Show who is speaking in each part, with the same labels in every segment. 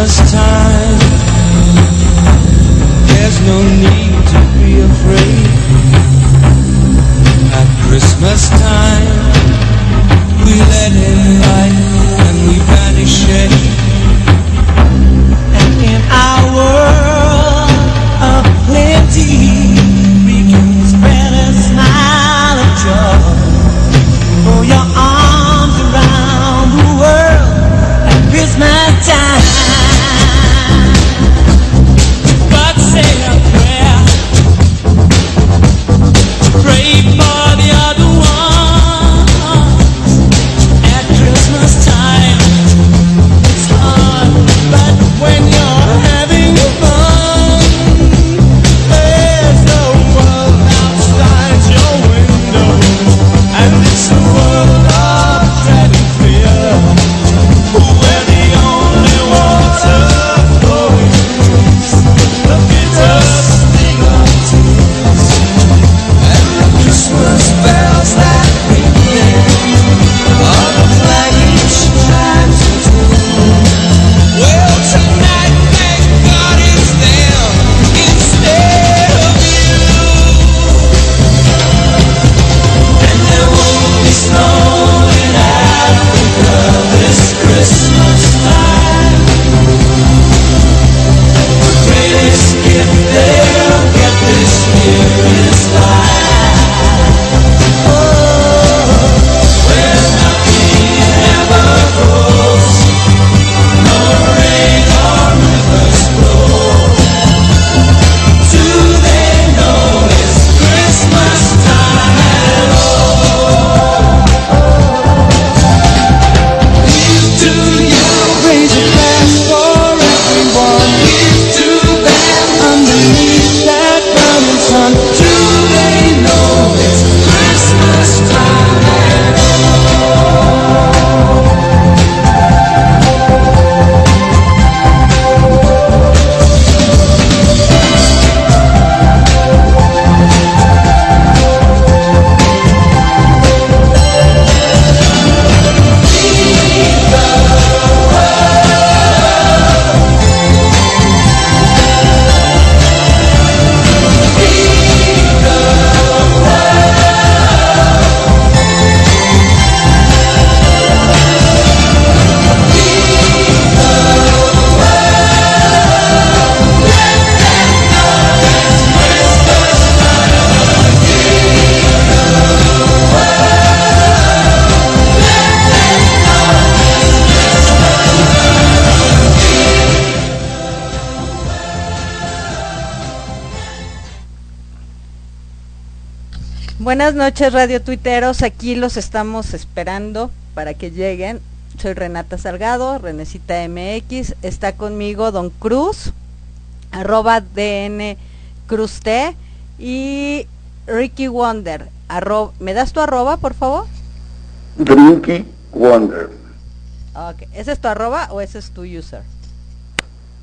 Speaker 1: Christmas time, there's no need to be afraid. At Christmas time,
Speaker 2: noches, Radio Tuiteros. Aquí los estamos esperando para que lleguen. Soy Renata Salgado, Renecita MX. Está conmigo Don Cruz, arroba DN Cruz T y Ricky Wonder. arro- ¿Me das tu arroba, por favor?
Speaker 3: Drinky Wonder.
Speaker 2: ¿Ese es tu arroba o ese es tu user?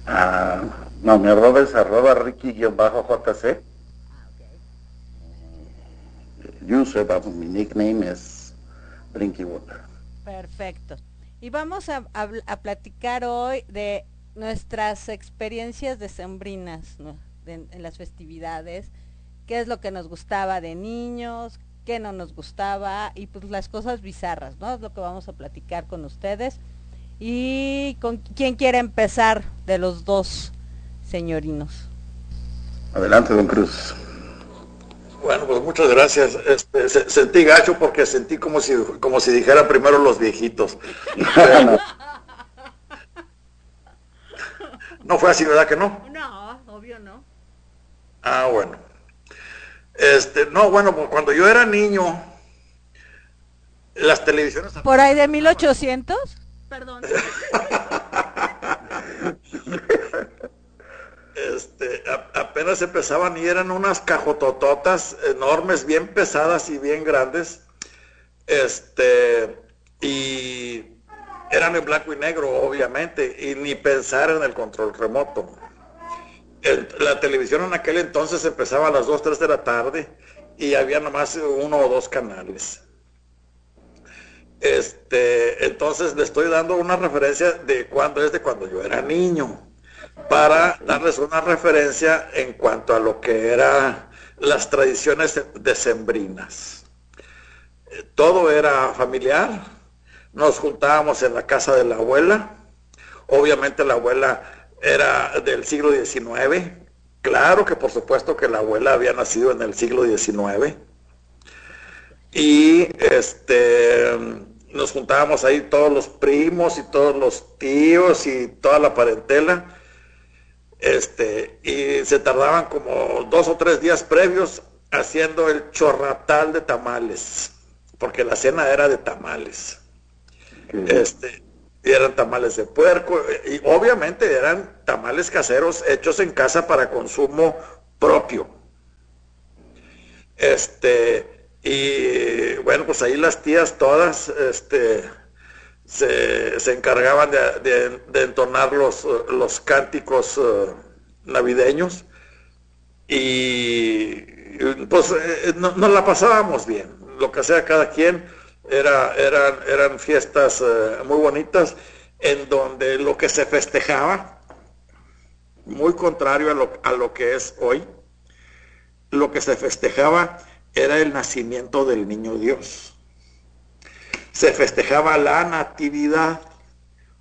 Speaker 3: Ah, no, mi arroba es arroba Ricky-JC. User, vamos, mi nickname es Drinky Wonder.
Speaker 2: Perfecto. Y vamos a, a platicar hoy de nuestras experiencias decembrinas ¿no? de- en las festividades, qué es lo que nos gustaba de niños, qué no nos gustaba y pues las cosas bizarras, ¿no? Es lo que vamos a platicar con ustedes. Y con quién quiere empezar de los dos señorinos.
Speaker 3: Adelante, don Cruz.
Speaker 4: Bueno, pues muchas gracias. Este, se- sentí gacho porque sentí como si, como si dijera primero los viejitos. No fue así, ¿verdad que no?
Speaker 2: No, obvio no.
Speaker 4: Ah, bueno. Este, no, bueno, pues cuando yo era niño, las televisiones
Speaker 2: Por ahí de 1800. Perdón.
Speaker 4: apenas empezaban y eran unas cajotototas enormes, bien pesadas y bien grandes. Este, y eran en blanco y negro, obviamente, y ni pensar en el control remoto. La televisión en aquel entonces empezaba a las 2, 3 de la tarde y había nomás uno o dos canales. Este, entonces le estoy dando una referencia de cuando es de cuando yo era niño, para darles una referencia en cuanto a lo que eran las tradiciones decembrinas. Todo era familiar, nos juntábamos en la casa de la abuela, obviamente la abuela era del siglo XIX, claro que por supuesto que la abuela había nacido en el siglo XIX, y este nos juntábamos ahí todos los primos y todos los tíos y toda la parentela este y se tardaban como dos o tres días previos haciendo el chorratal de tamales porque la cena era de tamales. Este y eran tamales de puerco y obviamente eran tamales caseros hechos en casa para consumo propio. Este y bueno, pues ahí las tías todas este, se, encargaban de, entonar los, los cánticos eh, navideños y pues eh, nos la pasábamos bien, lo que sea cada quien, era, eran, eran fiestas eh, muy bonitas en donde lo que se festejaba, muy contrario a lo, a lo que es hoy, lo que se festejaba era el nacimiento del niño Dios. Se festejaba la natividad,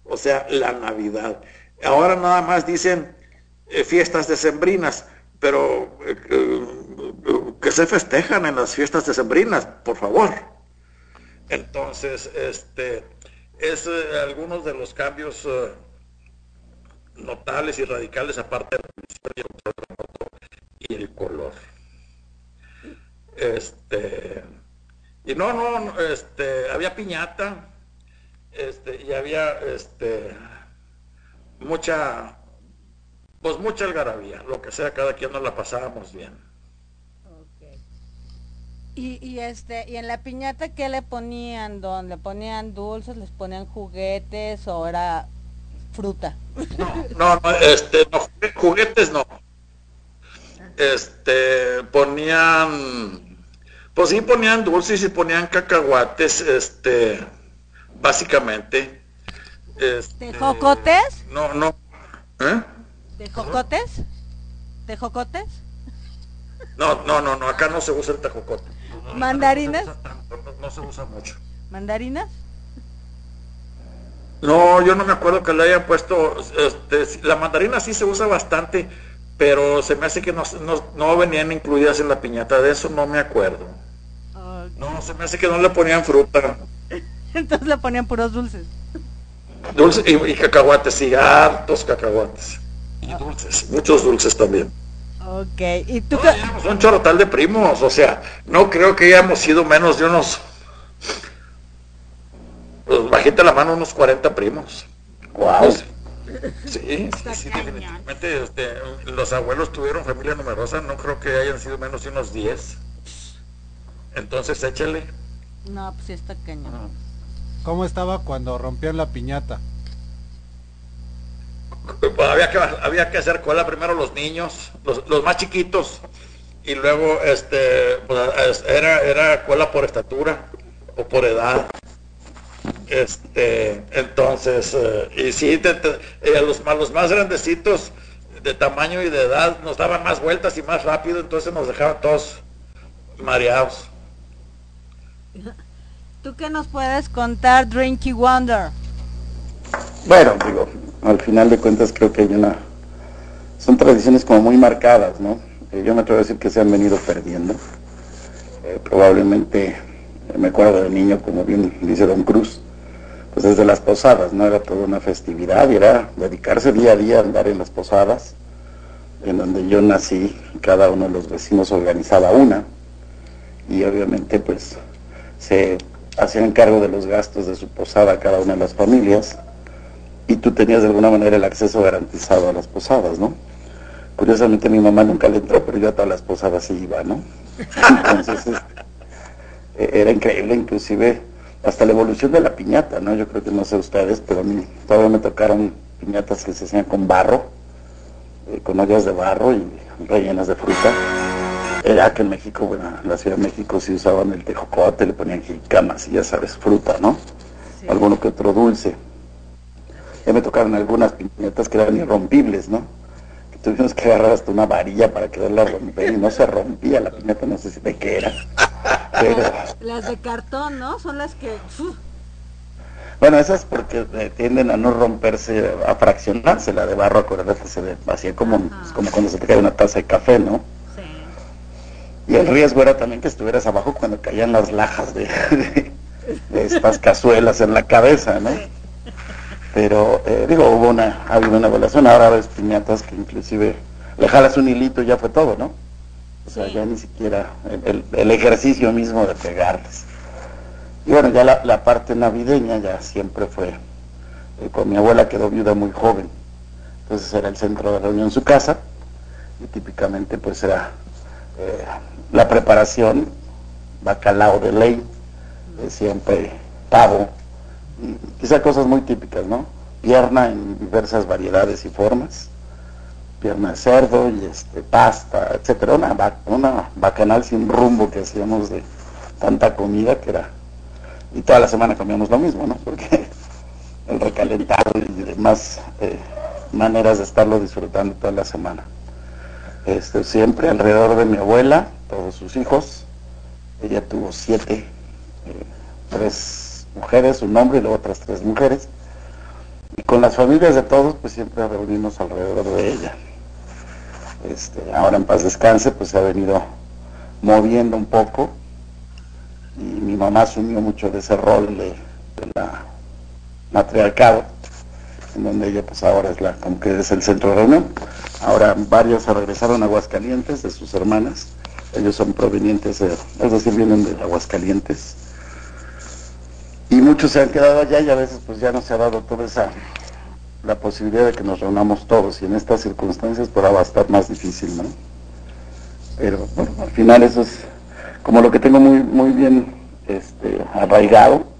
Speaker 4: o sea, la Navidad. Ahora nada más dicen eh, fiestas decembrinas, pero eh, eh, que se festejan en las fiestas decembrinas, por favor. Entonces, este es algunos de los cambios notables y radicales aparte del y el color. Este, y no, no, este, había piñata, este, y había, este, mucha, pues mucha algarabía, lo que sea, cada quien nos la pasábamos bien.
Speaker 2: Y, y este, y en la piñata, ¿qué le ponían, Don? ¿Le ponían dulces, les ponían juguetes o era fruta?
Speaker 4: No, no, este, no, juguetes no. Este, ponían pues sí ponían dulces y ponían cacahuates, este, básicamente.
Speaker 2: Este, ¿De jocotes?
Speaker 4: No, no. ¿Eh?
Speaker 2: ¿De jocotes? ¿De jocotes?
Speaker 4: No, no, no, no, acá no se usa el tejocote.
Speaker 2: ¿Mandarinas?
Speaker 4: No, se usa mucho.
Speaker 2: ¿Mandarinas?
Speaker 4: No, yo no me acuerdo que le hayan puesto, este, la mandarina sí se usa bastante, pero se me hace que no, no venían incluidas en la piñata, de eso no me acuerdo. No, se me hace que no le ponían fruta.
Speaker 2: Entonces le ponían puros dulces.
Speaker 4: Dulces y, cacahuates, sí, hartos cacahuates. Y dulces, muchos dulces también.
Speaker 2: Ok, y tú...
Speaker 4: un chorotal de primos, o sea, no creo que hayamos sido menos de unos... Pues bajita la mano, unos 40 primos.
Speaker 3: Wow.
Speaker 4: Sí, sí, definitivamente este, los abuelos tuvieron familia numerosa, no creo que hayan sido menos de unos 10. Entonces échale.
Speaker 2: No, pues está cañón.
Speaker 5: ¿Cómo estaba cuando rompían la piñata?
Speaker 4: había, que, había que hacer cola primero los niños, los, más chiquitos, y luego este pues, era, era cola por estatura o por edad. Este, entonces, eh, y sí, eh, los, los más grandecitos de tamaño y de edad nos daban más vueltas y más rápido, entonces nos dejaban todos mareados.
Speaker 2: ¿Tú qué nos puedes contar, Drinky Wonder?
Speaker 3: Bueno, digo, al final de cuentas creo que hay una... Son tradiciones como muy marcadas, ¿no? Eh, yo me atrevo a decir que se han venido perdiendo. Eh, probablemente, eh, me acuerdo de niño, como bien dice Don Cruz, pues desde las posadas, ¿no? Era toda una festividad y era dedicarse día a día a andar en las posadas, en donde yo nací, cada uno de los vecinos organizaba una, y obviamente pues se hacían cargo de los gastos de su posada cada una de las familias y tú tenías de alguna manera el acceso garantizado a las posadas, ¿no? Curiosamente mi mamá nunca le entró, pero yo a todas las posadas sí iba, ¿no? Entonces este, e-, era increíble, inclusive hasta la evolución de la piñata, ¿no? Yo creo que no sé ustedes, pero a mí todavía me tocaron piñatas que se hacían con barro, eh, con ollas de barro y rellenas de fruta Era que en México, bueno, en la Ciudad de México sí usaban el tejocote, le ponían jicamas y ya sabes, fruta, ¿no?
Speaker 2: Sí.
Speaker 3: Alguno que otro dulce. Ya me tocaron algunas piñatas que eran irrompibles, ¿no? Que tuvimos que agarrar hasta una varilla para quererla romper y no se rompía la piñata, no sé si de qué era. Pero,
Speaker 2: Las de cartón, ¿no? Son las que... ¡uf!
Speaker 3: bueno, esas porque eh, tienden a no romperse, a fraccionarse. La de barro, acuérdate, se ve- hacía como,
Speaker 2: Ajá.
Speaker 3: como cuando se te cae una taza de café, ¿no? Y el riesgo era también que estuvieras abajo cuando caían las lajas de, de- de estas cazuelas en la cabeza, ¿no? Pero, eh, digo, hubo una, ha habido una evaluación, ahora ves piñatas que inclusive le jalas un hilito y ya fue todo, ¿no? O sea,
Speaker 2: Sí.
Speaker 3: ya ni siquiera el, el- el ejercicio mismo de pegarles. Y bueno, ya la, la parte navideña ya siempre fue, eh, con mi abuela quedó viuda muy joven, entonces era el centro de reunión su casa, y típicamente pues era eh, la preparación, bacalao de ley, siempre pavo, quizá cosas muy típicas, ¿no? Pierna en diversas variedades y formas, pierna de cerdo y este pasta, etcétera, una, una bacanal sin rumbo que hacíamos de tanta comida que era, y toda la semana comíamos lo mismo, ¿no? Porque el recalentado y demás eh, maneras de estarlo disfrutando toda la semana. Este, siempre alrededor de mi abuela, todos sus hijos. Ella tuvo siete, eh, tres mujeres, un hombre y luego otras tres mujeres. Y con las familias de todos, pues siempre reunimos alrededor de ella. Este, ahora en paz descanse, pues se ha venido moviendo un poco. Y mi mamá asumió mucho de ese rol de, de la matriarcado en donde ella pues ahora es la como que es el centro de reunión. Ahora varios se regresaron a Aguascalientes de sus hermanas. Ellos son provenientes, de, es decir, vienen de Aguascalientes. Y muchos se han quedado allá y a veces pues ya no se ha dado toda esa la posibilidad de que nos reunamos todos y en estas circunstancias pues va a estar más difícil, ¿no? Pero bueno, al final eso es como lo que tengo muy muy bien este arraigado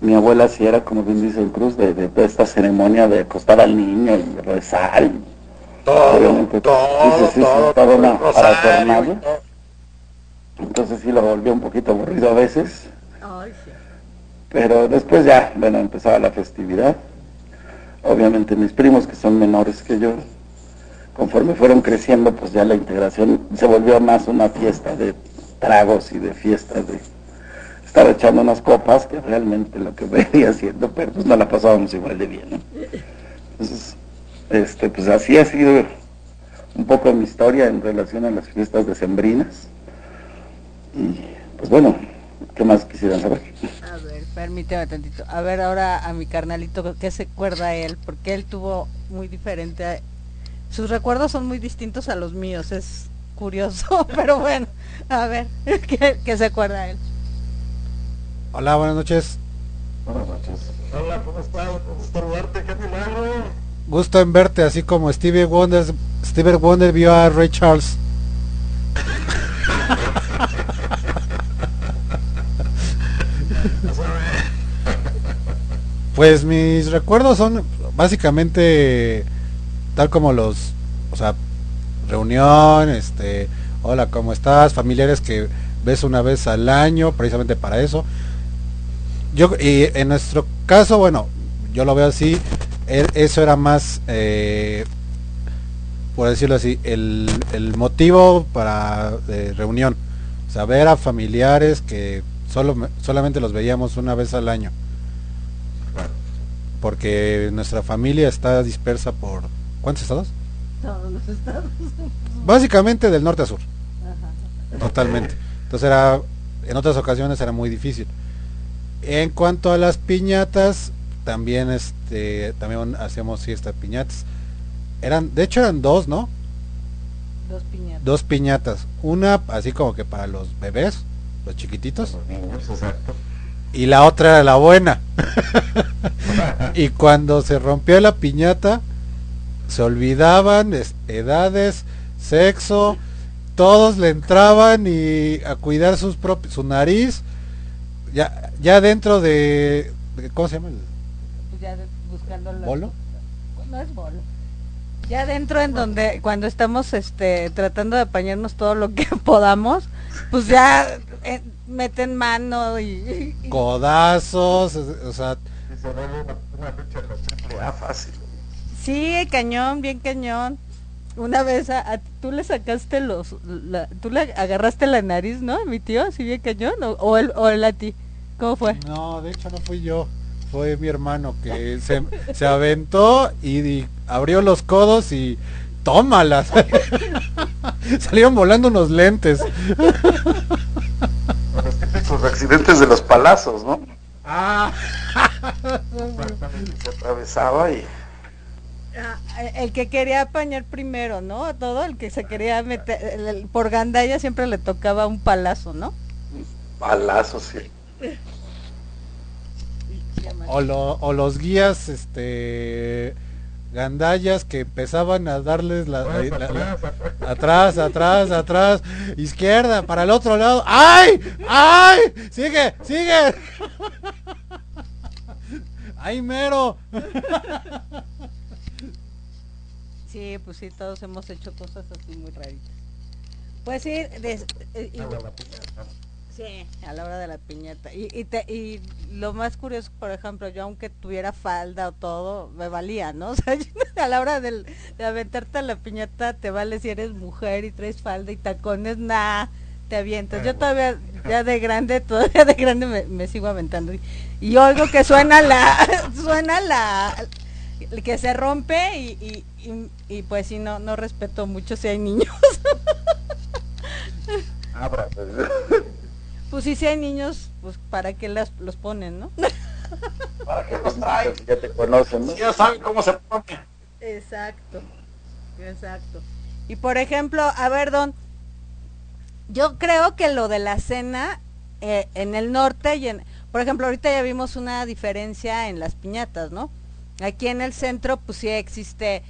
Speaker 3: mi abuela sí era, como bien dice el Cruz, de, de esta ceremonia de acostar al niño y rezar. y-
Speaker 6: Todo,
Speaker 3: Obviamente,
Speaker 6: todo,
Speaker 3: sí,
Speaker 6: todo,
Speaker 3: sí, toda una
Speaker 6: todo.
Speaker 3: Entonces sí lo volvió un poquito aburrido a veces,
Speaker 2: Ay, sí.
Speaker 3: pero después ya, bueno, empezaba la festividad. Obviamente mis primos, que son menores que yo, conforme fueron creciendo, pues ya la integración se volvió más una fiesta de tragos y de fiestas de estar echando unas copas que realmente lo que venía haciendo, pero pues no la pasábamos igual de bien. Entonces, este, pues así ha sido un poco mi historia en relación a las fiestas decembrinas. Y pues bueno, ¿qué más quisieran saber?
Speaker 2: A ver, permíteme tantito. A ver ahora a mi carnalito, ¿qué se acuerda él? Porque él tuvo muy diferente... Sus recuerdos son muy distintos a los míos, es curioso, pero bueno, a ver, ¿qué, qué se acuerda él?
Speaker 5: Hola, buenas noches.
Speaker 3: Buenas noches.
Speaker 6: Hola, ¿cómo estás? Gusto verte, qué milagro.
Speaker 5: Gusto en verte, así como Stevie Wonder, Stevie Wonder vio a Ray Charles. Pues mis recuerdos son básicamente tal como los, o sea, reunión, este, hola, ¿cómo estás? Familiares que ves una vez al año, precisamente para eso. Yo, y en nuestro caso, bueno, yo lo veo así, e- eso era más, eh, por decirlo así, el, el motivo para de reunión. O sea, ver a familiares que solo, solamente los veíamos una vez al año. Porque nuestra familia está dispersa por... ¿Cuántos estados?
Speaker 2: Todos los estados.
Speaker 5: Básicamente del norte a sur.
Speaker 2: Ajá.
Speaker 5: Totalmente. Entonces era, en otras ocasiones era muy difícil. En cuanto a las piñatas, también este, también hacíamos fiestas piñatas. Eran, de hecho eran dos, ¿no?
Speaker 2: Dos piñatas.
Speaker 5: Dos piñatas. Una así como que para los bebés, los chiquititos,
Speaker 3: Los niños, exacto.
Speaker 5: y la otra era la buena. y cuando se rompió la piñata, se olvidaban es- edades, sexo, todos le entraban y a cuidar sus propios, su nariz, ya, ya dentro de, de- ¿cómo se llama? el-
Speaker 2: Pues ya de- buscando los-
Speaker 5: ¿Bolo?
Speaker 2: No es bolo. Ya adentro en donde cuando estamos este tratando de apañarnos todo lo que podamos, pues ya eh, meten mano y, y-
Speaker 5: Codazos, o sea,
Speaker 4: Se una, una lucha de la triple A fácil.
Speaker 2: sí, cañón, bien cañón. Una vez a, a- tú le sacaste los la- tú le agarraste la nariz, ¿no? a Mi tío, así bien cañón o, o él o él a ti. ¿Cómo fue?
Speaker 5: no, de hecho no fui yo, fue mi hermano que se, se aventó y, y abrió los codos y tómalas. Salieron volando unos lentes.
Speaker 3: Los típicos accidentes de los palazos, ¿no?
Speaker 5: Ah,
Speaker 3: Se atravesaba y
Speaker 2: Ah, el que quería apañar primero, ¿no? A todo el que se quería meter el- el- por gandalla siempre le tocaba un palazo, ¿no?
Speaker 3: palazos, sí.
Speaker 5: O, lo- o los guías, este, gandallas que empezaban a darles la, la- la- la- atrás, atrás, atrás, izquierda, para el otro lado. ¡Ay! ¡Ay! ¡Sigue! ¡Sigue! ¡Ay, mero!
Speaker 2: Sí, pues sí, todos hemos hecho cosas así muy raritas. Pues sí, des- eh, y- sí, a la hora de la piñata. Y, y, te- y lo más curioso, por ejemplo, yo aunque tuviera falda o todo, me valía, ¿no? O sea, a la hora del- de aventarte a la piñata, te vale si eres mujer y traes falda y tacones, nah, te avientas. Yo todavía, ya de grande, todavía de grande me, me sigo aventando. Y, y oigo que suena la, suena la, que se rompe y, y, y, y pues sí, no, no respeto mucho si hay niños.
Speaker 3: Abra.
Speaker 2: Pues sí, si hay niños, pues para qué las, los ponen, ¿no?
Speaker 3: Para que los traen. Ya te conocen, ¿no?
Speaker 4: Ya saben cómo se pone.
Speaker 2: Exacto, exacto. Y por ejemplo, a ver, Don, yo creo que lo de la cena eh, en el norte y en, por ejemplo, ahorita ya vimos una diferencia en las piñatas, ¿no? Aquí en el centro, pues sí existe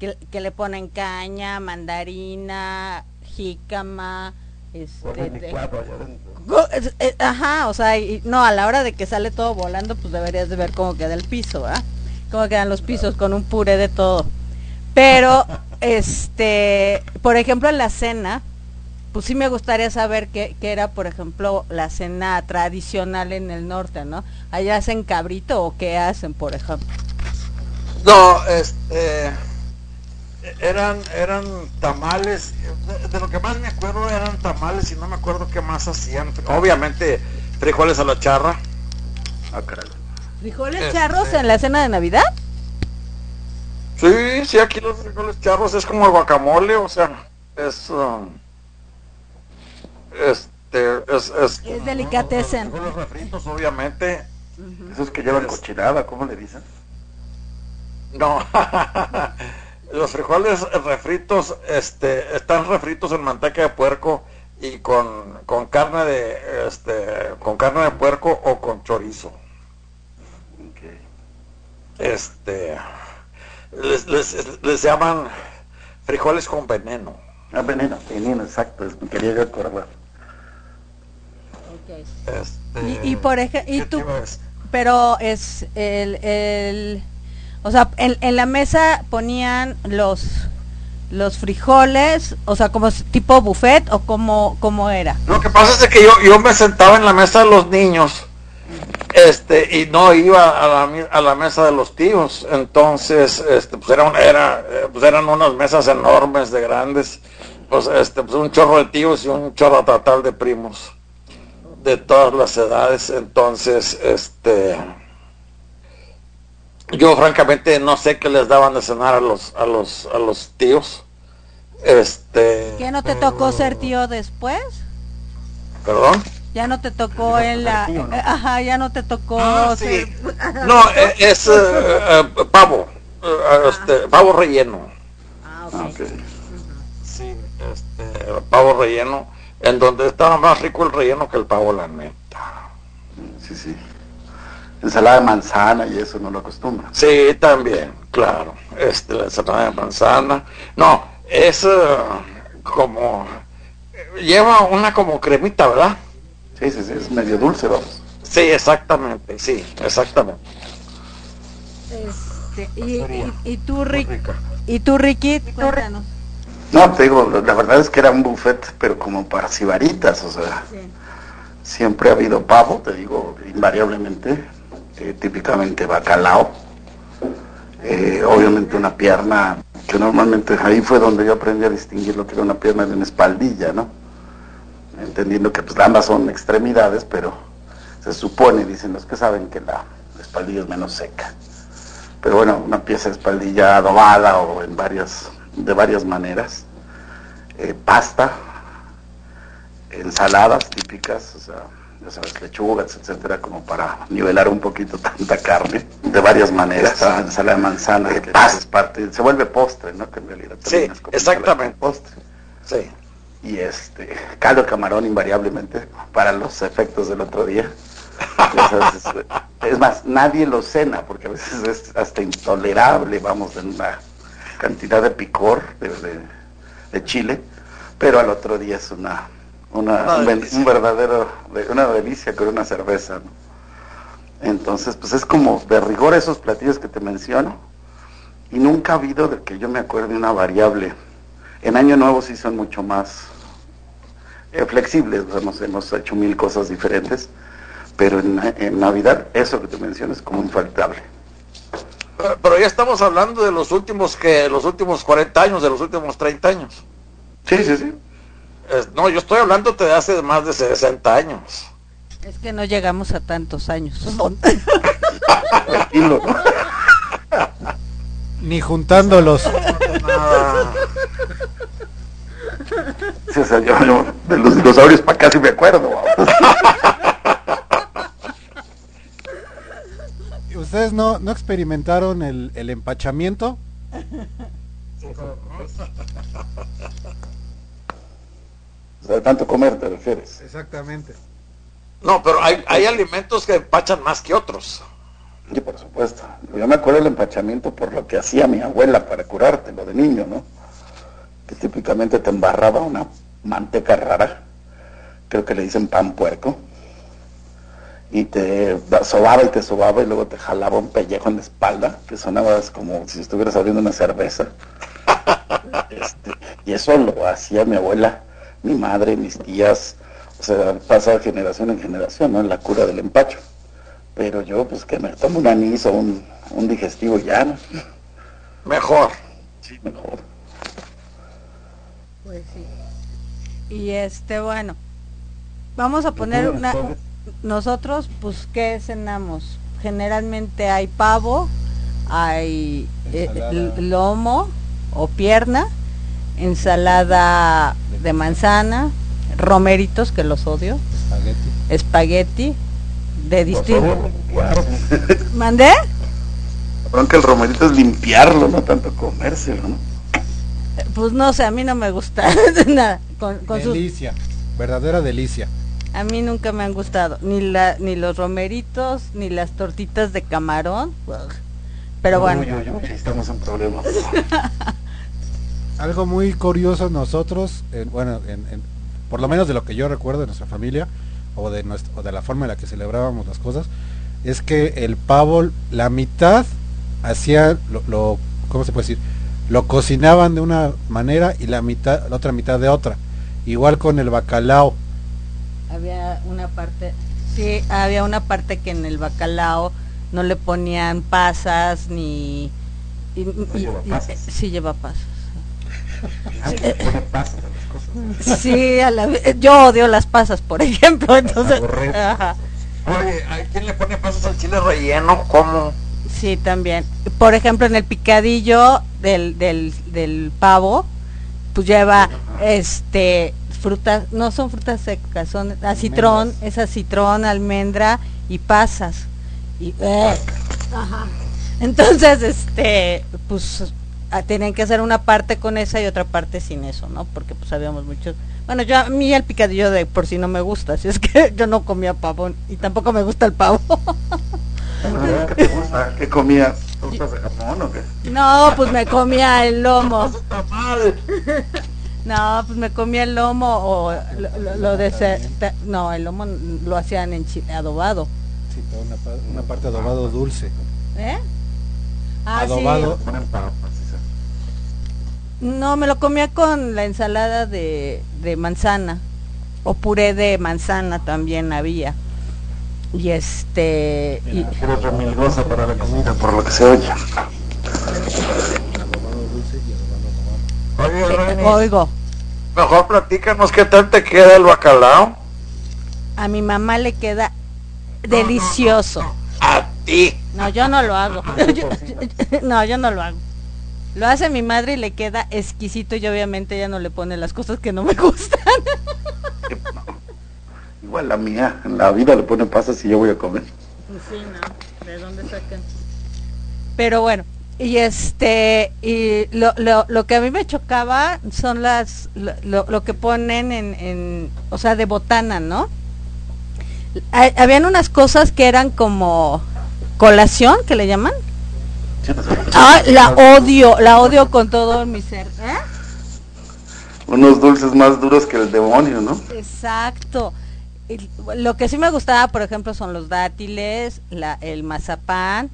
Speaker 2: que, que le ponen caña, mandarina, jícama, este, de- Go- es- eh, Ajá, o sea, y, no, a la hora de que sale todo volando, pues deberías de ver cómo queda el piso, ¿verdad? Cómo quedan los pisos con un puré de todo. Pero, este, por ejemplo, en la cena, pues sí me gustaría saber qué, qué era, por ejemplo, la cena tradicional en el norte, ¿no? Allá hacen cabrito o qué hacen, por ejemplo.
Speaker 4: No, este eran eran tamales, de, de lo que más me acuerdo eran tamales y no me acuerdo qué más hacían. Obviamente frijoles a la charra.
Speaker 3: Ah, caray.
Speaker 2: ¿Frijoles
Speaker 4: Este-
Speaker 2: charros en la cena de Navidad?
Speaker 4: Sí, sí, aquí los frijoles charros es como el guacamole, o sea, es um, este es es,
Speaker 2: Es delicatessen.
Speaker 4: frijoles refritos, obviamente.
Speaker 3: Esos que llevan cochinada, ¿cómo le dicen?
Speaker 4: No, los frijoles refritos este, están refritos en manteca de puerco y con, con carne de este, con carne de puerco o con chorizo.
Speaker 3: Ok.
Speaker 4: Este, les, les, les llaman frijoles con veneno.
Speaker 3: Ah, veneno, veneno, exacto, es- me quería yo acordar.
Speaker 4: Este,
Speaker 2: Y, y por ejemplo, y
Speaker 4: ¿qué
Speaker 2: tú, pero es el, el o sea, en, en la mesa ponían los los frijoles, o sea, como tipo buffet o como cómo era.
Speaker 4: Lo que pasa es que yo, yo me sentaba en la mesa de los niños este y no iba a la, a la mesa de los tíos. Entonces este pues eran era eh, pues eran unas mesas enormes de grandes. Pues este pues un chorro de tíos y un chorro total de primos de todas las edades. Entonces este yo francamente no sé qué les daban de cenar a los a los a los tíos este
Speaker 2: ¿Qué no te tocó ser tío después?
Speaker 4: perdón
Speaker 2: Ya no te tocó en la
Speaker 3: tío, ¿no?
Speaker 2: ajá, ya no te tocó
Speaker 4: Ah,
Speaker 2: ser-
Speaker 4: sí. No, eh, es eh, eh, pavo, este, pavo relleno.
Speaker 2: Ah, ok.
Speaker 3: Ah, ok.
Speaker 4: Sí, este, pavo relleno, en donde estaba más rico el relleno que el pavo, la neta.
Speaker 3: Sí, sí. Ensalada de manzana y eso no lo acostumbra.
Speaker 4: Sí, también, claro. Este, la ensalada de manzana. No, es eh, como, lleva una como cremita, ¿verdad?
Speaker 3: Sí, sí, sí, es medio dulce, vamos.
Speaker 4: Sí, exactamente, sí, exactamente.
Speaker 2: Este, y, y, y tú, Rick. ¿Y tú, Ricky? Cuéntanos.
Speaker 3: No, te digo, la verdad es que era un buffet, pero como para cibaritas, o sea,
Speaker 2: Sí.
Speaker 3: siempre ha habido pavo, te digo, invariablemente, típicamente bacalao, eh, obviamente una pierna, que normalmente ahí fue donde yo aprendí a distinguir lo que era una pierna de una espaldilla, ¿no? Entendiendo que pues ambas son extremidades, pero se supone, dicen los que saben, que la espaldilla es menos seca. Pero bueno, una pieza de espaldilla adobada o en varias, de varias maneras. Eh, pasta, ensaladas típicas, o sea, ya sabes, lechugas, etcétera, como para nivelar un poquito tanta carne, de varias maneras. Esta ensalada de manzana, que es parte, se vuelve postre, ¿no? Que en realidad
Speaker 6: Sí, exactamente.
Speaker 3: postre.
Speaker 6: Sí.
Speaker 3: Y este, caldo de camarón invariablemente, para los efectos del otro día. Sabes, es, es más, nadie lo cena, porque a veces es hasta intolerable, vamos, en una cantidad de picor de, de- de chile, pero al otro día es una, una,
Speaker 6: Una
Speaker 3: un, verdadero, de- una delicia con una cerveza, ¿no? Entonces, pues es como de rigor esos platillos que te menciono, y nunca ha habido de que yo me acuerde una variable. En Año Nuevo sí son mucho más eh, flexibles, hemos, hemos hecho mil cosas diferentes, pero en, en Navidad eso que te menciono es como infaltable.
Speaker 6: Pero, pero ya estamos hablando de los últimos que los últimos 40 años, de los últimos 30 años.
Speaker 3: Sí, sí, sí.
Speaker 6: Es- no, yo estoy hablando de hace más de 60 años.
Speaker 2: Es que no llegamos a tantos años.
Speaker 3: Tranquilo.
Speaker 5: Ni juntándolos.
Speaker 3: Sí, o sea, yo, yo de los dinosaurios para sí me acuerdo.
Speaker 5: ¿Ustedes no, no experimentaron el, el empachamiento?
Speaker 3: O sea, tanto comer te refieres.
Speaker 5: Exactamente.
Speaker 6: No, pero hay, hay alimentos que empachan más que otros.
Speaker 3: Sí, por supuesto. Yo me acuerdo del empachamiento por lo que hacía mi abuela para curártelo de niño, ¿no? Que típicamente te embarraba una manteca rara, creo que le dicen pan puerco, y te sobaba y te sobaba y luego te jalaba un pellejo en la espalda, que sonaba como si estuvieras abriendo una cerveza. Este, y eso lo hacía mi abuela, mi madre, mis tías, o sea, pasa de generación en generación, ¿no? En la cura del empacho. Pero yo, pues que me tomo un anís o un, un digestivo ya, ¿no?
Speaker 6: Mejor.
Speaker 3: Sí, mejor.
Speaker 2: Pues sí. Y este, bueno, vamos a poner una... Nosotros, pues, ¿qué cenamos? Generalmente hay pavo, hay eh, lomo o pierna, ensalada de manzana, romeritos, que los odio,
Speaker 5: Espagueti.
Speaker 2: espagueti, de distinto... ¿Mandé?
Speaker 3: Cabrón, que el romerito es limpiarlo, no tanto comérselo, ¿no?
Speaker 2: Pues no sé, a mí no me gusta nada. Con, con sus-
Speaker 5: Delicia. Verdadera delicia.
Speaker 2: A mí nunca me han gustado ni la ni los romeritos ni las tortitas de camarón. Pero bueno,
Speaker 3: Uy, uy, uy, estamos en problemas.
Speaker 5: Algo muy curioso nosotros, en- bueno, en- en- por lo menos de lo que yo recuerdo de nuestra familia o de, nuestra, o de la forma en la que celebrábamos las cosas, es que el pavo, la mitad hacía lo, lo- ¿cómo se puede decir? Lo cocinaban de una manera y la mitad, la otra mitad de otra. Igual con el bacalao.
Speaker 2: había una parte, sí, había una parte que en el bacalao no le ponían pasas ni y, y-
Speaker 3: lleva
Speaker 2: y-
Speaker 3: pasas.
Speaker 2: sí lleva pasas.
Speaker 3: Le pone pasas a las cosas.
Speaker 2: Sí, a la yo odio las pasas, por ejemplo, entonces, ajá.
Speaker 6: Oye, ¿a quién le pone pasas al chile relleno? ¿Cómo?
Speaker 2: Sí, también. Por ejemplo, en el picadillo del, del, del pavo, pues lleva este frutas, no son frutas secas, son acitrón, es acitrón, almendra y pasas. Y, eh, ajá. Entonces, este, pues tenían que hacer una parte con esa y otra parte sin eso, ¿no? Porque pues habíamos muchos. Bueno, yo a mí el picadillo de por sí no me gusta, así es que yo no comía pavo y tampoco me gusta el pavo.
Speaker 3: ¿Qué te gusta? ¿Qué comías? ¿Tortas de jamón o qué?
Speaker 2: No, pues me comía el lomo. No, pues me comía el lomo o lo, lo- lo de ese- ta- no, el lomo lo hacían en chile adobado,
Speaker 5: Sí, toda una, una parte adobado dulce.
Speaker 2: ¿eh? Ah,
Speaker 5: Adobado.
Speaker 3: Sí.
Speaker 2: No, me lo comía con la ensalada de, de manzana. O puré de manzana también había. Y este... y-
Speaker 3: Eres remilgosa para la comida, por lo que se oye.
Speaker 6: Oye, Reni,
Speaker 2: oigo,
Speaker 6: mejor platícanos qué tal te queda el bacalao.
Speaker 2: a mi mamá le queda delicioso.
Speaker 6: A ti.
Speaker 2: No, yo no lo hago. Yo- no, yo no lo hago. Lo hace mi madre y le queda exquisito y obviamente ella no le pone las cosas que no me gustan.
Speaker 3: Igual la mía, en la vida le pone pasas y yo voy a comer.
Speaker 2: Sí, no. ¿De dónde sacan? Pero bueno, y este, y lo, lo, lo que a mí me chocaba son las, lo, lo- lo que ponen en, en, o sea, de botana, ¿no? Ha- Habían unas cosas que eran como colación, que le llaman. Ah, la odio, la odio con todo mi ser. ¿Eh?
Speaker 3: Unos dulces más duros que el demonio, ¿no?
Speaker 2: Exacto. Lo que sí me gustaba, por ejemplo, son los dátiles, la, el mazapán,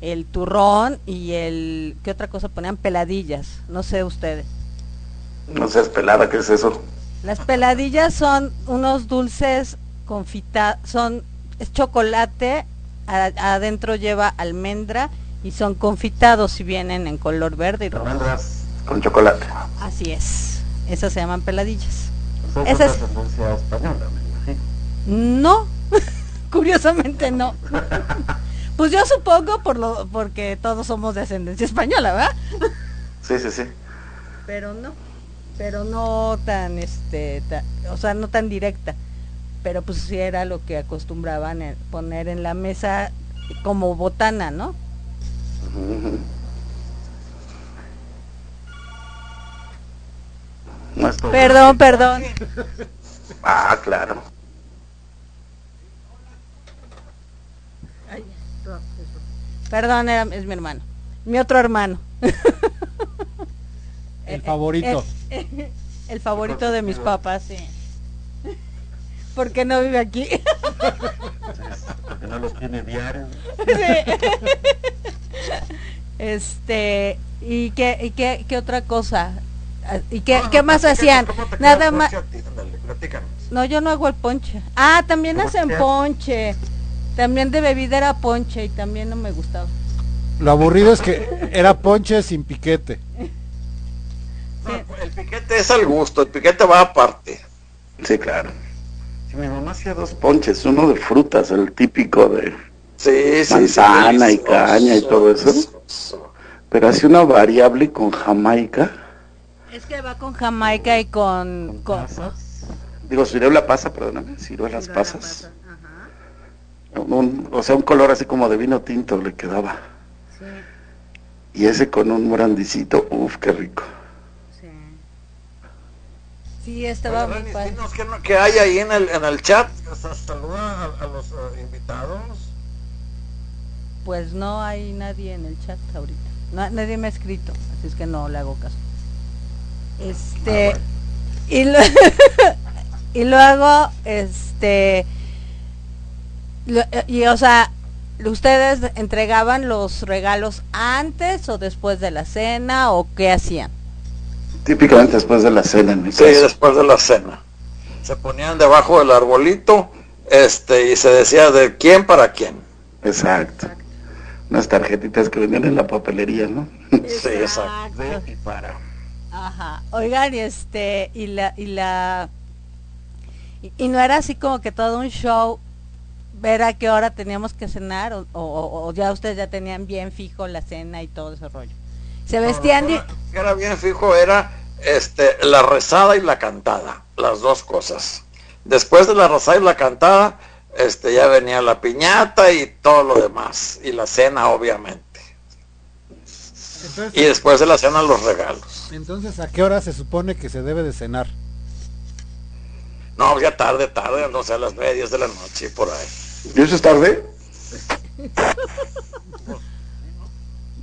Speaker 2: el turrón y el... ¿Qué otra cosa ponían? Peladillas. No sé ustedes.
Speaker 3: No seas pelada, ¿qué es eso?
Speaker 2: Las peladillas son unos dulces confitados, son es chocolate, adentro lleva almendra y son confitados y vienen en color verde y rojo.
Speaker 3: Almendras con chocolate.
Speaker 2: Así es. Esas se llaman peladillas.
Speaker 3: Esa
Speaker 2: Esa es-
Speaker 3: tendencia española, me imagino.
Speaker 2: No, curiosamente no. Pues yo supongo por lo porque todos somos de ascendencia española, ¿verdad?
Speaker 3: Sí, sí, sí.
Speaker 2: Pero no, pero no tan este, o sea, no tan directa. Pero pues sí era lo que acostumbraban poner en la mesa como botana, ¿no?
Speaker 3: Ujú. No es todo.
Speaker 2: Perdón, perdón.
Speaker 3: Ah, claro.
Speaker 2: Perdón, era, es mi hermano. Mi otro hermano.
Speaker 5: El favorito.
Speaker 2: El, el favorito de mis papás, sí. Porque no vive aquí.
Speaker 3: Porque no los tiene diario.
Speaker 2: Sí. Este, ¿y qué, y qué, qué otra cosa? Ah, ¿Y qué, qué más hacían? Nada más. No, yo no hago el ponche. Ah, también
Speaker 3: ¿Cómo
Speaker 2: hacen ponche. También de bebida era ponche y también no me gustaba.
Speaker 5: Lo aburrido es que era ponche sin piquete.
Speaker 6: El piquete es al gusto, el piquete va aparte.
Speaker 3: Sí, claro. Sí, mi mamá hacía dos ponches, uno de frutas, el típico de
Speaker 6: Sí, sí,
Speaker 3: manzana
Speaker 6: sí,
Speaker 3: y caña y todo eso. Pero hacía una variable con jamaica.
Speaker 2: Es que va con Jamaica y con... con
Speaker 3: Digo, ciruela pasa, perdóname, ciruelas pasas. Un- o sea, un color así como de vino tinto le quedaba. Y ese con un morandicito, uff, qué rico.
Speaker 2: Sí, sí estaba muy padre.
Speaker 6: qué hay ahí en el, en el chat. Saluda a, a los eh, invitados.
Speaker 2: Pues no hay nadie en el chat ahorita. No- nadie me ha escrito, así es que no le hago caso. Este y, lo- y luego este lo- y o sea, ustedes entregaban los regalos antes o después de la cena o qué hacían?
Speaker 3: Típicamente después de la cena en mi
Speaker 6: Sí, después de la cena. Se ponían debajo del arbolito este y se decía de quién para quién.
Speaker 3: Exacto. Unas tarjetitas que vendían en la papelería, ¿no?
Speaker 6: Sí, exacto.
Speaker 3: y para.
Speaker 2: Ajá. Oigan, y este, y la, y la, y, y no era así como que todo un show ver a qué hora teníamos que cenar o, o- o ya ustedes ya tenían bien fijo la cena y todo ese rollo. Se vestían
Speaker 6: era bien fijo, era este la rezada y la cantada, las dos cosas. Después de la rezada y la cantada, este ya venía la piñata y todo lo demás y la cena obviamente. Y después de la cena los regalos.
Speaker 5: entonces, ¿a qué hora se supone que se debe de cenar?
Speaker 6: No, ya tarde, tarde, no sé, a las nueve, diez de la noche por ahí.
Speaker 3: ¿Y eso es tarde?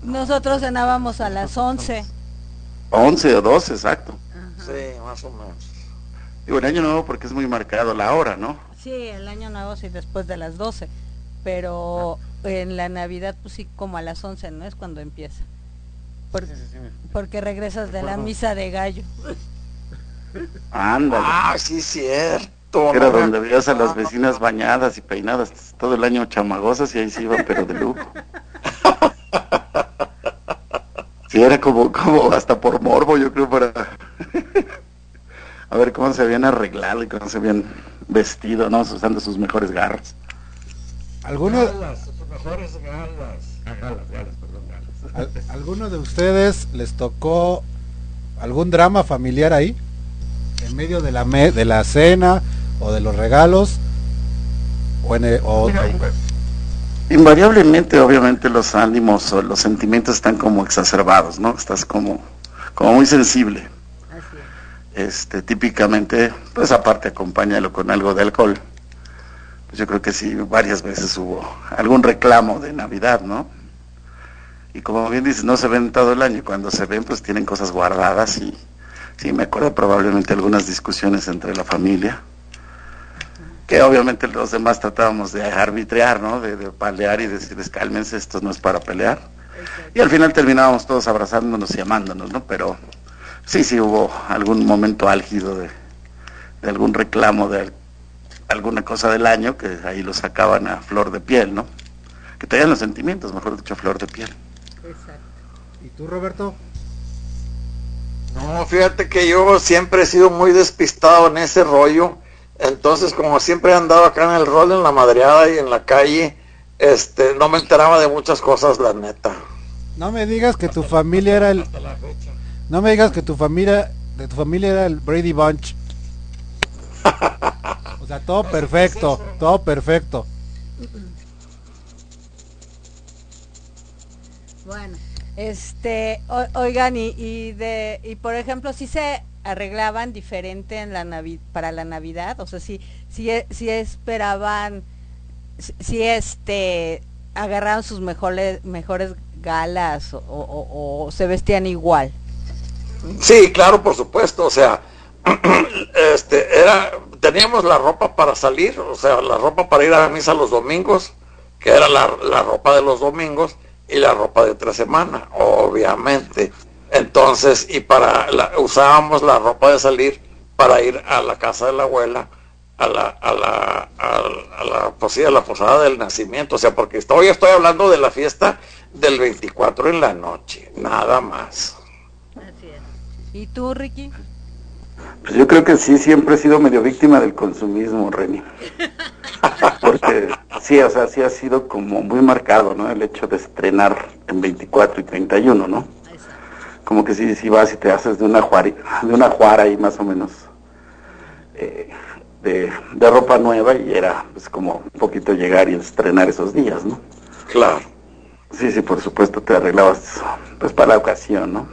Speaker 2: nosotros cenábamos a las 11.
Speaker 3: 11 o 12, exacto.
Speaker 6: Sí, más o menos.
Speaker 3: Digo, el año nuevo porque es muy marcado la hora, ¿no?
Speaker 2: Sí, el año nuevo sí después de las 12, pero en la Navidad pues sí como a las 11, ¿no? Es cuando empieza. Por- porque regresas de la misa de gallo.
Speaker 3: Ándale.
Speaker 4: Ah, sí, cierto.
Speaker 3: Era donde veías a las vecinas bañadas y peinadas todo el año chamagosas y ahí se iban, pero de lujo. Sí, era como, como hasta por morbo, yo creo, para a ver cómo se habían arreglado y cómo se habían vestido, ¿no? Usando sus mejores garras.
Speaker 5: ¿Alguno,
Speaker 4: Galas, sus mejores galas. Ah, galas, galas, perdón, galas.
Speaker 5: al- ¿Alguno de ustedes les tocó algún drama familiar ahí? En medio de la, me- de la cena o de los regalos. O en el- o-
Speaker 4: Mira,
Speaker 3: Invariablemente, obviamente, los ánimos o los sentimientos están como exacerbados, ¿no? Estás como, como muy sensible. Este, típicamente, pues aparte acompáñalo con algo de alcohol. Pues yo creo que sí, varias veces hubo algún reclamo de Navidad, ¿no? Y como bien dices, no se ven todo el año, y cuando se ven, pues tienen cosas guardadas y sí, me acuerdo probablemente algunas discusiones entre la familia, que obviamente los demás tratábamos de arbitrear, ¿no? De, de pelear y decirles, cálmense, esto no es para pelear. Y al final terminábamos todos abrazándonos y amándonos, ¿no? Pero sí, sí hubo algún momento álgido de, de algún reclamo de al- alguna cosa del año que ahí lo sacaban a flor de piel, ¿no? Que traían los sentimientos, mejor dicho, a flor de piel.
Speaker 2: Exacto.
Speaker 5: ¿Y tú, Roberto?
Speaker 4: No, fíjate que yo siempre he sido muy despistado en ese rollo. Entonces, como siempre he andado acá en el rol, en la madreada y en la calle, este, no me enteraba de muchas cosas, la neta.
Speaker 5: No me digas que tu familia era el... No me digas que tu familia... De tu familia era el Brady Bunch. O sea, todo perfecto, todo perfecto.
Speaker 2: Bueno, este, oigan, y, de, y por ejemplo, si se arreglaban diferente en la para la Navidad, o sea, si, si, si esperaban, si, este, agarraron sus mejores, mejores galas o se vestían igual.
Speaker 4: Sí, claro, por supuesto, o sea, este, era, teníamos la ropa para salir, o sea, la ropa para ir a la misa los domingos, que era la, la ropa de los domingos, y la ropa de otra semana, obviamente. Entonces, y para, la, usábamos la ropa de salir para ir a la casa de la abuela, a la, a la, a, a la, pues sí, a la posada del nacimiento, o sea, porque estoy, estoy hablando de la fiesta del 24 en la noche, nada más.
Speaker 2: ¿Y tú, Ricky?
Speaker 3: Pues yo creo que sí, siempre he sido medio víctima del consumismo, Reni. Porque sí, o sea, sí ha sido como muy marcado, ¿no? El hecho de estrenar en 24 y 31, ¿no? Como que sí, sí vas y te haces de una juari, de una juara ahí más o menos eh, de, de ropa nueva y era pues como un poquito llegar y estrenar esos días, ¿no?
Speaker 4: Claro.
Speaker 3: Sí, sí, por supuesto te arreglabas pues para la ocasión, ¿no?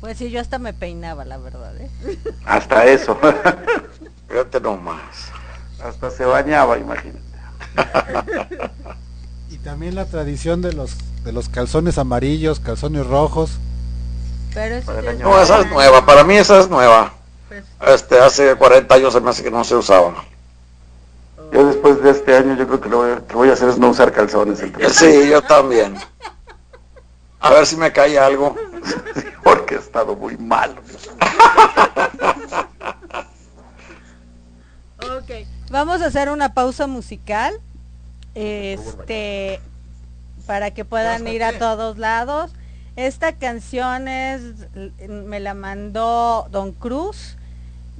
Speaker 2: Pues sí, yo hasta me peinaba, la verdad, ¿eh?
Speaker 3: Hasta eso.
Speaker 4: Fíjate nomás.
Speaker 3: Hasta se bañaba, imagínate.
Speaker 5: Y también la tradición de los de los calzones amarillos, calzones rojos.
Speaker 2: Pero eso es-
Speaker 4: No, esa es nueva, para mí esa es nueva.
Speaker 2: Pues,
Speaker 4: Este, hace 40 años se me hace que no se usaba.
Speaker 3: Yo después de este año yo creo que lo que voy a hacer es no usar calzones. el
Speaker 4: Sí, yo también. A ver si me cae algo.
Speaker 3: Porque he estado muy malo.
Speaker 2: Ok, vamos a hacer una pausa musical. Este para que puedan ir a todos lados. Esta canción es me la mandó Don Cruz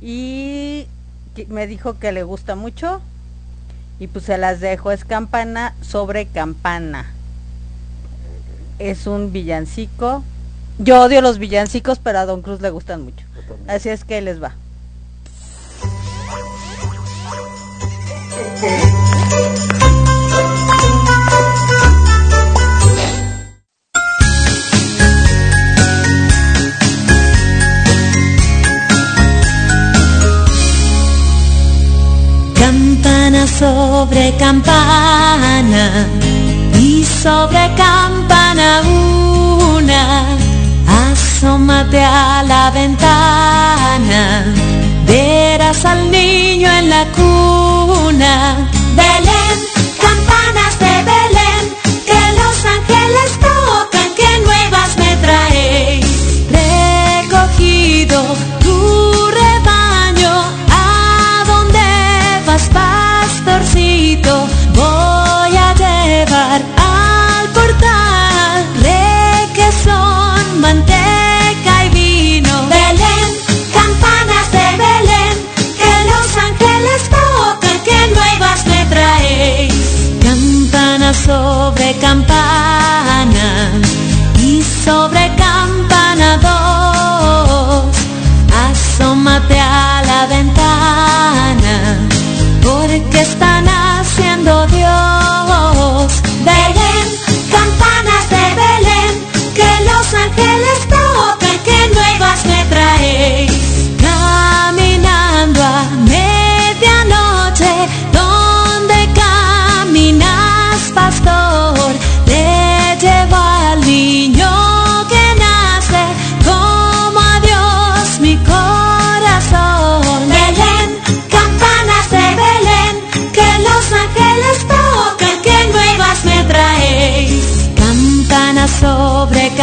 Speaker 2: y me dijo que le gusta mucho y pues se las dejo. Es campana sobre campana. Es un villancico. Yo odio los villancicos, pero a Don Cruz le gustan mucho. Así es que les va.
Speaker 7: Campana sobre campana y sobre campana asómate a la ventana, verás al niño en la cuna. sobre campana y sobre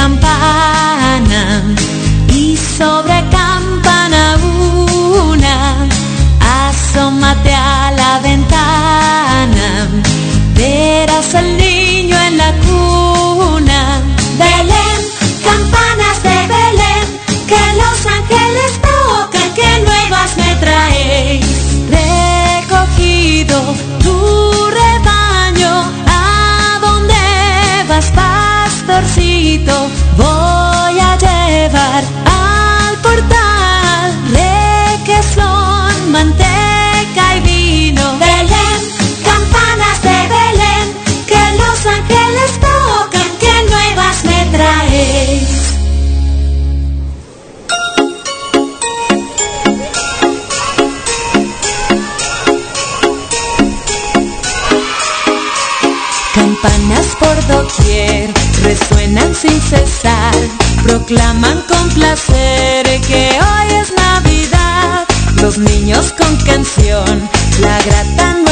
Speaker 7: campana y sobre resuenan sin cesar, proclaman con placer que hoy es Navidad. Los niños con canción la gratan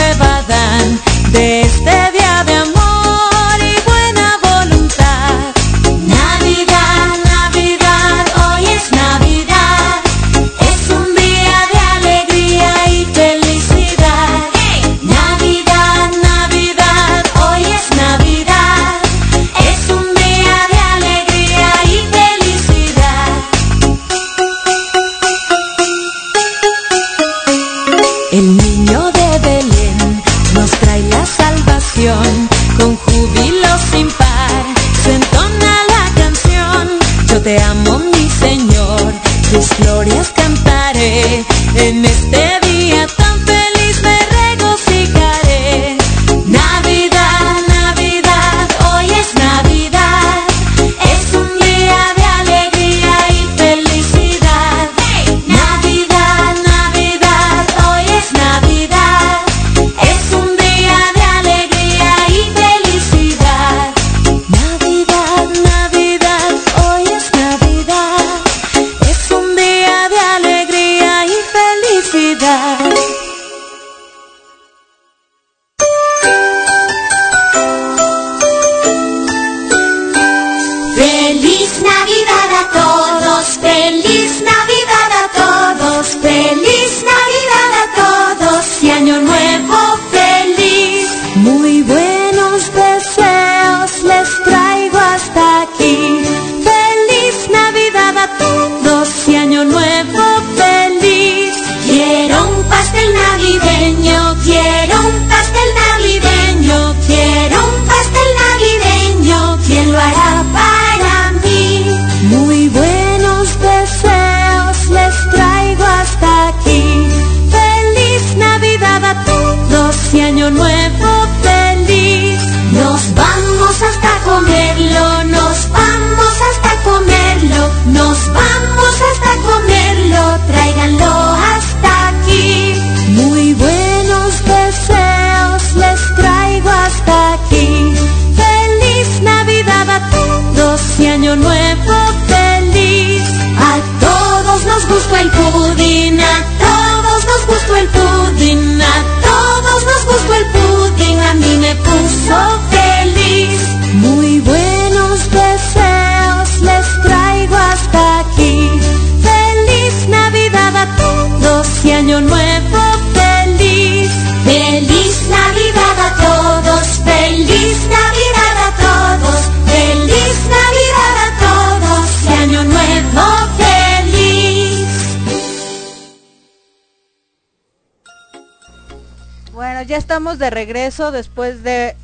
Speaker 7: de
Speaker 2: regreso después de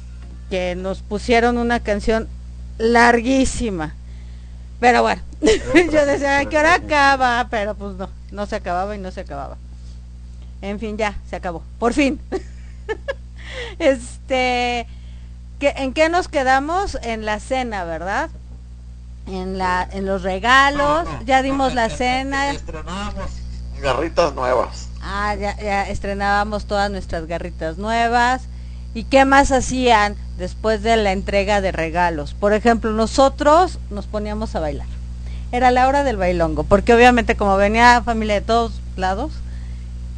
Speaker 2: que nos pusieron una canción larguísima. Pero bueno, yo decía, que qué hora acaba? Pero pues no, no se acababa y no se acababa. En fin, ya, se acabó. Por fin. este, ¿qué, ¿en qué nos quedamos? En la cena, ¿verdad? En, la, en los regalos, ya dimos la cena.
Speaker 4: Estrenamos garritas nuevas.
Speaker 2: Ah, ya, ya estrenábamos todas nuestras garritas nuevas. ¿Y qué más hacían después de la entrega de regalos? Por ejemplo, nosotros nos poníamos a bailar. Era la hora del bailongo, porque obviamente como venía familia de todos lados,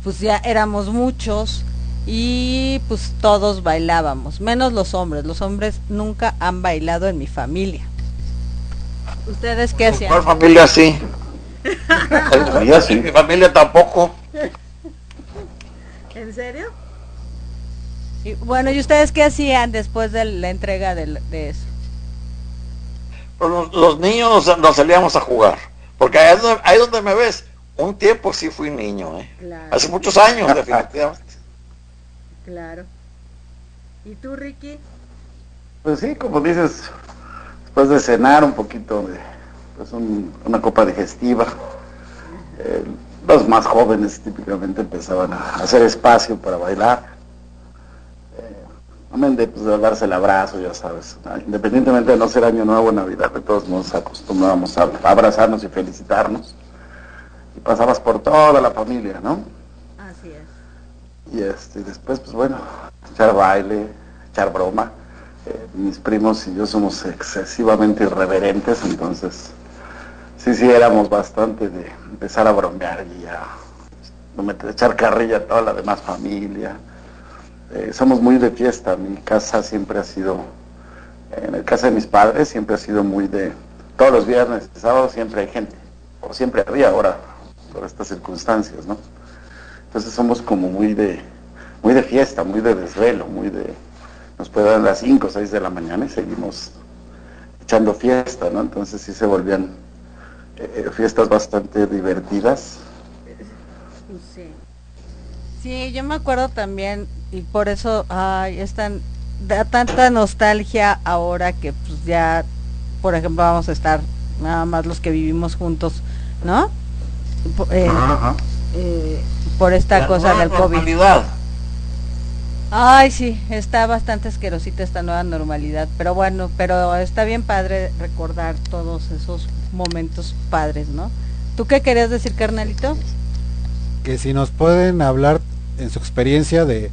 Speaker 2: pues ya éramos muchos y pues todos bailábamos, menos los hombres. Los hombres nunca han bailado en mi familia. ¿Ustedes qué hacían?
Speaker 4: ¿Cuál familia sí?
Speaker 3: familia sí.
Speaker 4: Mi familia tampoco.
Speaker 2: ¿En serio? Y, bueno, ¿y ustedes qué hacían después de la entrega de, eso?
Speaker 4: Pues Los, los niños nos, nos salíamos a jugar. Porque ahí es, donde, ahí es donde me ves. Un tiempo sí fui niño, ¿eh?
Speaker 2: Claro,
Speaker 4: Hace muchos años, definitivamente.
Speaker 2: claro. ¿Y tú, Ricky?
Speaker 3: Pues sí, como dices, después de cenar un poquito de pues un- una copa digestiva, eh, los más jóvenes típicamente empezaban a hacer espacio para bailar. Eh, amén de, pues, de darse el abrazo, ya sabes. Independientemente de no ser año nuevo Navidad, de todos modos acostumbrábamos a abrazarnos y felicitarnos. Y pasabas por toda la familia, ¿no?
Speaker 2: Así es.
Speaker 3: Y este, después, pues bueno, echar baile, echar broma. Eh, mis primos y yo somos excesivamente irreverentes, entonces sí, sí, éramos bastante de empezar a bromear y a echar carrilla a toda la demás familia. Eh, somos muy de fiesta, mi casa siempre ha sido, en el casa de mis padres siempre ha sido muy de, todos los viernes sábados siempre hay gente, o siempre había ahora, por estas circunstancias, ¿no? Entonces somos como muy de, muy de fiesta, muy de desvelo, muy de, nos puede dar las 5 o 6 de la mañana y seguimos echando fiesta, ¿no? Entonces sí se volvían eh, fiestas bastante divertidas.
Speaker 2: Sí. Sí, yo me acuerdo también, y por eso, ay, es tan, da tanta nostalgia ahora que pues ya, por ejemplo, vamos a estar nada más los que vivimos juntos, ¿no? Eh, eh, por esta
Speaker 4: La
Speaker 2: cosa del COVID.
Speaker 4: normalidad.
Speaker 2: Ay, sí, está bastante asquerosita esta nueva normalidad, pero bueno, pero está bien padre recordar todos esos momentos padres, ¿no? ¿Tú qué querías decir, carnalito?
Speaker 5: Que si nos pueden hablar en su experiencia de,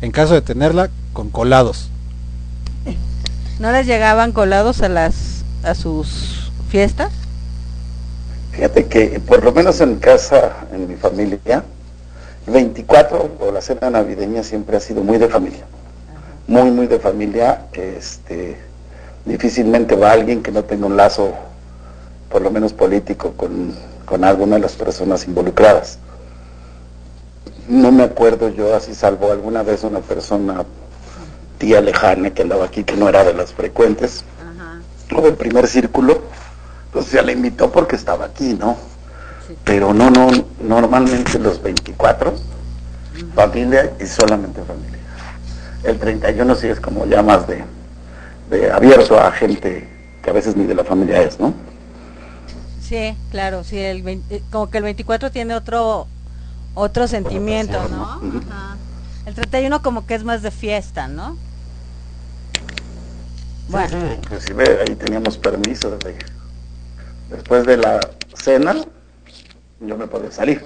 Speaker 5: en caso de tenerla, con colados.
Speaker 2: ¿No les llegaban colados a las a sus fiestas?
Speaker 3: Fíjate que por lo menos en casa, en mi familia, el 24 o la cena navideña siempre ha sido muy de familia. Muy, muy de familia. Este, difícilmente va alguien que no tenga un lazo, por lo menos político, con, con alguna de las personas involucradas. No me acuerdo yo, así salvo alguna vez una persona, tía lejana que andaba aquí, que no era de las frecuentes, o del primer círculo, pues ya le invitó porque estaba aquí, ¿no? Pero no, no, normalmente los 24, familia y solamente familia. El 31 sí es como ya más de, de abierto a gente que a veces ni de la familia es, ¿no?
Speaker 2: Sí, claro, sí, el 20 eh, como que el 24 tiene otro otro sentimiento, ¿no? Ajá. El 31 como que es más de fiesta, ¿no? Bueno,
Speaker 3: Inclusive ahí teníamos permiso de después de la cena yo me podía salir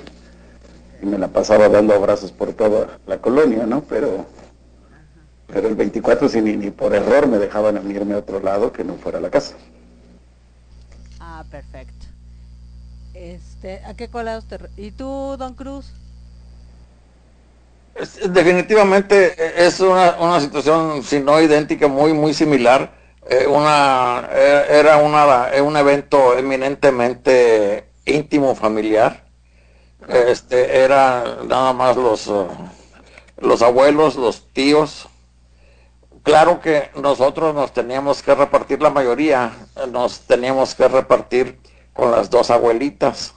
Speaker 3: y me la pasaba dando abrazos por toda la colonia, ¿no? Pero pero el 24 sí ni, ni por error me dejaban a mí irme a otro lado que no fuera la casa.
Speaker 2: ah, perfecto. Este, ¿a qué colados te ¿Y tú, Don Cruz?
Speaker 4: Definitivamente eh, es una, una situación, si no idéntica, muy, muy similar. Eh, una, eh, era una, eh, un evento eminentemente íntimo, familiar. Este, era nada más los, eh, los abuelos, los tíos. Claro que nosotros nos teníamos que repartir, la mayoría nos teníamos que repartir con las dos abuelitas.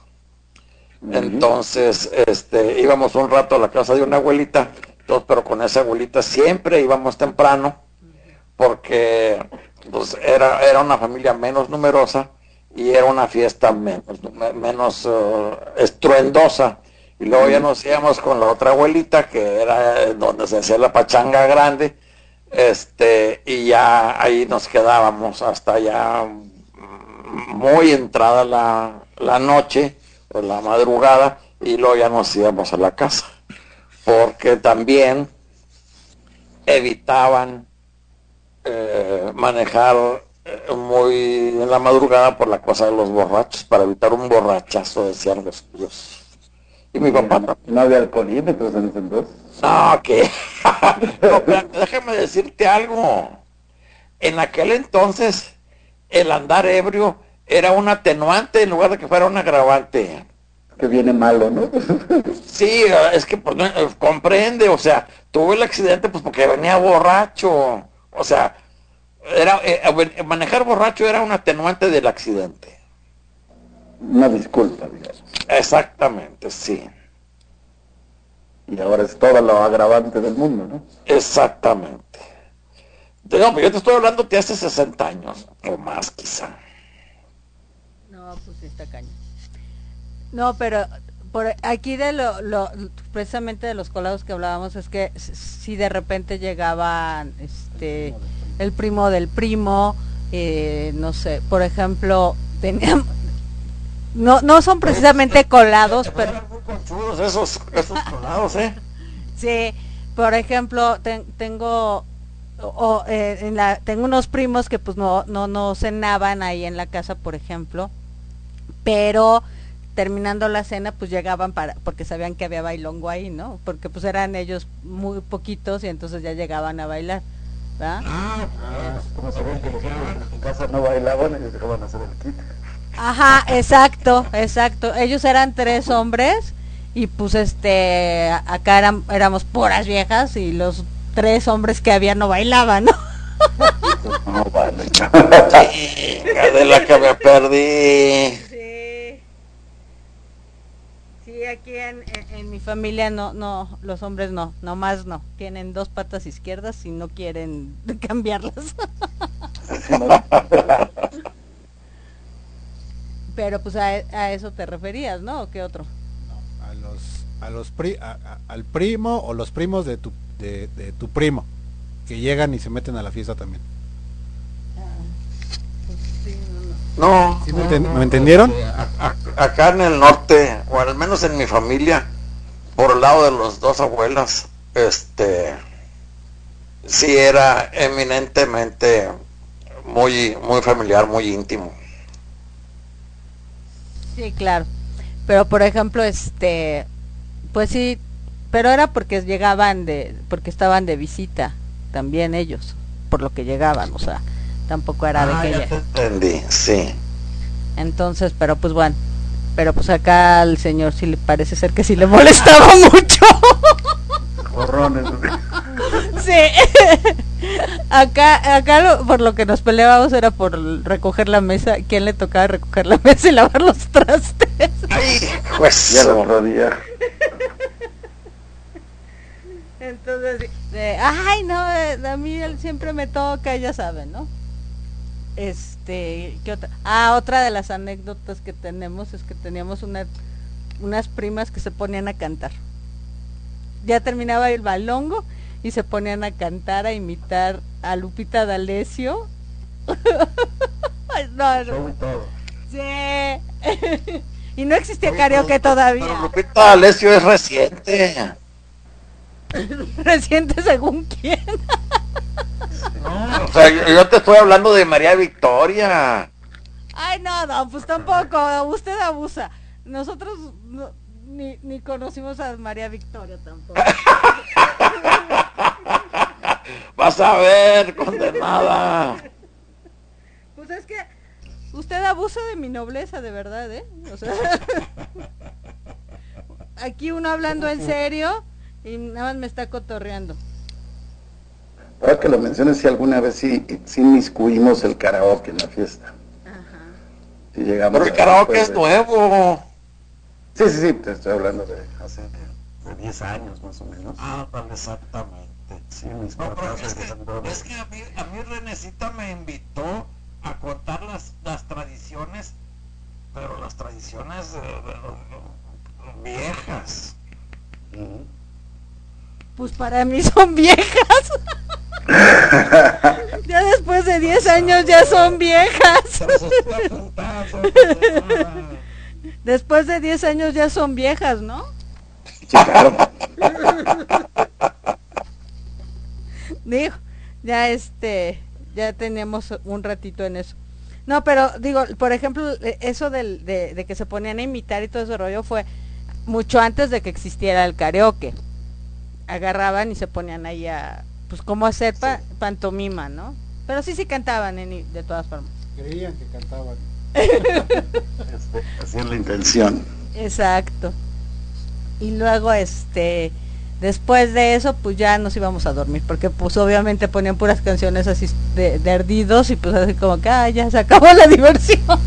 Speaker 4: Entonces, este, íbamos un rato a la casa de una abuelita, entonces, pero con esa abuelita siempre íbamos temprano porque pues, era, era una familia menos numerosa y era una fiesta menos, menos eh, estruendosa. Y luego ya nos íbamos con la otra abuelita, que era donde se hacía la pachanga grande, este, y ya ahí nos quedábamos hasta ya muy entrada la, la noche, o la madrugada, y luego ya nos íbamos a la casa, porque también evitaban eh, manejar eh, muy en la madrugada por la cosa de los borrachos, para evitar un borrachazo, decían los. Y mi papá
Speaker 3: no, había alcoholímetros en ese entonces.
Speaker 4: No, que déjame decirte algo. En aquel entonces el andar ebrio era un atenuante en lugar de que fuera un agravante.
Speaker 3: Que viene malo, ¿no?
Speaker 4: sí, es que pues, comprende, o sea, tuvo el accidente pues porque venía borracho. O sea, era eh, manejar borracho era un atenuante del accidente.
Speaker 3: Una disculpa, digamos.
Speaker 4: Exactamente, sí.
Speaker 3: Y ahora es todo lo agravante del mundo, ¿no?
Speaker 4: Exactamente. No, yo te estoy hablando de hace 60 años, o más quizá.
Speaker 2: No, pues está caña. No, pero por aquí de lo, lo, precisamente de los colados que hablábamos es que si de repente llegaban este el primo del primo eh, no sé por ejemplo teníamos no no son precisamente colados pero
Speaker 4: esos esos colados eh
Speaker 2: sí por ejemplo tengo o, eh, en la, tengo unos primos que pues no, no, no cenaban ahí en la casa, por ejemplo, pero terminando la cena pues llegaban para porque sabían que había bailongo ahí, ¿no? Porque pues eran ellos muy poquitos y entonces ya llegaban a bailar. ¿verdad? Ah,
Speaker 3: como sabían que los en casa no bailaban, ellos dejaban hacer el kit.
Speaker 2: Ajá, exacto, exacto. Ellos eran tres hombres y pues este acá eran, éramos puras viejas y los tres hombres que había no bailaban, ¿no?
Speaker 4: No vale. de la que me perdí.
Speaker 2: Sí. Sí, aquí en, en, mi familia no, no, los hombres no, nomás no. Tienen dos patas izquierdas y no quieren cambiarlas. Pero pues a, a, eso te referías, ¿no? ¿O qué otro?
Speaker 5: No, a los, a los pri, a, al primo o los primos de tu de, tu primo, que llegan y se meten a la fiesta también.
Speaker 4: No,
Speaker 5: ¿me, entendieron?
Speaker 4: acá en el norte, o al menos en mi familia, por el lado de los dos abuelas, este, sí era eminentemente muy, muy familiar, muy íntimo.
Speaker 2: Sí, claro. Pero por ejemplo, este, pues sí, pero era porque llegaban de, porque estaban de visita también ellos, por lo que llegaban, o sea, tampoco era de
Speaker 4: ah,
Speaker 2: que
Speaker 4: ya entendí, sí.
Speaker 2: Entonces, pero pues bueno, pero pues acá al señor sí le parece ser que sí le molestaba mucho.
Speaker 3: Corrones.
Speaker 2: sí. acá, acá por lo que nos peleábamos era por recoger la mesa, quién le tocaba recoger la mesa y lavar los trastes.
Speaker 4: Ay, pues.
Speaker 3: Ya lo rodilla.
Speaker 2: Entonces, ay, no, eh, a mí siempre me toca, ya saben, ¿no? Este, ¿qué otra? Ah, otra de las anécdotas que tenemos es que teníamos una, unas primas que se ponían a cantar. Ya terminaba el balongo y se ponían a cantar, a imitar a Lupita D'Alessio. no, no. Sí. y no existía karaoke todavía.
Speaker 4: Lupita D'Alessio es reciente.
Speaker 2: Reciente según quién.
Speaker 4: no, o sea, yo, te estoy hablando de María Victoria.
Speaker 2: Ay, no, no, pues tampoco, usted abusa. Nosotros ni, ni conocimos a María Victoria tampoco.
Speaker 4: Vas a ver, condenada.
Speaker 2: Pues es que usted abusa de mi nobleza, de verdad, ¿eh? O sea, aquí uno hablando en serio y nada más me está cotorreando.
Speaker 3: Ahora que lo menciones, si alguna vez sí, sí miscuimos el karaoke en la fiesta. Ajá. Si llegamos
Speaker 4: Pero el karaoke es nuevo.
Speaker 3: Sí, sí, sí, te estoy hablando de hace 10 años más o menos.
Speaker 4: Ah, exactamente.
Speaker 3: Sí, mis
Speaker 6: No, es que, es a, mí, a mí Renecita me invitó a contar las, las tradiciones, pero las tradiciones eh, viejas.
Speaker 2: Pues para mí son viejas. ya después de 10 años ya son viejas. Después de 10 años ya son viejas, ¿no?
Speaker 3: Sí, claro.
Speaker 2: Digo, ya este, ya tenemos un ratito en eso. No, pero digo, por ejemplo, e- eso del, de, de que se ponían a imitar y todo ese rollo fue mucho antes de que existiera el karaoke. Agarraban y se ponían ahí a, pues como hacer pa- pantomima, ¿no? Pero sí, sí cantaban en de todas formas.
Speaker 5: Creían que cantaban.
Speaker 3: Así es la intención.
Speaker 2: Exacto. Y luego, este, después de eso, pues ya nos íbamos a dormir, porque pues obviamente ponían puras canciones así de, de ardidos y pues así como que, ah, ya se acabó la diversión.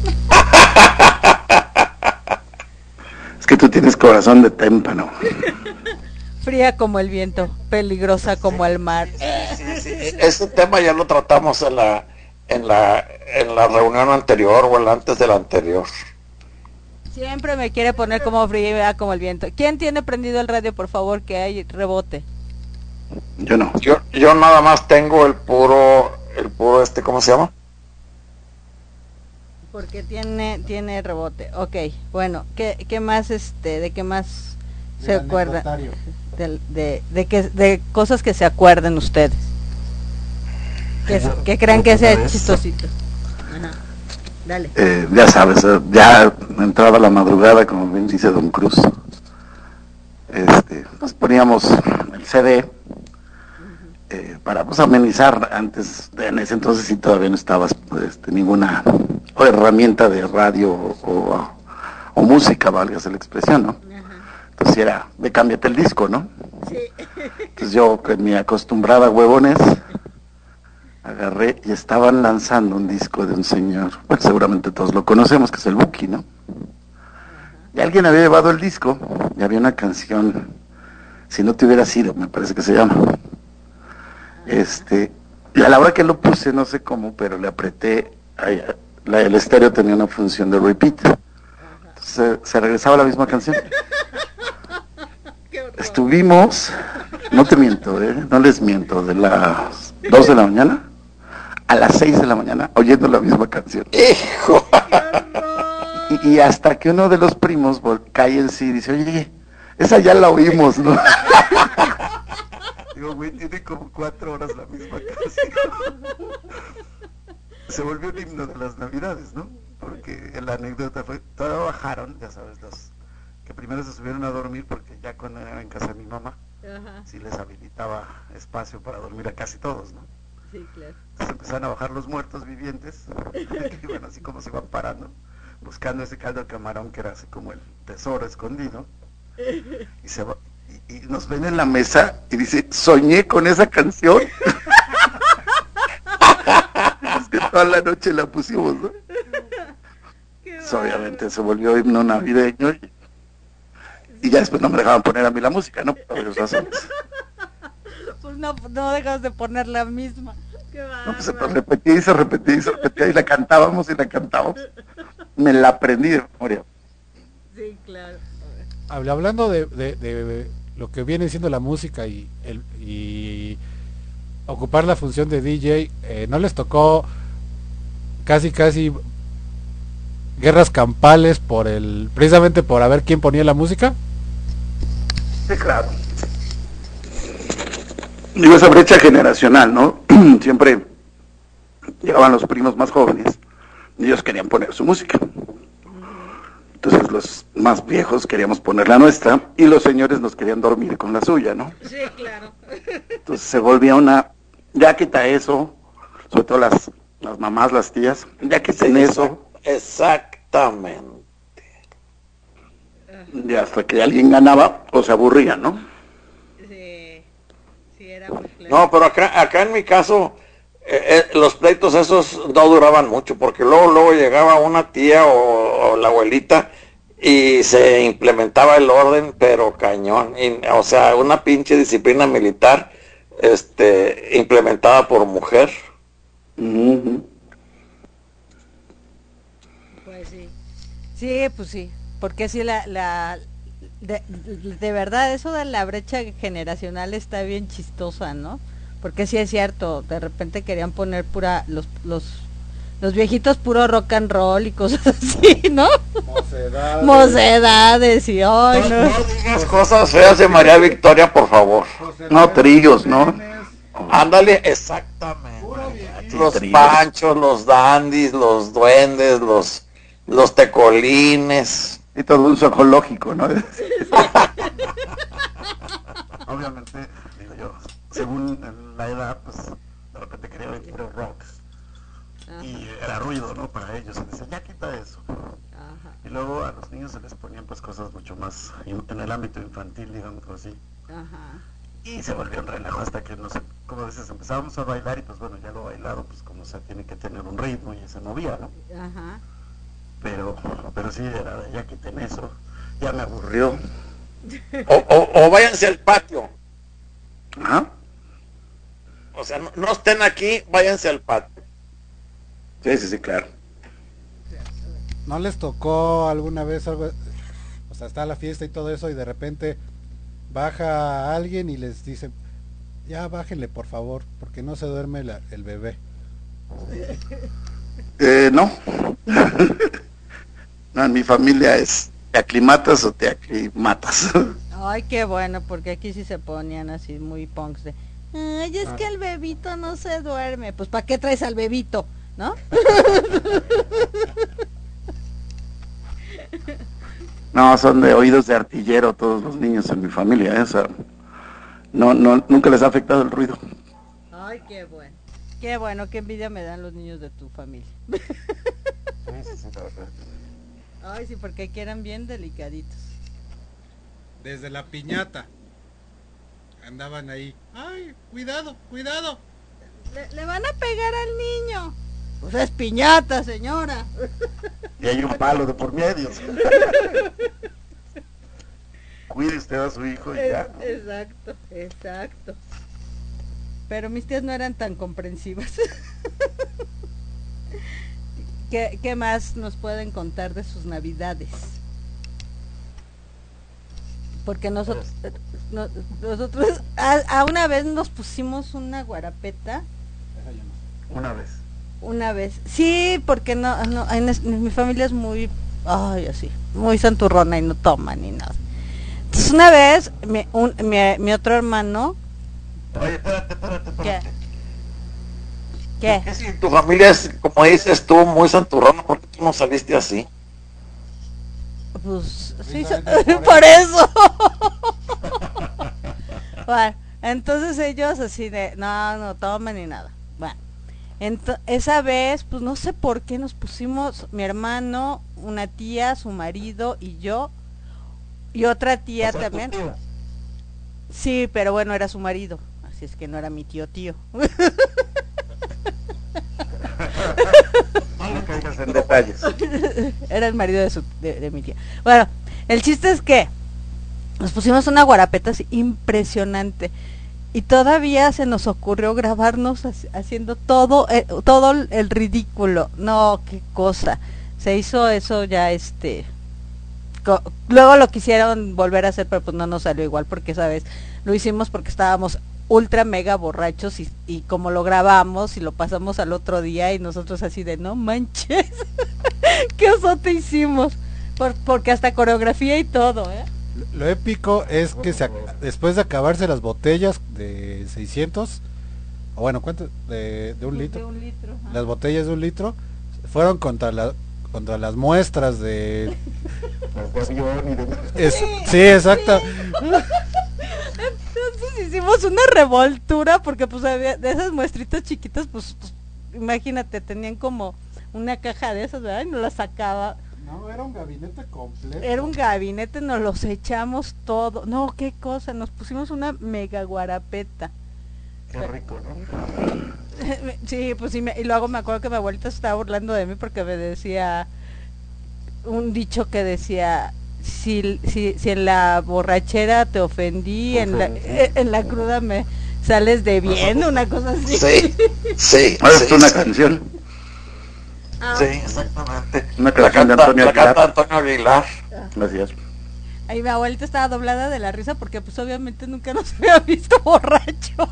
Speaker 3: Es que tú tienes corazón de témpano.
Speaker 2: Fría como el viento, peligrosa como el mar.
Speaker 6: sí, sí, Este tema ya lo tratamos en la, en la, en la reunión anterior o en la antes de la anterior.
Speaker 2: Siempre me quiere poner como fría como el viento. ¿Quién tiene prendido el radio, por favor, que hay rebote?
Speaker 3: Yo no.
Speaker 6: Yo, yo nada más tengo el puro, el puro este, ¿cómo se llama?
Speaker 2: Porque tiene tiene rebote. Ok, bueno, ¿qué, qué más, este, de qué más se acuerda? del- de, de, que, de cosas que se acuerden ustedes. Que, se- que crean que sea chistosito. Ajá. Dale.
Speaker 3: Eh, ya sabes, eh, ya entraba la madrugada, como bien dice Don Cruz. Este, nos poníamos el CD eh, para pues, amenizar. Antes, en ese entonces sí todavía no estaba este, ninguna o herramienta de radio o, o- o música, válgase la expresión, ¿no? Entonces era de cámbiate el disco, ¿no? Entonces yo con mi acostumbrada huevones agarré y estaban lanzando un disco de un señor, bueno, seguramente todos lo conocemos, que es el Buki, ¿no? Y alguien había llevado el disco y había una canción, si no te hubiera sido, me parece que se llama. Este, y a la hora que lo puse, no sé cómo, pero le apreté, la- el estéreo tenía una función de repeat. Entonces se regresaba la misma canción. Estuvimos, no te miento, ¿eh? no les miento, de las 2 de la mañana a las 6 de la mañana oyendo la misma canción.
Speaker 6: ¡Hijo!
Speaker 3: Y, y hasta que uno de los primos cae en sí y dice, oye, esa ya la oímos, ¿no? Digo, güey, tiene como cuatro horas la misma canción. Se volvió un himno de las navidades, ¿no? Porque la anécdota fue, todos bajaron, ya sabes, los que primero se subieron a dormir porque ya cuando era en casa de mi mamá, sí les habilitaba espacio para dormir a casi todos, ¿no?
Speaker 2: Sí, claro.
Speaker 3: Entonces empezaron a bajar los muertos vivientes, que iban así como se iban parando, buscando ese caldo de camarón que era así como el tesoro escondido. Y, se va- y- y nos ven en la mesa y dice, soñé con esa canción. es que toda la noche la pusimos, ¿no? Pues, obviamente se volvió himno navideño y, y ya después no me dejaban poner a mí la música, ¿no? Por varias razones.
Speaker 2: Pues no, no dejas de poner la misma. Qué
Speaker 3: No, pues repetía y se repetía y se repetía y la cantábamos y la cantábamos. Me la aprendí de memoria.
Speaker 2: Sí, claro.
Speaker 5: Habla- Hablando de, de- de lo que viene siendo la música y, el, y ocupar la función de DJ, eh, ¿no les tocó casi casi guerras campales por el precisamente por a ver quién ponía la música?
Speaker 3: Sí, claro. Digo, esa brecha generacional, ¿no? Siempre llegaban los primos más jóvenes y ellos querían poner su música. Entonces los más viejos queríamos poner la nuestra y los señores nos querían dormir con la suya, ¿no?
Speaker 2: Sí, claro.
Speaker 3: Entonces se volvía una, ya quita eso, sobre todo las, las mamás, las tías, ya quiten eso,
Speaker 6: Exactamente.
Speaker 3: y hasta que alguien ganaba o se aburría, ¿no?
Speaker 2: Sí, sí, era muy claro.
Speaker 6: No, pero acá, acá en mi caso, eh, eh, los pleitos esos no duraban mucho, porque luego, luego llegaba una tía o, o la abuelita y se implementaba el orden, pero cañón. Y, o sea, una pinche disciplina militar este, implementada por mujer.
Speaker 2: Pues sí. Sí, pues sí. Porque sí, la, la de, de verdad, eso de la brecha generacional está bien chistosa, ¿no? Porque sí es cierto, de repente querían poner pura, los, los, los viejitos puro rock and roll y cosas así, ¿no?
Speaker 5: Mocedades.
Speaker 2: Mocedades y ay,
Speaker 6: No,
Speaker 2: no.
Speaker 6: no digas cosas feas de María Victoria, por favor.
Speaker 3: No, trillos, ¿no?
Speaker 6: Ándale, exactamente. Los panchos, los dandis, los duendes, los, los tecolines.
Speaker 3: Y todo un zoológico, ¿no? Obviamente, digo yo, según la edad, pues de repente quería ver puro rock. Y era ruido, ¿no? Para ellos. Y decían, ya quita eso.
Speaker 2: Ajá,
Speaker 3: Y luego a los niños se les ponían pues cosas mucho más en el ámbito infantil, digamos así.
Speaker 2: ajá.
Speaker 3: Y se volvió un relajo hasta que, no sé, como dices, empezábamos a bailar y pues bueno, ya lo bailado, pues como se tiene que tener un ritmo y se movía, ¿no?
Speaker 2: Ajá.
Speaker 3: Pero, pero sí, ya quiten eso, ya me aburrió.
Speaker 6: O, o, o váyanse al patio.
Speaker 3: Ajá.
Speaker 6: O sea, no, no estén aquí, váyanse al patio.
Speaker 3: Sí, sí, sí, claro.
Speaker 5: ¿No les tocó alguna vez algo? O sea, está la fiesta y todo eso y de repente baja alguien y les dice, ya bájenle por favor, porque no se duerme la- el bebé.
Speaker 3: Eh, no. no, en mi familia es te aclimatas o te aclimatas.
Speaker 2: Ay, qué bueno, porque aquí sí se ponían así muy punks de, ay, es que el bebito no se duerme. Pues, ¿para qué traes al bebito? ¿No?
Speaker 3: no, son de oídos de artillero todos los niños en mi familia, ¿eh? o sea, no, no, nunca les ha afectado el ruido.
Speaker 2: Ay, qué bueno. Qué bueno, qué envidia me dan los niños de tu familia. Ay, sí, porque aquí eran bien delicaditos.
Speaker 5: Desde la piñata. Andaban ahí. Ay, cuidado, cuidado.
Speaker 2: Le, le van a pegar al niño. Pues es piñata, señora.
Speaker 3: Y hay un palo de por medio. Cuide usted a su hijo y ya.
Speaker 2: Exacto, exacto. Pero mis tías no eran tan comprensivas. ¿Qué, ¿Qué más nos pueden contar de sus navidades? Porque nosotros, no- nosotros a, a una vez nos pusimos una guarapeta,
Speaker 3: Una vez.
Speaker 2: una vez. Sí, porque no, no en, es- en mi familia es muy, ay, así, muy santurrona y no toma ni nada. Entonces una vez mi, un- mi, mi otro hermano,
Speaker 3: Oye, espérate, espérate, espérate.
Speaker 2: ¿Qué?
Speaker 6: ¿Qué si tu familia es, como dices tú, muy santurrona? ¿Por qué tú no saliste así?
Speaker 2: Pues sí,
Speaker 5: Precisamente
Speaker 2: por,
Speaker 5: por
Speaker 2: eso. bueno, entonces ellos así de, no, no tomen ni nada. Bueno, esa vez, pues no sé por qué nos pusimos mi hermano, una tía, su marido y yo, y otra tía
Speaker 3: O sea, tu
Speaker 2: también. Sí, pero bueno, era su marido, así es que no era mi tío tío.
Speaker 3: No caigas en detalles.
Speaker 2: era el marido de, su, de, de mi tía. Bueno, el chiste es que nos pusimos una guarapeta así impresionante y todavía se nos ocurrió grabarnos haci- haciendo todo eh, todo el- el ridículo. No, qué cosa. Se hizo eso ya este luego lo quisieron volver a hacer, pero pues no nos salió igual porque sabes, lo hicimos porque estábamos ultra mega borrachos y, y como lo grabamos y lo pasamos al otro día y nosotros así de no manches, qué osote hicimos, Por- porque hasta coreografía y todo, ¿eh?
Speaker 5: Lo- épico es que se después de acabarse las botellas de 600, o bueno, ¿cuánto? De, de un
Speaker 2: De
Speaker 5: litro.
Speaker 2: un litro.
Speaker 5: Las botellas de un litro fueron contra la contra las muestras de
Speaker 3: de de-
Speaker 5: es- sí exacto
Speaker 2: hicimos una revoltura porque pues había de esas muestritas chiquitas, pues, pues, imagínate, tenían como una caja de esas, ¿verdad? Y nos las sacaba.
Speaker 5: no era un gabinete completo
Speaker 2: Era un gabinete, nos los echamos todo. No, qué cosa, nos pusimos una mega guarapeta.
Speaker 3: Qué rico, ¿no?
Speaker 2: Sí, pues sí, me- y luego me acuerdo que mi abuelita se estaba burlando de mí porque me decía un dicho que decía, si, si, si en la borrachera te ofendí, en la, eh, en la cruda me, sales de bien, una cosa así.
Speaker 4: Sí, sí,
Speaker 3: Ahora
Speaker 4: sí,
Speaker 3: es una
Speaker 4: sí.
Speaker 3: canción.
Speaker 2: Ah,
Speaker 4: Sí, exactamente.
Speaker 3: Una
Speaker 4: La
Speaker 3: canción de Antonio
Speaker 4: la
Speaker 3: Aguilar.
Speaker 4: canta Antonio Aguilar.
Speaker 3: Así es.
Speaker 2: Ahí mi abuelita estaba doblada de la risa porque pues obviamente nunca nos había visto borrachos.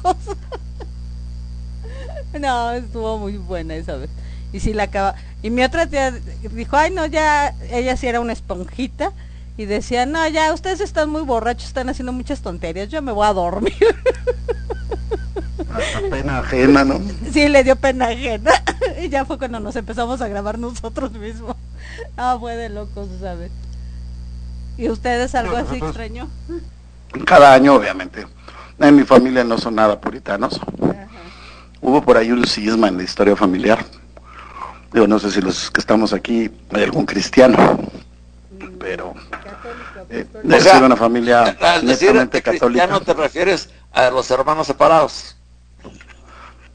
Speaker 2: no, estuvo muy buena esa vez. Y sí la acaba. Y mi otra tía dijo, ay no, ya, ella sí era una esponjita. Y decía, no, ya, ustedes están muy borrachos, están haciendo muchas tonterías, yo me voy a dormir.
Speaker 3: Hasta pena ajena, ¿no?
Speaker 2: sí, le dio pena ajena. y ya fue cuando nos empezamos a grabar nosotros mismos. Ah, fue de locos, ¿sabes? ¿Y ustedes algo así extraño?
Speaker 3: Cada año, obviamente. En mi familia no son nada puritanos. Hubo por ahí un cisma en la historia familiar. Digo, no sé si los que estamos aquí hay algún cristiano, pero eh,
Speaker 4: O sea,
Speaker 3: una familia
Speaker 4: Al decir
Speaker 3: netamente
Speaker 4: cristiano te refieres a los hermanos separados.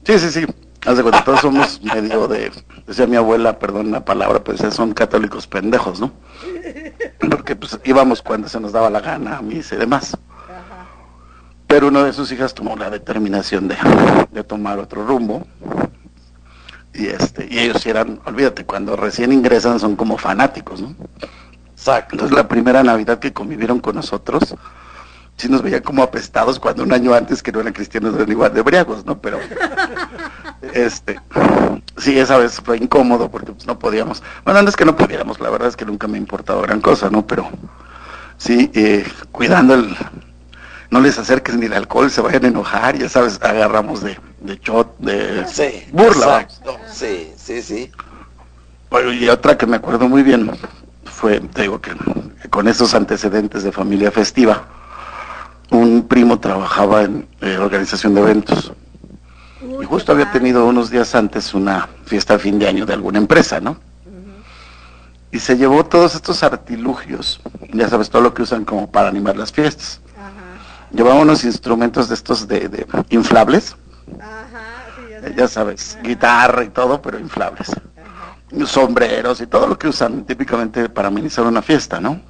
Speaker 3: Sí, sí, sí. Haz de cuenta, todos somos medio de, decía mi abuela, perdón la palabra, pues son católicos pendejos, ¿no? Porque pues íbamos cuando se nos daba la gana, a misa y demás. Pero una de sus hijas tomó la determinación de, de tomar otro rumbo. Y este, y ellos eran, olvídate, cuando recién ingresan son como fanáticos, ¿no?
Speaker 4: Exacto.
Speaker 3: Entonces la primera Navidad que convivieron con nosotros, sí nos veían como apestados cuando un año antes que no eran cristianos eran igual de briagos, ¿no? Pero este sí esa vez fue incómodo porque pues, no podíamos. Bueno, no es que no pudiéramos, la verdad es que nunca me ha importado gran cosa, ¿no? Pero sí, eh, cuidando el no les acerques ni el alcohol, se vayan a enojar, ya sabes, agarramos de, de shot, de
Speaker 4: Sí.
Speaker 3: burla.
Speaker 4: Exacto. Sí, sí, sí.
Speaker 3: Bueno, y otra que me acuerdo muy bien fue, te digo que con esos antecedentes de familia festiva, un primo trabajaba en eh, organización de eventos. Y justo había tenido unos días antes una fiesta de fin de año de alguna empresa, ¿no? Y se llevó todos estos artilugios, ya sabes, todo lo que usan como para animar las fiestas. Llevaba unos instrumentos de estos de, de inflables, eh, ya sabes, guitarra y todo, pero inflables. Sombreros y todo lo que usan típicamente para amenizar una fiesta, ¿no?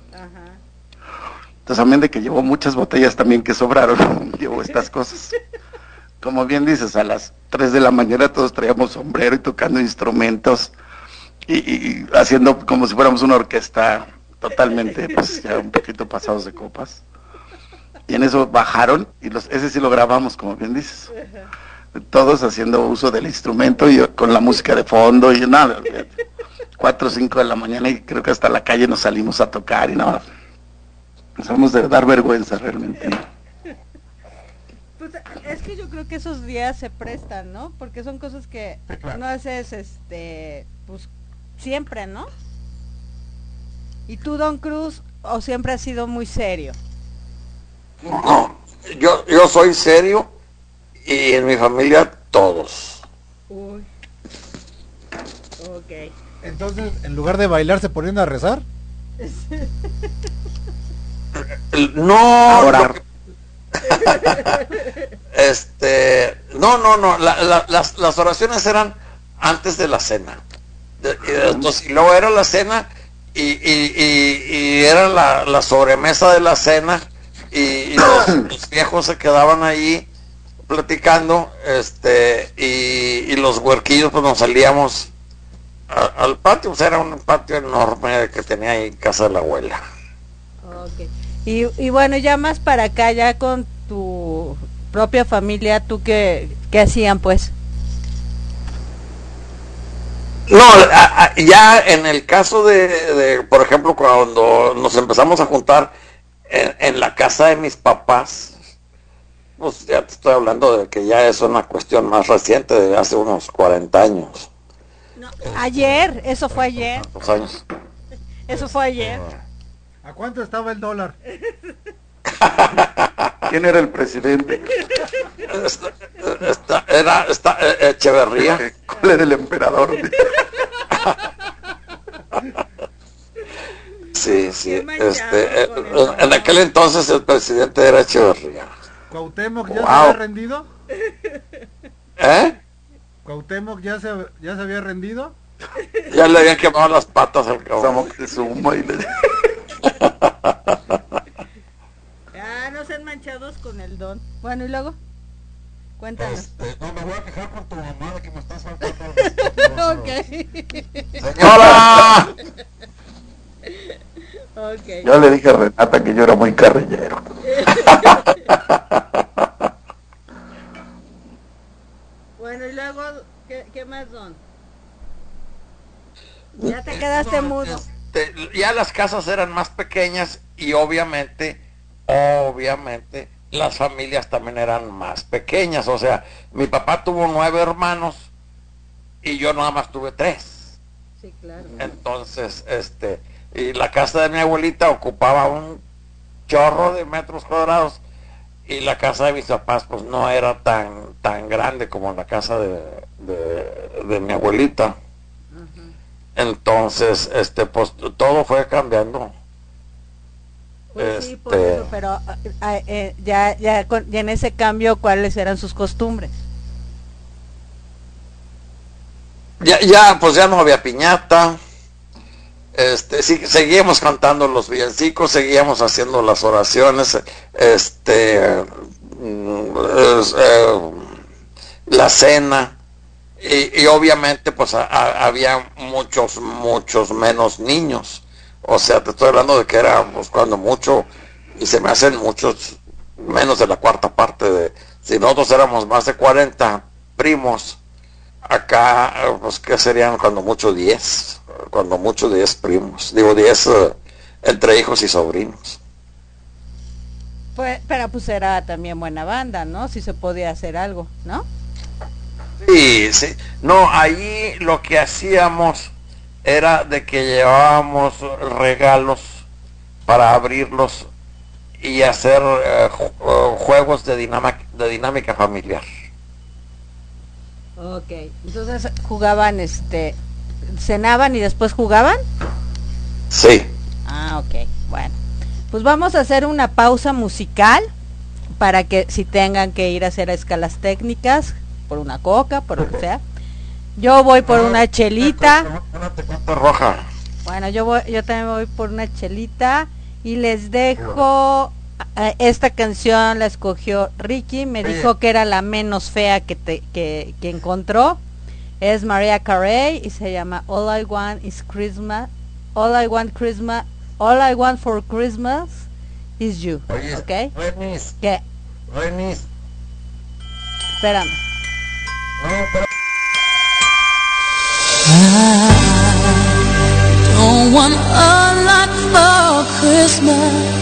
Speaker 3: Entonces, también de que llevó muchas botellas también que sobraron, llevó estas cosas. Como bien dices, a las 3 de la mañana todos traíamos sombrero y tocando instrumentos y, y haciendo como si fuéramos una orquesta totalmente, pues ya un poquito pasados de copas. Y en eso bajaron y los, ese sí lo grabamos, como bien dices. Todos haciendo uso del instrumento y con la música de fondo y nada. Cuatro o cinco de la mañana y creo que hasta la calle nos salimos a tocar y nada. Nos vamos de dar vergüenza realmente. ¿no?
Speaker 2: Pues es que yo creo que esos días se prestan, ¿no? Porque son cosas que no haces, este, pues siempre, ¿no? ¿Y tú, Don Cruz, o siempre has sido muy serio?
Speaker 4: No, yo, yo soy serio y en mi familia todos.
Speaker 2: Uy. Ok.
Speaker 5: Entonces, en lugar de bailar, se ponían a rezar.
Speaker 4: No,
Speaker 3: Ahora.
Speaker 4: este, no, no, no, la- la- las, las oraciones eran antes de la cena. De- y, entonces, y luego era la cena y, y- y- y era la, la sobremesa de la cena y, y los, los viejos se quedaban ahí platicando este y, y los huerquillos pues nos salíamos a- al patio, pues era un patio enorme que tenía ahí en casa de la abuela.
Speaker 2: Y, y bueno, ya más para acá, ya con tu propia familia, ¿tú qué, qué hacían pues?
Speaker 4: No, a- a- ya en el caso de, de, por ejemplo, cuando nos empezamos a juntar en, en la casa de mis papás, pues ya te estoy hablando de que ya es una cuestión más reciente, de hace unos 40 años.
Speaker 2: Ayer, eso fue ayer,
Speaker 4: Los años.
Speaker 2: eso fue ayer.
Speaker 5: ¿A cuánto estaba el dólar?
Speaker 3: ¿Quién era el presidente?
Speaker 4: Esta- esta- era esta, eh, Echeverría.
Speaker 3: ¿Cuál era el emperador?
Speaker 4: Sí, sí. Este, eh, en aquel entonces el presidente era Echeverría.
Speaker 5: ¿Cuauhtémoc ya se había rendido?
Speaker 4: ¿Eh?
Speaker 5: ¿Cuauhtémoc ya se, ya se había rendido?
Speaker 4: Ya le habían quemado las patas al cabrón.
Speaker 3: Que suma y le-
Speaker 2: Ah, no sean manchados con el don. Bueno, y luego. Cuéntanos.
Speaker 4: Este, no me voy a quejar con tu mamá de que me estás faltando
Speaker 2: ok.
Speaker 4: Señora.
Speaker 3: Yo le dije a Renata que yo era muy carrillero.
Speaker 2: Bueno, y luego, ¿qué, qué más son? Ya te quedaste
Speaker 4: No,
Speaker 2: mudo.
Speaker 4: este, ya las casas eran más pequeñas y obviamente, obviamente, las familias también eran más pequeñas. O sea, mi papá tuvo nueve hermanos y yo nada más tuve tres.
Speaker 2: Sí, claro.
Speaker 4: Entonces, este, y la casa de mi abuelita ocupaba un chorro de metros cuadrados y la casa de mis papás pues no era tan tan grande como la casa de, de, de mi abuelita. Entonces, este, pues todo fue cambiando.
Speaker 2: Pues sí, por
Speaker 4: Este-
Speaker 2: eso, pero ah, ah, eh, ya, ya, con- ya en ese cambio, ¿cuáles eran sus costumbres?
Speaker 4: Ya, ya, pues ya no había piñata. Este, sí, seguíamos cantando los villancicos, seguíamos haciendo las oraciones, este, mm, eh, la cena, y, obviamente pues había muchos, muchos menos niños. O sea, te estoy hablando de que éramos cuando mucho, y se me hacen muchos, menos de la cuarta parte de, si nosotros éramos más de 40 primos, acá, pues que serían cuando mucho 10, cuando mucho 10 primos, digo 10 eh, entre hijos y sobrinos.
Speaker 2: Pues, pero pues era también buena banda, ¿no? Si se podía hacer algo, ¿no?
Speaker 4: Sí, sí. No, ahí lo que hacíamos era de que llevábamos regalos para abrirlos y hacer eh, eh, juegos de dinámica, de dinámica familiar.
Speaker 2: Ok. Entonces jugaban, este, cenaban y después jugaban.
Speaker 4: Sí.
Speaker 2: Ah, ok. Bueno, pues vamos a hacer una pausa musical para que si tengan que ir a hacer escalas técnicas, por una coca, por lo que sea. Yo voy por una chelita.
Speaker 4: Una tecate roja.
Speaker 2: Bueno, yo voy, yo también voy por una chelita y les dejo esta canción la escogió Ricky, me dijo que era la menos fea que te, que, que encontró. Es Maria Carey y se llama All I Want is Christmas. All I want Christmas. All I want for Christmas is you.
Speaker 4: Oye,
Speaker 2: ¿Ok?
Speaker 4: Renis,
Speaker 2: ¿Qué?
Speaker 4: Renis,
Speaker 2: Espérame.
Speaker 4: no, pero-
Speaker 7: Don't want a lot for Christmas.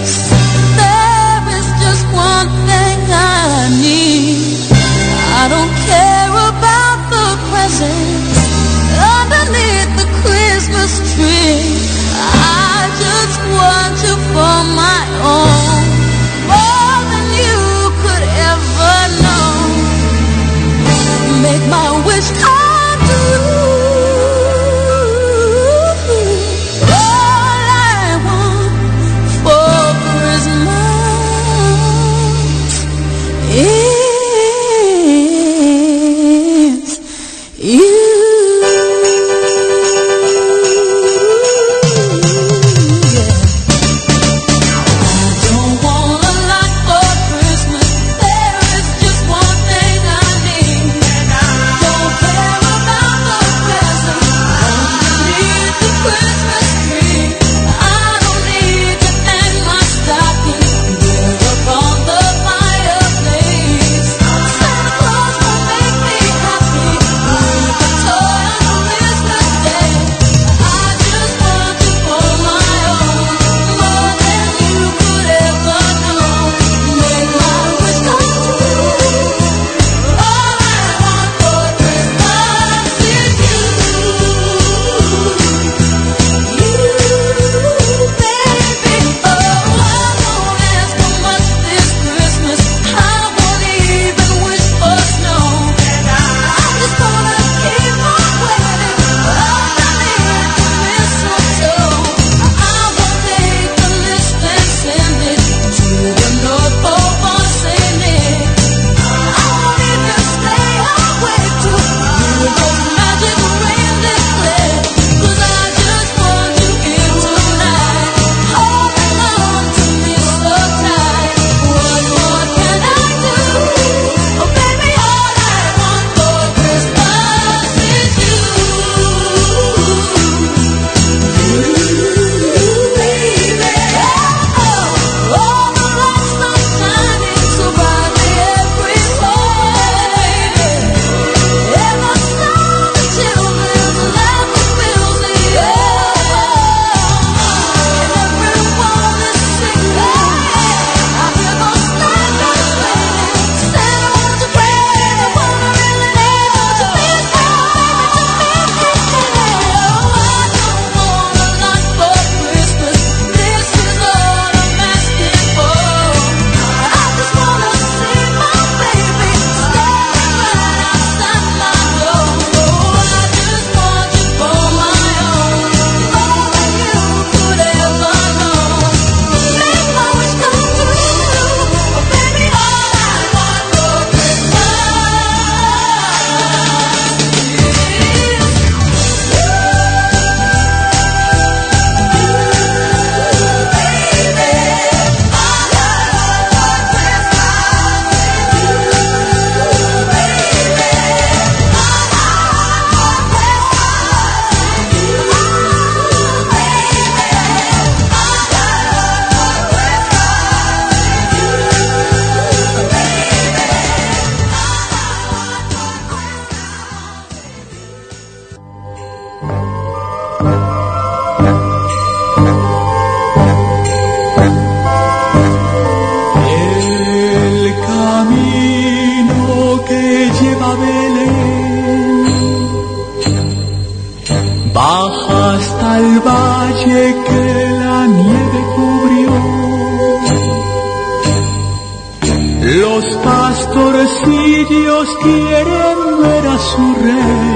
Speaker 8: Pastorcillos quieren ver a su rey.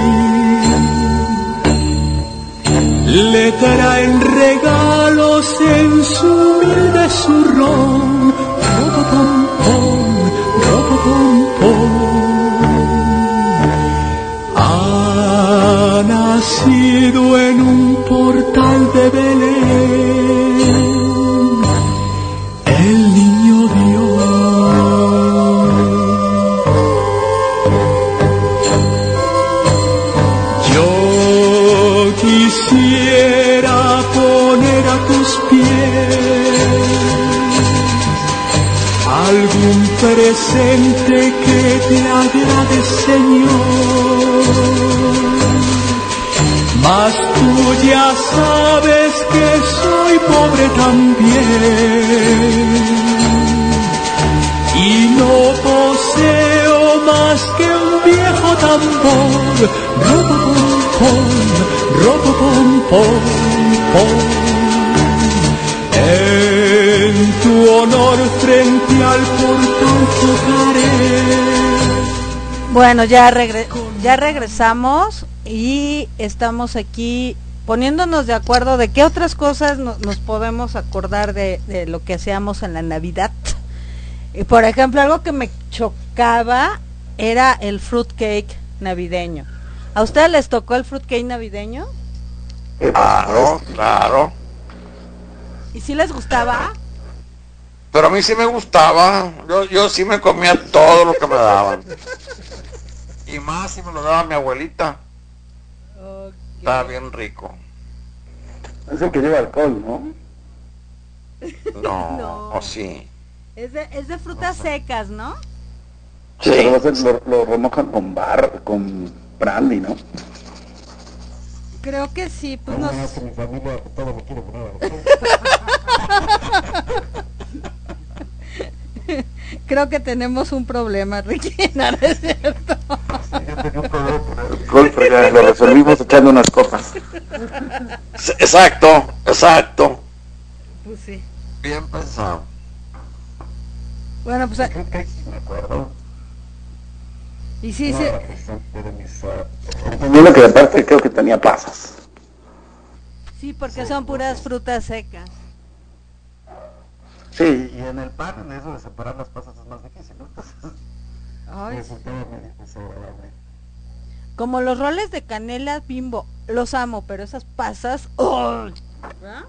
Speaker 8: Le traen regalos en su humilde zurrón. Ropopompón, ropopompón. Ha nacido en presente que te agrade, Señor. Mas tú ya sabes que soy pobre también y no poseo más que un viejo tambor. Ropopompón, ropopompón, En tu honor frente al portón tocaré.
Speaker 2: Bueno, ya, regre- ya regresamos y estamos aquí poniéndonos de acuerdo de qué otras cosas no- nos podemos acordar de, de lo que hacíamos en la Navidad. Y por ejemplo, algo que me chocaba era el fruitcake navideño. ¿A ustedes les tocó el fruitcake navideño?
Speaker 4: Claro, claro.
Speaker 2: ¿Y si les gustaba?
Speaker 4: Pero a mí sí me gustaba. Yo, yo sí me comía todo lo que me daban. Y más si me lo daba mi abuelita. Estaba bien rico.
Speaker 3: Es el que lleva alcohol, ¿no?
Speaker 4: No,
Speaker 2: No.
Speaker 4: o sí.
Speaker 2: Es de, es de frutas secas, ¿no?
Speaker 3: Pero lo, remojan con bar, con brandy, ¿no?
Speaker 2: Creo que sí, pues no sé.
Speaker 9: mi familia todo me quiere poner
Speaker 2: Creo que tenemos un problema, Ricky, ¿no es cierto?
Speaker 3: Lo resolvimos echando unas copas.
Speaker 4: Exacto, exacto.
Speaker 2: Pues sí.
Speaker 4: Bien pensado.
Speaker 2: Bueno, pues... ah,
Speaker 9: Creo que sí me acuerdo.
Speaker 2: Y sí, sí.
Speaker 9: De mis, ah,
Speaker 3: Viendo que aparte creo que tenía pasas.
Speaker 2: Sí, porque son puras frutas secas.
Speaker 3: Sí,
Speaker 9: Y en el pan, en eso de separar las pasas es más difícil, ¿no? Entonces,
Speaker 2: Ay,
Speaker 9: resultaba medio desagradable.
Speaker 2: como los roles de canela bimbo, los amo, pero esas pasas... ¿verdad?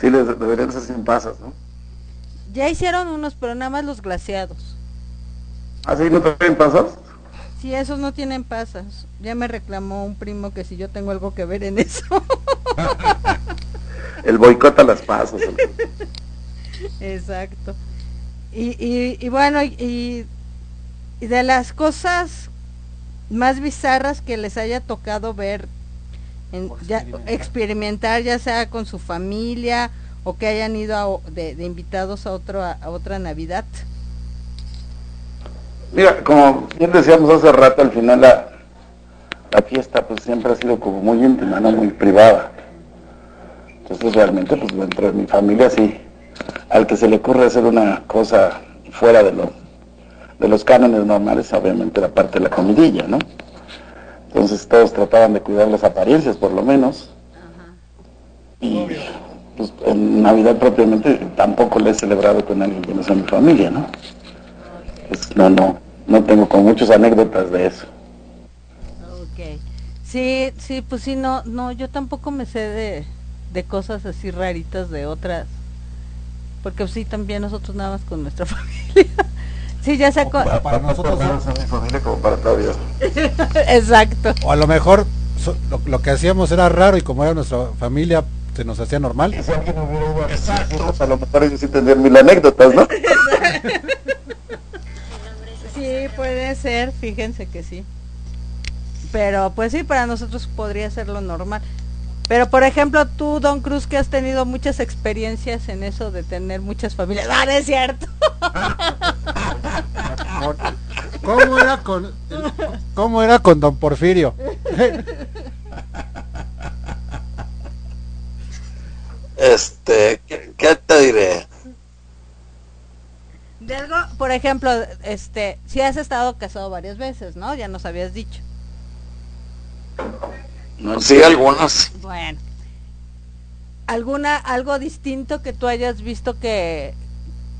Speaker 3: sí les deberían ser sin pasas, ¿no?
Speaker 2: Ya hicieron unos, pero nada más los glaseados.
Speaker 3: ¿Ah, sí? ¿No traen pasas?
Speaker 2: Sí, esos no tienen pasas. Ya me reclamó un primo que si yo tengo algo que ver en eso.
Speaker 3: El boicot a las pasas.
Speaker 2: Exacto. Y, y, y bueno, y- de las cosas más bizarras que les haya tocado ver, en- ya, experimentar. ya sea con su familia o que hayan ido a de, de invitados a, otro, a, a otra Navidad.
Speaker 3: Mira, como bien decíamos hace rato, al final la, la fiesta pues siempre ha sido como muy íntima, no muy privada. Entonces realmente pues dentro de mi familia sí, al que se le ocurre hacer una cosa fuera de lo de los cánones normales, obviamente la parte de la comidilla, ¿no? Entonces todos trataban de cuidar las apariencias por lo menos. Y pues en Navidad propiamente tampoco la he celebrado con alguien que no sea mi familia, ¿no? Pues no, no, no tengo como muchas anécdotas de eso.
Speaker 2: Ok. Sí, sí, pues sí, no, no, yo tampoco me sé de, de cosas así raritas de otras. Porque sí, también nosotros nada más con nuestra familia. sí, ya sé.
Speaker 5: Para, para nosotros,
Speaker 3: a mi familia como para todavía.
Speaker 2: Exacto.
Speaker 5: o a lo mejor so- lo, lo que hacíamos era raro y como era nuestra familia, se nos hacía normal.
Speaker 9: Si alguien hubiera ido a
Speaker 3: Pues a lo mejor ellos sí tendrían mil anécdotas, ¿no?
Speaker 2: Sí, puede ser, fíjense que sí. Pero pues sí, para nosotros podría ser lo normal. Pero por ejemplo, tú, Don Cruz, que has tenido muchas experiencias en eso de tener muchas familias. ¡Ah, es cierto!
Speaker 5: ¿Cómo era con, cómo era con Don Porfirio? Este, ¿qué, ¿qué, te diré?
Speaker 2: De algo, por ejemplo, este, si has estado casado varias veces, ¿no? Ya nos habías dicho.
Speaker 3: No
Speaker 4: Sí, algunas.
Speaker 2: Bueno. ¿Alguna, algo distinto que tú hayas visto que,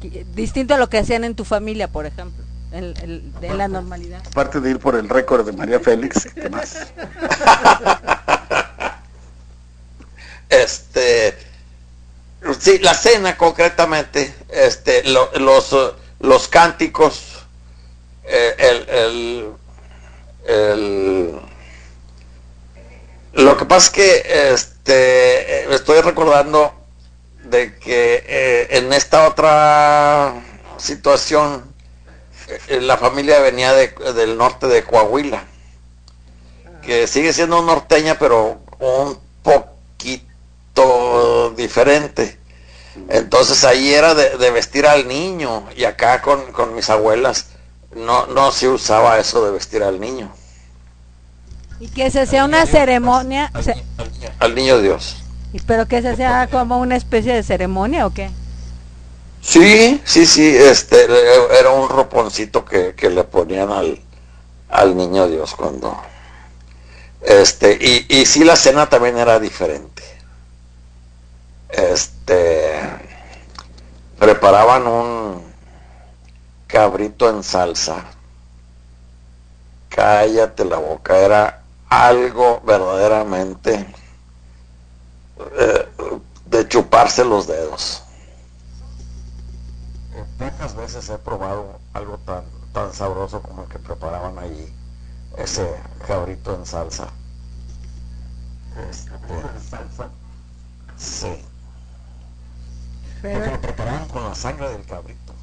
Speaker 2: que- distinto a lo que hacían en tu familia, por ejemplo, en, en- en la normalidad?
Speaker 3: Aparte de ir por el récord de María Félix, ¿qué más?
Speaker 4: Este, sí, la cena concretamente, este, lo- los, los cánticos, eh, el, el, el- lo que pasa es que este, eh, estoy recordando de que eh, en esta otra situación eh, la familia venía de- del norte de Coahuila, que sigue siendo norteña, pero un poquito diferente. Entonces ahí era de, de vestir al niño y acá con, con mis abuelas no, no se usaba eso de vestir al niño,
Speaker 2: Y que se hacía una ceremonia,
Speaker 4: al niño Dios.
Speaker 2: pero que se hacía como una especie de ceremonia o qué?
Speaker 4: Sí, sí, sí, este era un roponcito que, que le ponían al, al niño Dios cuando este y, y sí la cena también era diferente. Este preparaban un cabrito en salsa. Cállate la boca, era algo verdaderamente eh, de chuparse los dedos.
Speaker 10: Eh, Pocas veces he probado algo tan, tan sabroso como el que preparaban allí, ese cabrito en salsa. Este, salsa. Sí, porque
Speaker 2: Pero,
Speaker 10: lo preparaban con la sangre del cabrito.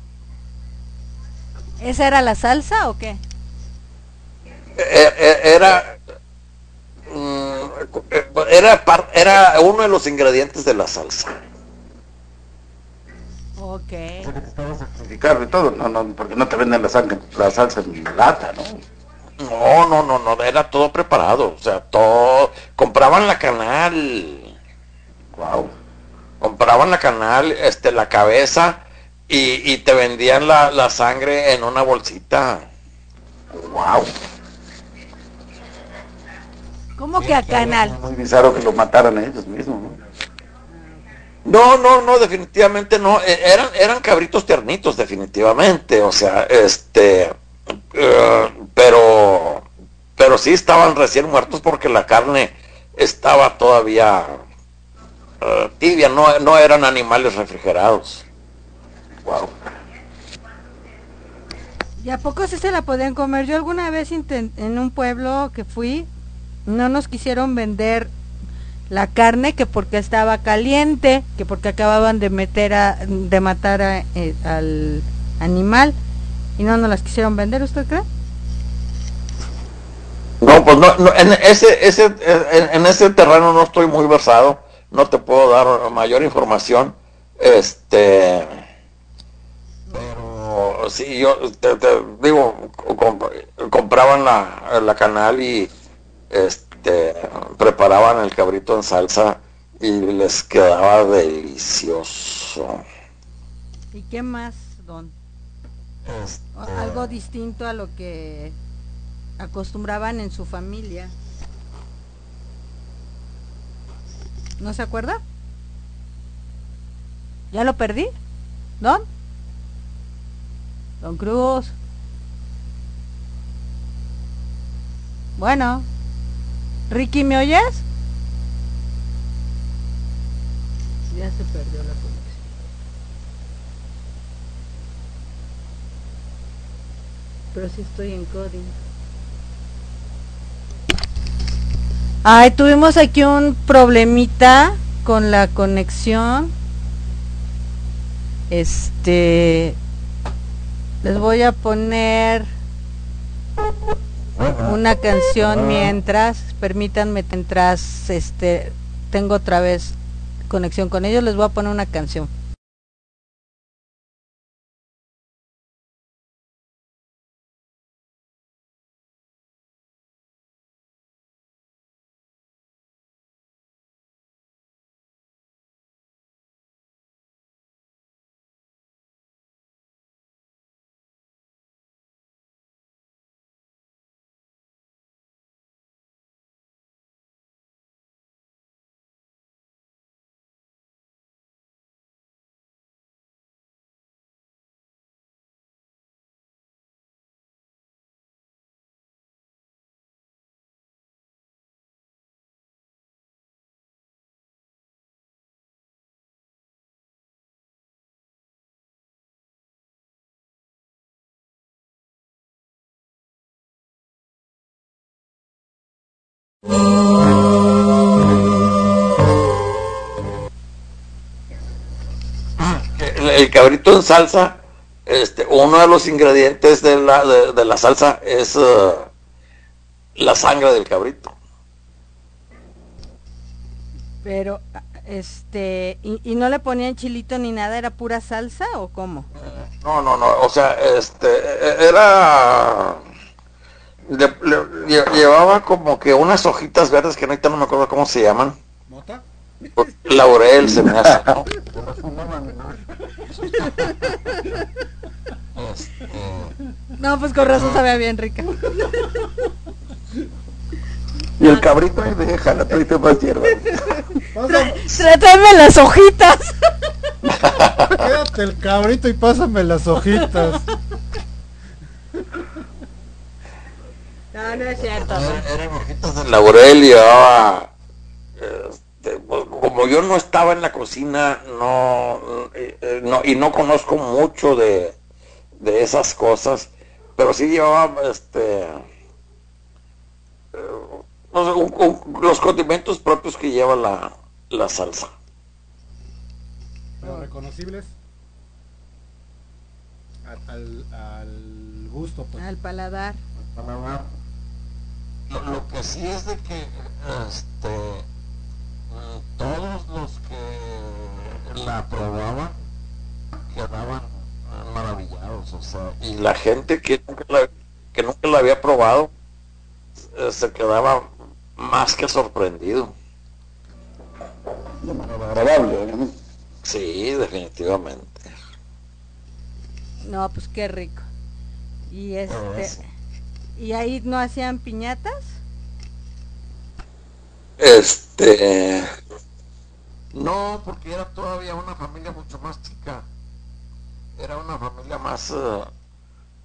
Speaker 2: ¿Esa era la salsa o qué?
Speaker 4: Eh, eh, era era par- era uno de los ingredientes de la salsa
Speaker 2: Ok.
Speaker 3: Y todo, no, no, porque no te venden la, sangre, la salsa en lata, ¿no?
Speaker 4: no no no no era todo preparado o sea todo compraban la canal
Speaker 3: Wow.
Speaker 4: compraban la canal este la cabeza y, y te vendían la, la sangre en una bolsita
Speaker 3: Wow.
Speaker 2: ¿Cómo que a canal?
Speaker 3: Muy bizarro que lo mataran ellos mismos, ¿no?
Speaker 4: No, no, no, definitivamente no. E- Eran, eran cabritos tiernitos, definitivamente. O sea, este, eh, pero, pero sí estaban recién muertos porque la carne estaba todavía eh, tibia. No, no eran animales refrigerados.
Speaker 3: Wow.
Speaker 2: ¿Y a poco sí se la podían comer? Yo alguna vez en un pueblo que fui, no nos quisieron vender la carne que porque estaba caliente, que porque acababan de meter a, de matar a, eh, al animal y no nos las quisieron vender, ¿usted cree?
Speaker 4: No, pues no, no, en ese, ese, en, en ese terreno no estoy muy versado. No te puedo dar mayor información. Este, pero sí, yo te, digo, comp- compraban la, la canal y este preparaban el cabrito en salsa y les quedaba delicioso.
Speaker 2: ¿Y qué más, don?
Speaker 10: Este,
Speaker 2: Algo distinto a lo que acostumbraban en su familia. ¿No se acuerda? ¿Ya lo perdí? ¿Don? Don Cruz. Bueno. Ricky, ¿me oyes? Ya se perdió la conexión. Pero sí estoy en coding. Ay, tuvimos aquí un problemita con la conexión. Este les voy a poner una canción mientras, permítanme mientras este tengo otra vez conexión con ellos, les voy a poner una canción.
Speaker 4: Cabrito en salsa, este, uno de los ingredientes de la, de, de la salsa es eh, la sangre del cabrito.
Speaker 2: Pero, este, y, y no le ponían chilito ni nada, era pura salsa o cómo?
Speaker 4: No, no, no, o sea, este, e- era... le- le- lle- llevaba como que unas hojitas verdes que ahorita no me acuerdo cómo se llaman.
Speaker 5: ¿Mota?
Speaker 4: Laurel se me hace, ¿no?
Speaker 2: No, pues con razón sabía bien rica.
Speaker 3: Y el cabrito ahí déjala, todavía más hierba.
Speaker 2: Las hojitas.
Speaker 5: quédate el cabrito y pásame las hojitas.
Speaker 2: No, no es cierto.
Speaker 4: Eran eran hojitas de laurel y llevaba... como yo no estaba en la cocina, no, eh, eh, no y no conozco mucho de, de esas cosas, pero sí llevaba este... eh, no sé, un- un- los condimentos propios que lleva la, la salsa.
Speaker 5: Pero reconocibles. Al, al, al gusto, pues.
Speaker 2: Al paladar.
Speaker 10: paladar. Lo, lo que sí es de que este todos los que la probaban quedaban maravillados, o sea,
Speaker 4: Y la gente que nunca la, que nunca la había probado eh, se quedaba más que sorprendido.
Speaker 3: Agradable, obviamente.
Speaker 4: Sí, definitivamente.
Speaker 2: No, pues qué rico. Y este, y ahí no hacían piñatas.
Speaker 4: Este,
Speaker 10: no, porque era todavía una familia mucho más chica.
Speaker 4: era una familia más, eh,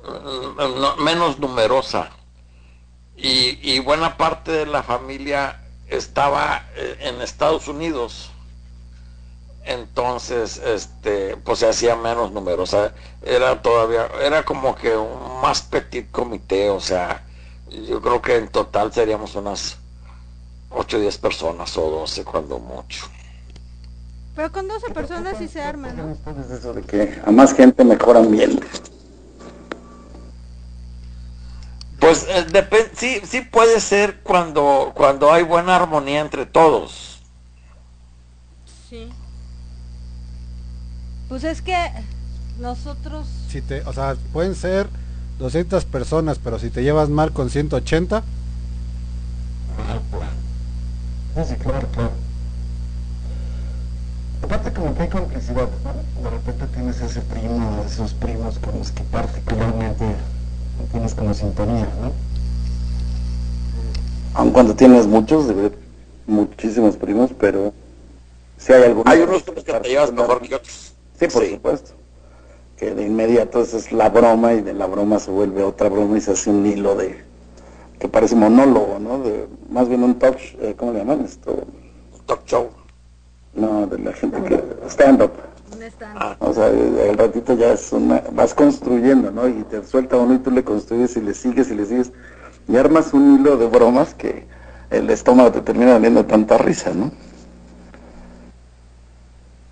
Speaker 4: eh, no- menos numerosa. Y, y buena parte de la familia estaba eh, en Estados Unidos. Entonces, este, pues se hacía menos numerosa. Era todavía, era como que un más petit comité, o sea, yo creo que en total seríamos unas 8 o 10 personas o 12 cuando mucho.
Speaker 2: Pero con 12 personas sí se arman, ¿no?
Speaker 3: Eso de que a más gente mejor ambiente.
Speaker 4: Pues eh, depen- sí, sí puede ser cuando, cuando hay buena armonía entre todos.
Speaker 2: Sí. Pues es que nosotros
Speaker 5: Si te, o sea, pueden ser 200 personas, pero si te llevas mal con 180,
Speaker 10: Mal plan. Sí, sí, claro, claro. Aparte como que hay complicidad, ¿no? De repente tienes ese primo, esos primos con los que particularmente tienes como sintonía, ¿no?
Speaker 3: Aun cuando tienes muchos, muchísimos primos, pero si hay algunos...
Speaker 4: Hay unos con los que te llevas mejor que otros.
Speaker 3: Sí, por supuesto. Que de inmediato esa es la broma y de la broma se vuelve otra broma y se hace un hilo de... que parece monólogo, ¿no? De, más bien un talk, eh, ¿cómo le llaman esto?
Speaker 4: Talk show.
Speaker 3: No, de la gente que... stand-up.
Speaker 4: Ah.
Speaker 3: O sea, el ratito ya es una... vas construyendo, ¿no? Y te suelta uno y tú le construyes y le sigues y le sigues. Y armas un hilo de bromas que el estómago te termina dando tanta risa, ¿no?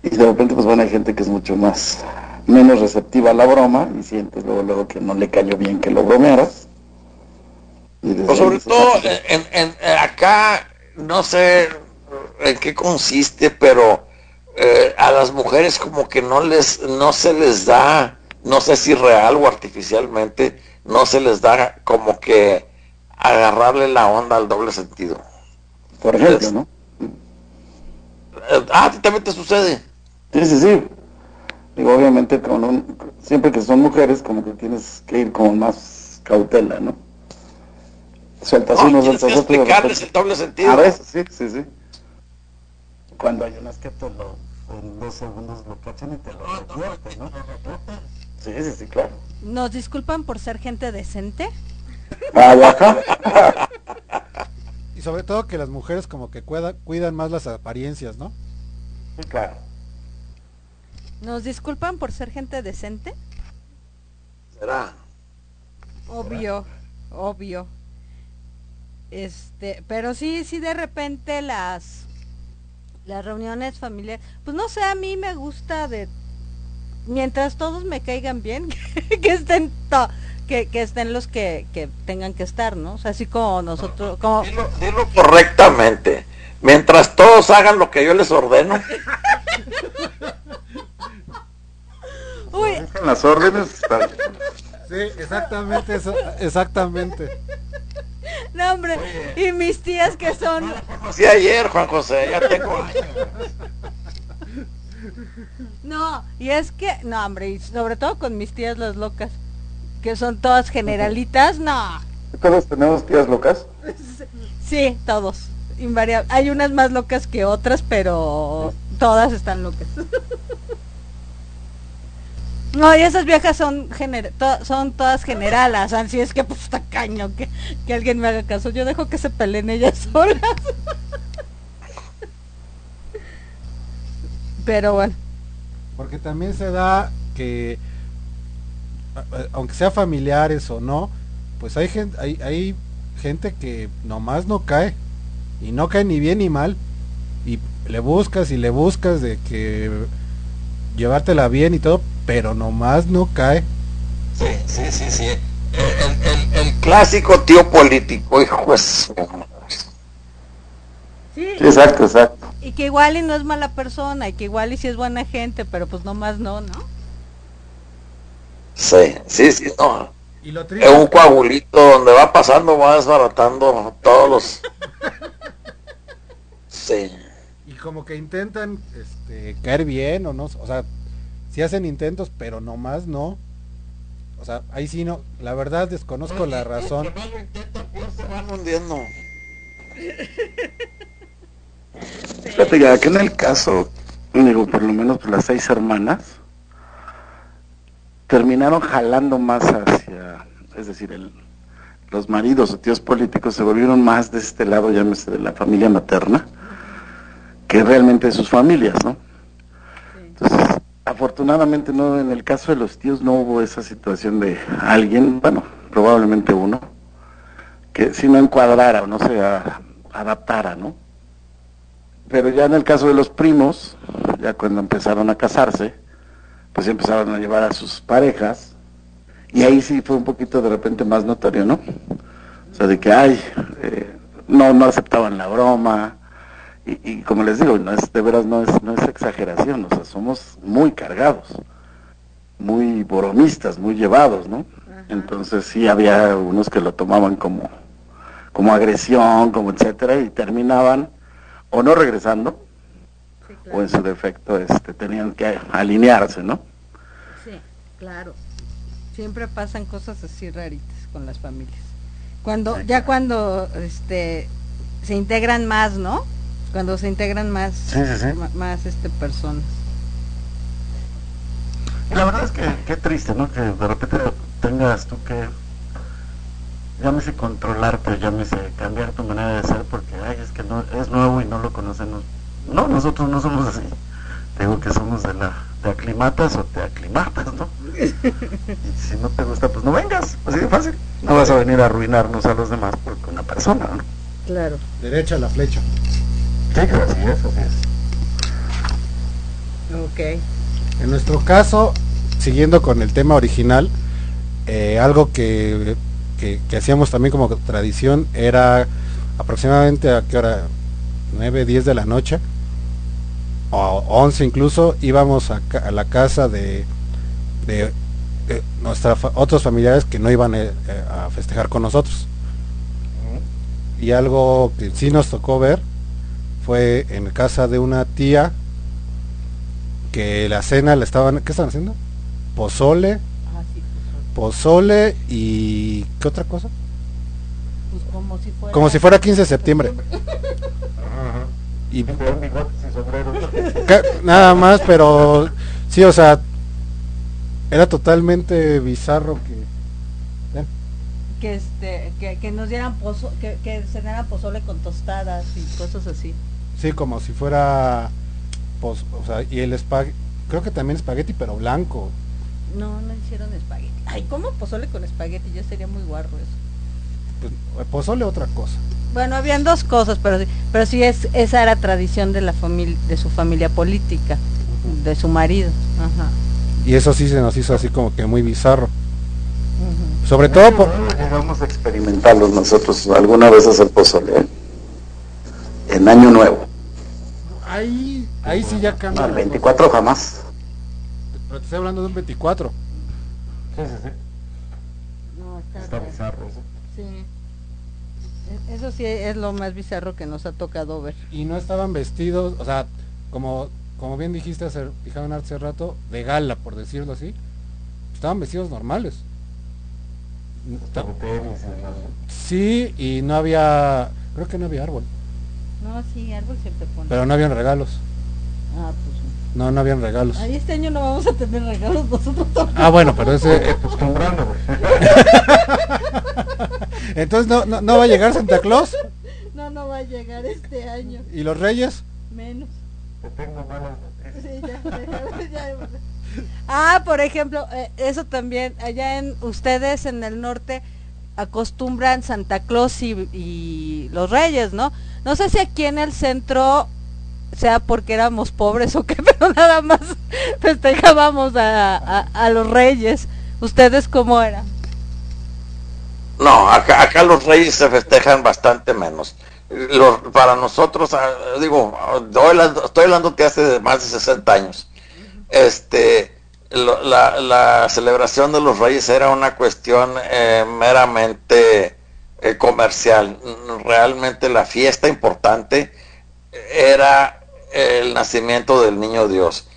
Speaker 3: Y de repente, pues bueno, hay gente que es mucho más, menos receptiva a la broma y sientes luego, luego que no le cayó bien que lo bromearas. Ahí
Speaker 4: sobre todo
Speaker 3: "Ah, pues,
Speaker 4: en, en- eh, acá, no sé en qué consiste, pero eh, a las mujeres como que no les, no se les da, no sé si real o artificialmente, no se les da como que agarrarle la onda al doble sentido.
Speaker 3: Por ejemplo, ¿no?
Speaker 4: Eh, ah, ¿a ti también te sucede?
Speaker 3: Sí, sí, sí. Digo, obviamente, con un, siempre que son mujeres, como que tienes que ir con más cautela, ¿no? Sueltas
Speaker 4: No,
Speaker 3: uno, sueltas otro.
Speaker 4: explicarles el doble sentido.
Speaker 3: A veces, sí, sí, sí. Cuando hay unas que
Speaker 10: te lo, en dos segundos lo cachan y te lo revierten, ¿no?
Speaker 3: Sí, sí, sí, claro.
Speaker 2: Nos disculpan por ser gente decente.
Speaker 3: Ah,
Speaker 5: y sobre todo que las mujeres como que cuida- cuidan más las apariencias, ¿no?
Speaker 3: Sí, claro.
Speaker 2: Nos disculpan por ser gente decente.
Speaker 4: ¿Será?
Speaker 2: Obvio, obvio. Este, pero sí, sí de repente las las reuniones familiares, pues no sé, a mí me gusta de mientras todos me caigan bien, que estén to- que, que estén los que, que tengan que estar, ¿no? O sea, así como nosotros, como
Speaker 4: Dilo, dilo correctamente. Mientras todos hagan lo que yo les ordeno,
Speaker 2: uy,
Speaker 3: las órdenes.
Speaker 5: Sí, exactamente eso, exactamente.
Speaker 2: No hombre, y mis tías que son
Speaker 4: sí ayer, Juan José, ya tengo años.
Speaker 2: No, y es que, no, hombre, y sobre todo con mis tías las locas, que son todas generalitas, no,
Speaker 3: ¿Todos tenemos tías locas?
Speaker 2: sí, todos, invariable. Hay unas más locas que otras, pero todas están locas. No, y esas viejas son gener son todas generalas, así es que pues está caño que, que alguien me haga caso. Yo dejo que se peleen ellas solas. Pero bueno,
Speaker 5: Porque también se da que, aunque sea familiares o no, pues hay gente, hay, hay gente que nomás no cae. Y no cae ni bien ni mal. Y le buscas y le buscas de que llevártela bien y todo, pero nomás no cae.
Speaker 4: Sí, sí, sí, sí. El, el- el clásico tío político, hijo de su-
Speaker 2: sí,
Speaker 3: Sí, exacto, exacto.
Speaker 2: y que igual y no es mala persona, y que igual y si es buena gente, pero pues nomás no, ¿no?
Speaker 4: Sí, sí, sí, no.
Speaker 5: Y lo
Speaker 4: Es un coagulito donde va pasando, va desbaratando todos los... Sí.
Speaker 5: Como que intentan este, caer bien o no, o sea, si hacen intentos, pero nomás no. O sea, ahí sí no, la verdad desconozco la razón.
Speaker 4: Se van hundiendo.
Speaker 3: Fíjate que aquí en el caso, digo, por lo menos pues, las seis hermanas terminaron jalando más hacia, es decir, el, los maridos o tíos políticos se volvieron más de este lado, llámese de la familia materna, que realmente de sus familias, ¿no? Entonces, afortunadamente no, en el caso de los tíos no hubo esa situación de alguien, bueno, probablemente uno, que si no encuadrara o no se a- adaptara, ¿no? Pero ya en el caso de los primos, ya cuando empezaron a casarse, pues empezaron a llevar a sus parejas, y ahí sí fue un poquito de repente más notorio, ¿no? O sea, de que, ay, eh, no, no aceptaban la broma, y, y como les digo, no es, de veras no es, no es exageración, o sea, somos muy cargados, muy bromistas, muy llevados, ¿no? Entonces sí había unos que lo tomaban como, como agresión, como etcétera, y terminaban o no regresando,
Speaker 2: Sí,
Speaker 3: o en su defecto este, tenían que alinearse, ¿no?
Speaker 2: Sí, claro. Siempre pasan cosas así raritas con las familias. Cuando, ya cuando este se integran más, ¿no? Cuando se integran más,
Speaker 3: Sí, sí,
Speaker 2: más este personas.
Speaker 3: Y la verdad es que qué triste, ¿no? Que de repente tengas tú que, llámese controlarte, llámese cambiar tu manera de ser, porque, ay, es que no, es nuevo y no lo conocemos. No, nosotros no somos así. Digo que somos de la, te aclimatas o te aclimatas, ¿no? Y si no te gusta, pues no vengas, así de fácil. No vas a venir a arruinarnos a los demás porque una persona, ¿no?
Speaker 2: Claro.
Speaker 5: Derecha a la flecha.
Speaker 3: Sí, es.
Speaker 2: Ok.
Speaker 5: En nuestro caso, siguiendo con el tema original, eh, algo que, que- que hacíamos también como tradición era aproximadamente a qué hora, 9, 10 de la noche, o 11 incluso, íbamos a, la casa de, de, de nuestra otros familiares que no iban eh, eh, a festejar con nosotros. Y algo que sí nos tocó ver fue en casa de una tía que la cena la estaban, ¿qué estaban haciendo? Pozole,
Speaker 2: Ah, sí,
Speaker 5: pozole y ¿qué otra cosa?
Speaker 2: pues, como si fuera...
Speaker 5: Como si fuera 15 de septiembre. Y nada más, pero sí, o sea, era totalmente bizarro que
Speaker 2: Que, este, que, que nos dieran pozo, que, que cenaran pozole con tostadas y cosas así.
Speaker 5: Sí, como si fuera poz- o sea, y el espagueti, creo que también espagueti pero blanco.
Speaker 2: No, no hicieron espagueti. Ay, ¿cómo pozole con espagueti? Ya sería muy guarro eso.
Speaker 5: Pues, pozole otra cosa.
Speaker 2: Bueno, habían dos cosas, pero sí, pero sí es esa era tradición de la familia de su familia política, de su marido. Ajá.
Speaker 5: Y eso sí se nos hizo así como que muy bizarro. Sobre todo por...
Speaker 3: Llegamos a experimentarlos nosotros alguna vez hacer pozole. En Año Nuevo.
Speaker 5: Ahí, ahí sí ya
Speaker 3: No,
Speaker 5: cambia.
Speaker 3: el
Speaker 5: la
Speaker 3: 24 jamás.
Speaker 5: Pero te estoy hablando de un 24.
Speaker 10: Sí, sí, sí.
Speaker 2: No, está-
Speaker 10: Está bizarro eso.
Speaker 2: sí. E- Eso sí es lo más bizarro que nos ha tocado ver.
Speaker 5: Y no estaban vestidos, o sea, como, como bien dijiste hace, dijeron hace rato, de gala, por decirlo así. Estaban vestidos normales. Sí, y no había, creo que no había árbol,
Speaker 2: No, sí, árbol siempre pone.
Speaker 5: pero no habían regalos.
Speaker 2: Ah, pues sí.
Speaker 5: No, no habían regalos.
Speaker 2: Ahí este año no vamos a tener regalos nosotros tampoco.
Speaker 5: Ah, bueno, pero ese...
Speaker 10: Pues comprando, güey.
Speaker 5: Entonces no, no, no va a llegar Santa Claus
Speaker 2: No, no va a llegar este año.
Speaker 5: y los reyes.
Speaker 2: Menos.
Speaker 10: Te tengo malas noticias.
Speaker 2: Sí, ya, ya. Ah, por ejemplo, eh, eso también, allá en ustedes en el norte acostumbran Santa Claus y, y los reyes, ¿no? No sé si aquí en el centro sea porque éramos pobres o qué, pero nada más festejábamos a, los reyes. ¿Ustedes cómo eran?
Speaker 4: No, acá, acá los reyes se festejan bastante menos. Para nosotros, ah, digo, estoy hablando de hace más de 60 años. Este, la celebración de los reyes era una cuestión eh, meramente eh, comercial. Realmente la fiesta importante era el nacimiento del niño Dios.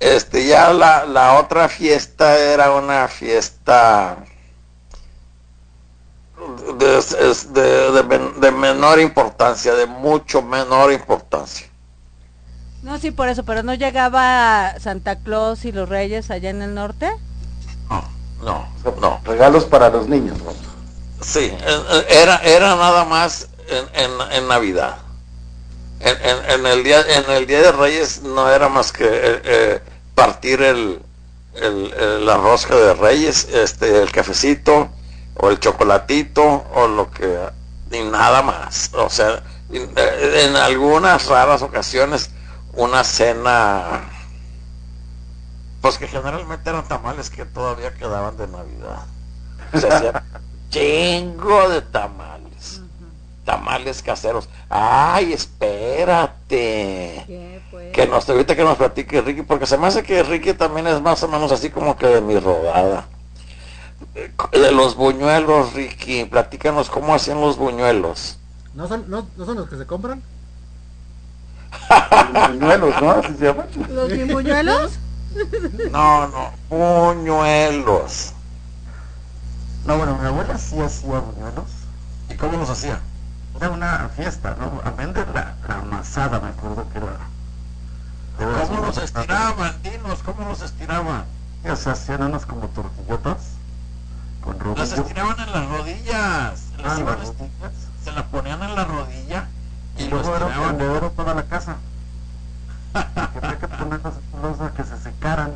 Speaker 4: Este, ya la, la otra fiesta era una fiesta de, de- de menor importancia, de mucho menor importancia.
Speaker 2: No, sí, por eso, pero no llegaba Santa Claus y los reyes allá en el norte.
Speaker 4: No, no, no.
Speaker 3: Regalos para los niños. ¿no?
Speaker 4: Sí, eh, eh, era, era nada más en, en- en Navidad. En, en- el día, en el día de Reyes no era más que eh, partir el, el- la rosca de Reyes, este, el cafecito o el chocolatito o lo que y nada más. O sea, en, algunas raras ocasiones una cena, pues que generalmente eran tamales que todavía quedaban de Navidad. chingo de tamales. Tamales caseros. Ay, espérate.
Speaker 2: ¿Qué, pues?
Speaker 4: Que nos, ahorita que nos platique Ricky, porque se me hace que Ricky también es más o menos así como que de mi rodada. De los buñuelos, Ricky, platícanos cómo hacían los buñuelos.
Speaker 5: ¿No son, no, no son los que se compran?
Speaker 3: Buñuelos, ¿no? Así se llaman.
Speaker 2: ¿Los bimuñuelos?
Speaker 4: No, no, buñuelos.
Speaker 10: No, bueno, mi abuela sí hacía buñuelos.
Speaker 4: ¿Y cómo los hacía?
Speaker 10: Era una fiesta, ¿no? A vender la, la amasada, me acuerdo que era.
Speaker 4: ¿Cómo los estiraban? Dinos, ¿cómo los estiraban?
Speaker 10: Y, o sea, hacían unas como tortillotas con
Speaker 4: Las estiraban en las rodillas. Las
Speaker 10: Ah,
Speaker 4: iban
Speaker 10: las rodillas.
Speaker 4: se las ponían en la rodilla y
Speaker 10: Y
Speaker 4: lo
Speaker 10: luego era un tendedero toda la casa. que había que ponerlas los a que se secaran.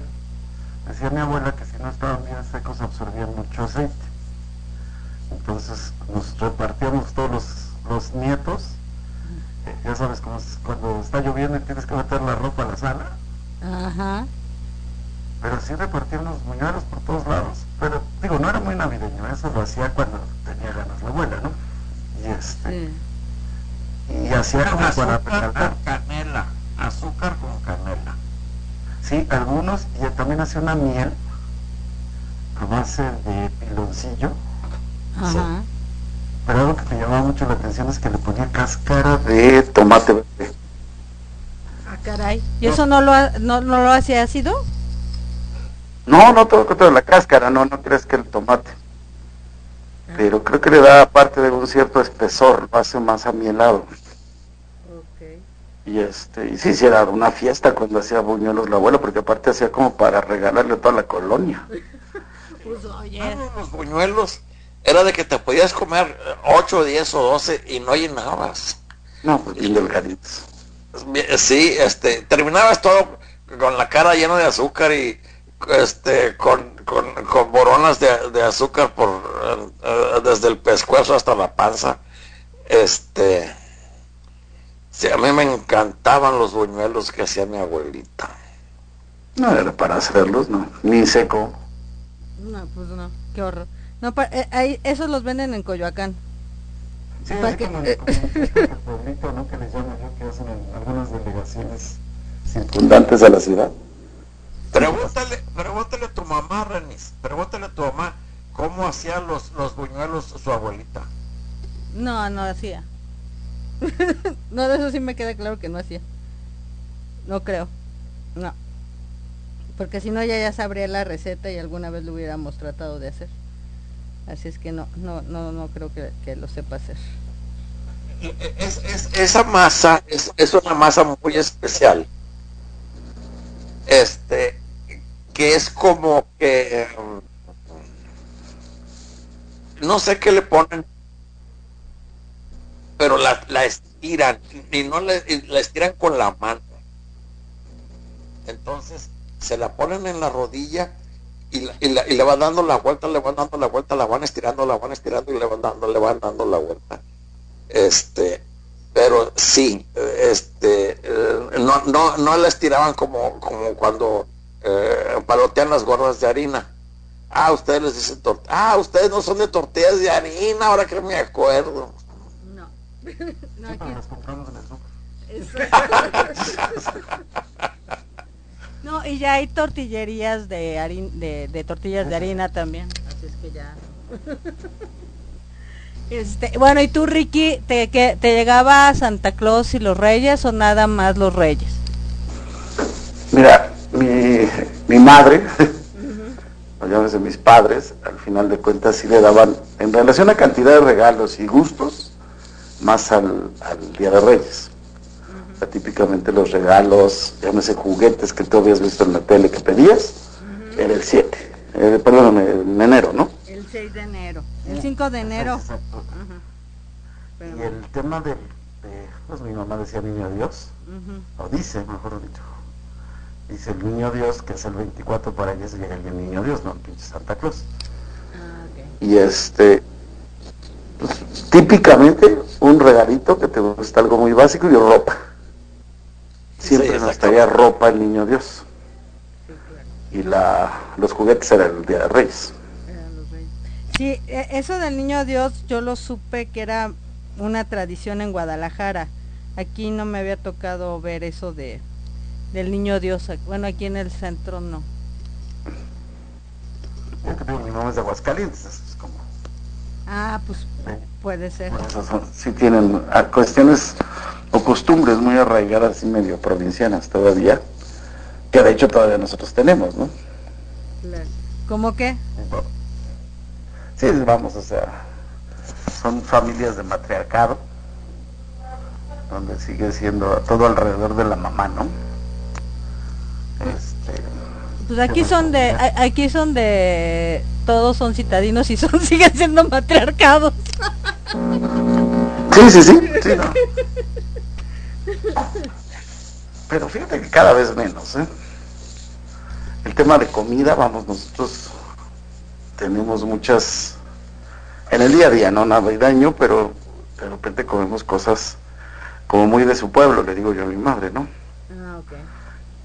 Speaker 10: Decía mi abuela que si no estaban bien secos absorbían mucho aceite. Entonces nos repartíamos todos los, los nietos. Eh, ya sabes, como es cuando está lloviendo y tienes que meter la ropa a la sala.
Speaker 2: Ajá.
Speaker 10: Pero sí repartíamos buñuelos por todos lados. Pero digo, no era muy navideño, eso lo hacía cuando tenía ganas la abuela, ¿no? Y este,
Speaker 2: Sí.
Speaker 10: y hacía como para
Speaker 4: azúcar
Speaker 10: regalar.
Speaker 4: con canela. Azúcar con canela.
Speaker 10: Sí, algunos, y también hacía una miel a base de piloncillo,
Speaker 2: Ajá.
Speaker 10: pero algo que me llamaba mucho la atención es que le ponía cáscara de...
Speaker 3: Tomate verde.
Speaker 2: Ah, caray. ¿Y eso no lo, ha- no, no lo hacía ácido?
Speaker 3: No, no todo contra la cáscara, no, no crees que el tomate. Pero creo que le da parte de un cierto espesor, lo hace más amielado. Y este, y sí, sí era una fiesta cuando hacía buñuelos la abuela, porque aparte hacía como para regalarle a toda la colonia.
Speaker 2: Pues oye.
Speaker 4: No, los buñuelos era de que te podías comer 8, 10 o 12 y no llenabas.
Speaker 3: No, pues bien delgaditos.
Speaker 4: Sí, este, terminabas todo con la cara llena de azúcar y este con, con, con boronas de, de azúcar por eh, eh, desde el pescuezo hasta la panza. Este, sí, a mí me encantaban los buñuelos que hacía mi abuelita.
Speaker 3: No era para hacerlos, no. Ni seco.
Speaker 2: No, pues no, qué horror. No, pa- eh, ahí, esos los venden en Coyoacán.
Speaker 10: Sí,
Speaker 2: ¿Para qué?
Speaker 10: como, como el pueblito, ¿no? Que les llamo yo, que hacen en algunas delegaciones
Speaker 3: Fundantes de la ciudad.
Speaker 4: Pregúntale, pregúntale a tu mamá, Renis, pregúntale a tu mamá cómo hacía los, los buñuelos su abuelita.
Speaker 2: No, no hacía. no, de eso sí me queda claro que no hacía. No creo. No. Porque si no, ella ya sabría la receta y alguna vez lo hubiéramos tratado de hacer. Así es que no, no, no, no creo que, que lo sepa hacer.
Speaker 4: Es, es- esa masa es, es una masa muy especial. Este, que es como que mm, no sé qué le ponen, pero la, la estiran y no le, la estiran con la mano. Entonces se la ponen en la rodilla y, la- y, la- y le van dando la vuelta, le van dando la vuelta, la van estirando, la van estirando y le van dando, le van dando la vuelta. Este, pero sí, este, eh, no, no, no la estiraban como, como cuando eh, palotean las gordas de harina. Ah, ustedes les dicen tortillas. Ah, ustedes no son de tortillas de harina, ahora que me acuerdo.
Speaker 2: No. no,
Speaker 10: Sí, pero
Speaker 2: aquí-
Speaker 10: las compramos en el súper.
Speaker 2: No, y ya hay tortillerías de, harin- de, de tortillas de harina también. Así es que ya. Este, bueno, ¿y tú, Ricky, te, que, te llegaba Santa Claus y los Reyes o nada más los Reyes?
Speaker 3: Mira, mi, mi madre, o llámese mis padres, al final de cuentas sí le daban, en relación a cantidad de regalos y gustos, más al, al Día de Reyes. Típicamente los regalos, llámese juguetes que tú habías visto en la tele que pedías, era el 7, eh, perdón, en enero, ¿no?
Speaker 2: El 6 de enero. El 5 de enero.
Speaker 10: Exacto. Y el tema del, de, pues mi mamá decía niño Dios,
Speaker 2: Ujú.
Speaker 10: o dice, mejor dicho, dice el niño Dios, que es el 24 para ellos llega el niño Dios, no el pinche Santa Claus.
Speaker 2: Ah.
Speaker 3: Y este, pues, típicamente un regalito que te gusta algo muy básico y ropa. Siempre
Speaker 4: Sí,
Speaker 3: nos traía ropa el niño Dios.
Speaker 2: Sí, claro.
Speaker 3: Y la, los juguetes eran el Día de Reyes.
Speaker 2: Eran los Reyes. Sí, e- eso del niño Dios yo lo supe que era una tradición en Guadalajara. Aquí no me había tocado ver eso de del niño Dios. Bueno, aquí en el centro no.
Speaker 10: Yo que digo, mi mamá es de Aguascalientes, es como,
Speaker 2: Ah, pues puede ser.
Speaker 3: Son- sí tienen cuestiones o costumbres muy arraigadas y medio provincianas todavía, que de hecho todavía nosotros tenemos, ¿no?
Speaker 2: ¿Cómo qué?
Speaker 3: Sí, vamos, o sea, son familias de matriarcado, donde sigue siendo todo alrededor de la mamá, ¿no? Este,
Speaker 2: Pues aquí son de aquí son de todos son citadinos y son siguen siendo matriarcados.
Speaker 3: sí, sí, sí, sí, no. Pero fíjate que cada vez menos, ¿eh? El tema de comida, vamos, nosotros tenemos muchas, en el día a día, no navideño, pero de repente comemos cosas como muy de su pueblo, le digo yo a mi madre, ¿no?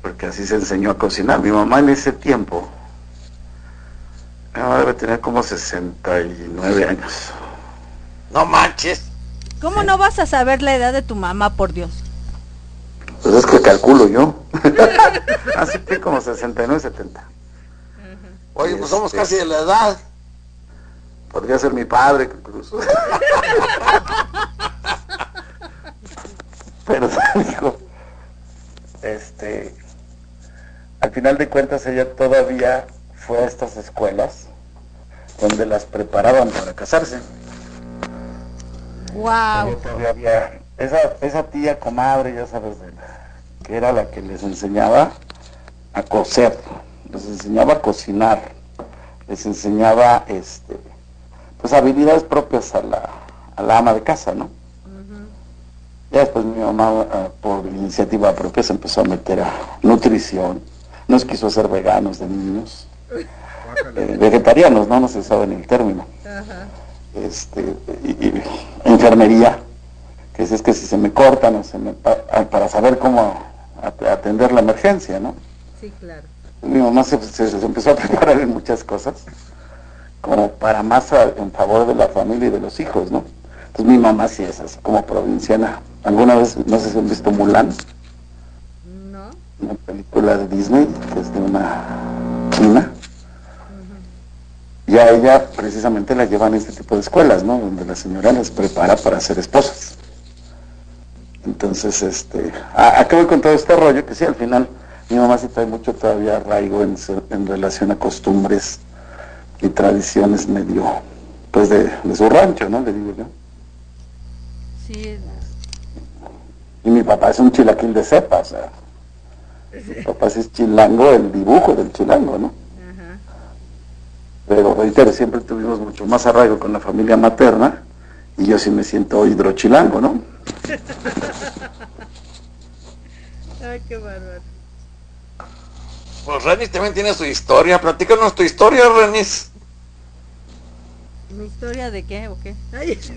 Speaker 2: Ah,
Speaker 3: porque así se enseñó a cocinar. Mi mamá en ese tiempo, mi mamá debe tener como 69 años.
Speaker 4: No manches.
Speaker 2: ¿Cómo no vas a saber la edad de tu mamá, por Dios?
Speaker 3: Pues es que calculo yo. Así que como 69, 70.
Speaker 4: Oye, pues somos
Speaker 3: Este.
Speaker 4: casi de la edad.
Speaker 3: Podría ser mi padre, incluso. Pero digo, este, final de cuentas ella todavía fue a estas escuelas donde las preparaban para casarse.
Speaker 2: Wow.
Speaker 3: Había, esa tía comadre, ya sabes, de la- que era la que les enseñaba a coser, les enseñaba a cocinar, les enseñaba este pues habilidades propias a la, a la ama de casa, ¿no? Ya después mi mamá, ah, por iniciativa propia, se empezó a meter a nutrición, nos quiso hacer veganos de niños, eh, vegetarianos, ¿no? No se sabe ni el término. Este, y, y enfermería, que si es que si se me cortan o se me pa- ah, para saber cómo at- atender la emergencia, ¿no?
Speaker 7: Sí, claro.
Speaker 3: Mi mamá se, se- se empezó a preparar en muchas cosas, como para más a- en favor de la familia y de los hijos, ¿no? Entonces mi mamá sí es así como provinciana. ¿Alguna vez, no sé si han visto Mulan? Una película de Disney, que es de una china. Y a ella precisamente la llevan a este tipo de escuelas, ¿no? Donde la señora les prepara para ser esposas. Entonces, este, acabo con todo este rollo, que sí, al final mi mamá sí trae mucho todavía arraigo en, en relación a costumbres y tradiciones medio, pues de, de su rancho, ¿no? Le digo yo.
Speaker 7: Sí,
Speaker 3: Y mi papá es un chilaquil de cepa, o sea, mi papá sí es chilango, el dibujo del chilango, ¿no?
Speaker 7: ajá.
Speaker 3: Pero reitero, siempre tuvimos mucho más arraigo con la familia materna y yo sí me siento hidrochilango, ¿no?
Speaker 7: Ay, qué bárbaro.
Speaker 4: Pues Renis también tiene su historia. Platícanos tu historia, Renis.
Speaker 7: ¿Mi historia de qué o qué? Ay,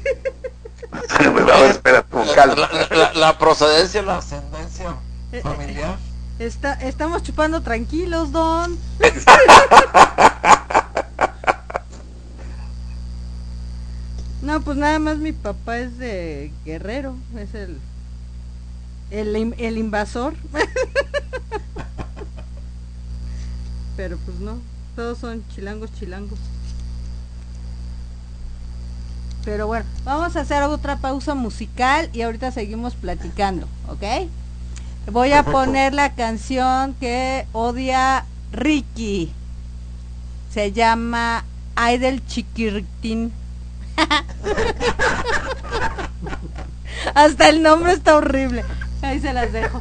Speaker 3: A ver, espera,
Speaker 4: La,
Speaker 3: calma.
Speaker 4: la- la- la procedencia, la ascendencia familiar.
Speaker 7: Está, estamos chupando tranquilos, Don. No, pues nada más mi papá es de Guerrero, es el el, el invasor. Pero pues no, todos son chilangos, chilangos. Pero bueno, vamos a hacer otra pausa musical y ahorita seguimos platicando, ¿ok? Voy a poner la canción que odia Ricky. Se llama Ay del Chiquirritín. Hasta el nombre está horrible. Ahí se las dejo.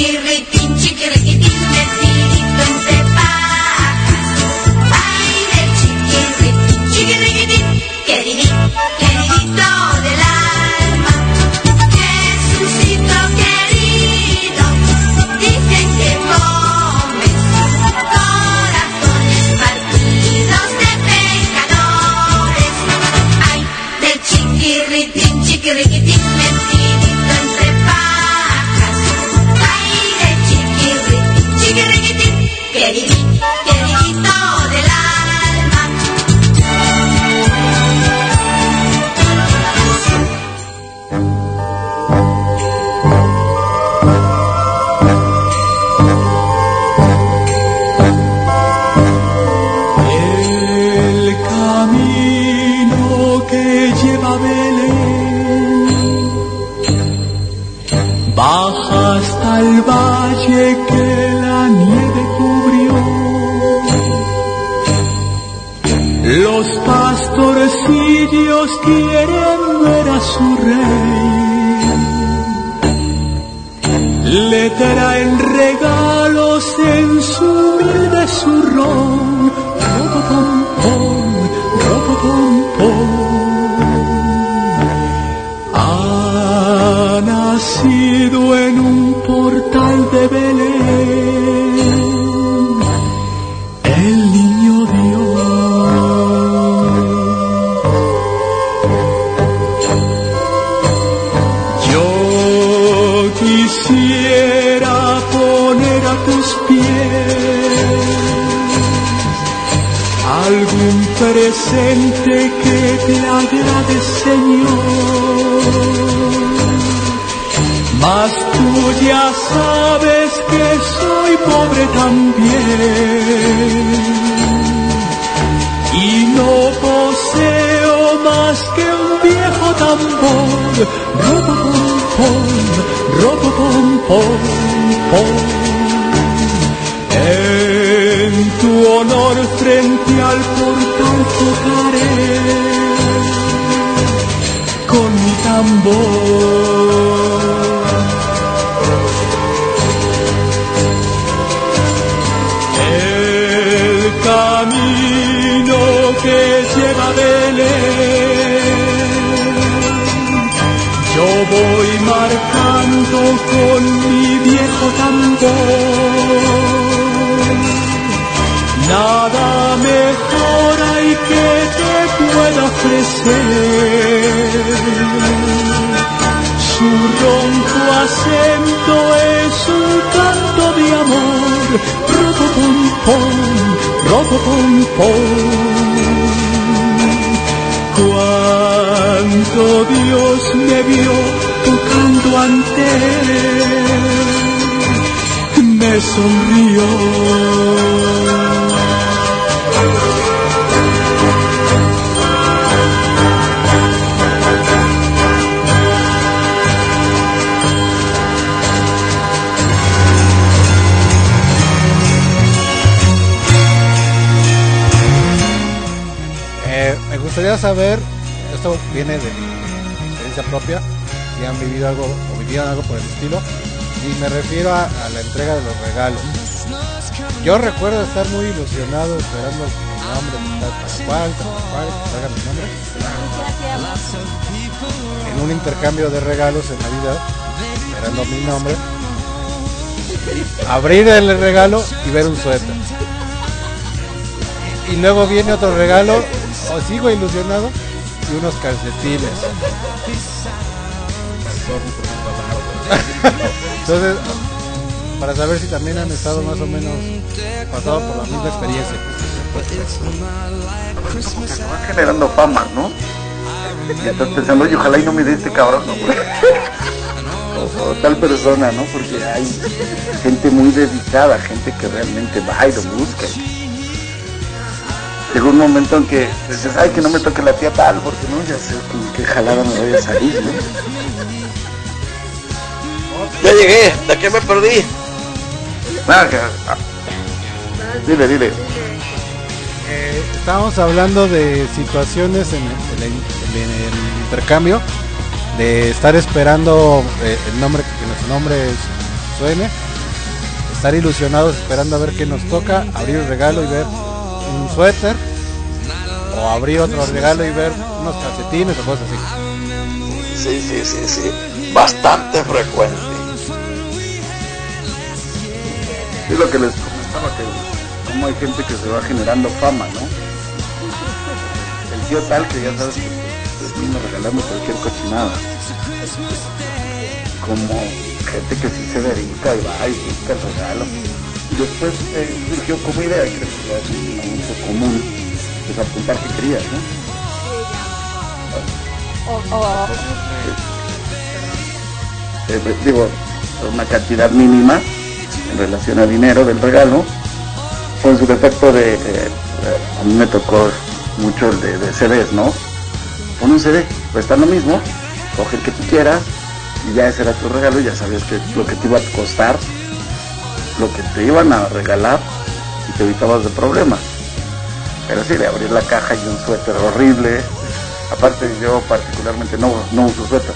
Speaker 8: Del
Speaker 5: abrir el regalo y ver un suéter. Y luego viene otro regalo, o sigo ilusionado, y unos calcetines. Entonces, para saber si también han estado más o menos pasado por la misma experiencia.
Speaker 3: Generando fama, ¿no? Y estás pensando, oye, ojalá y no me dé este cabrón, ¿no? O, o tal persona, ¿no? Porque hay gente muy dedicada, gente que realmente va y lo busca. Llegó un momento en que dices, ay, que no me toque la tía tal, porque no, ya sé con qué jalada me voy a salir, ¿no?
Speaker 4: Ya llegué, ¿de qué me perdí?
Speaker 3: Nada, que- ah. Dile, dile.
Speaker 5: Eh, estábamos hablando de situaciones en el, en el- en el intercambio, de estar esperando eh, el nombre, que nuestro nombre suene, estar ilusionados esperando a ver qué nos toca, abrir el regalo y ver un suéter, o abrir otro regalo y ver unos calcetines o cosas así.
Speaker 4: Sí, sí, sí, sí. Bastante frecuente.
Speaker 3: Es lo que les comentaba, que como hay gente que se va generando fama, ¿no? El tío tal que ya sabes que regalando cualquier cochinada. Como gente que sí se dedica y va y busca el regalo. Y después eh, surgió como idea, creo que ya es un uso común, pues apuntar que querías, ¿no?
Speaker 2: O, o-
Speaker 3: eh, digo, una cantidad mínima en relación a dinero del regalo, con su defecto de, eh, eh, a mí me tocó mucho el de, de CDs, ¿no? Pon un CD, cuesta lo mismo, coge el que tú quieras, y ya ese era tu regalo, y ya sabías que lo que te iba a costar, lo que te iban a regalar, y te evitabas de problemas. Pero sí, de abrir la caja y un suéter horrible, aparte yo particularmente no, no uso suéter.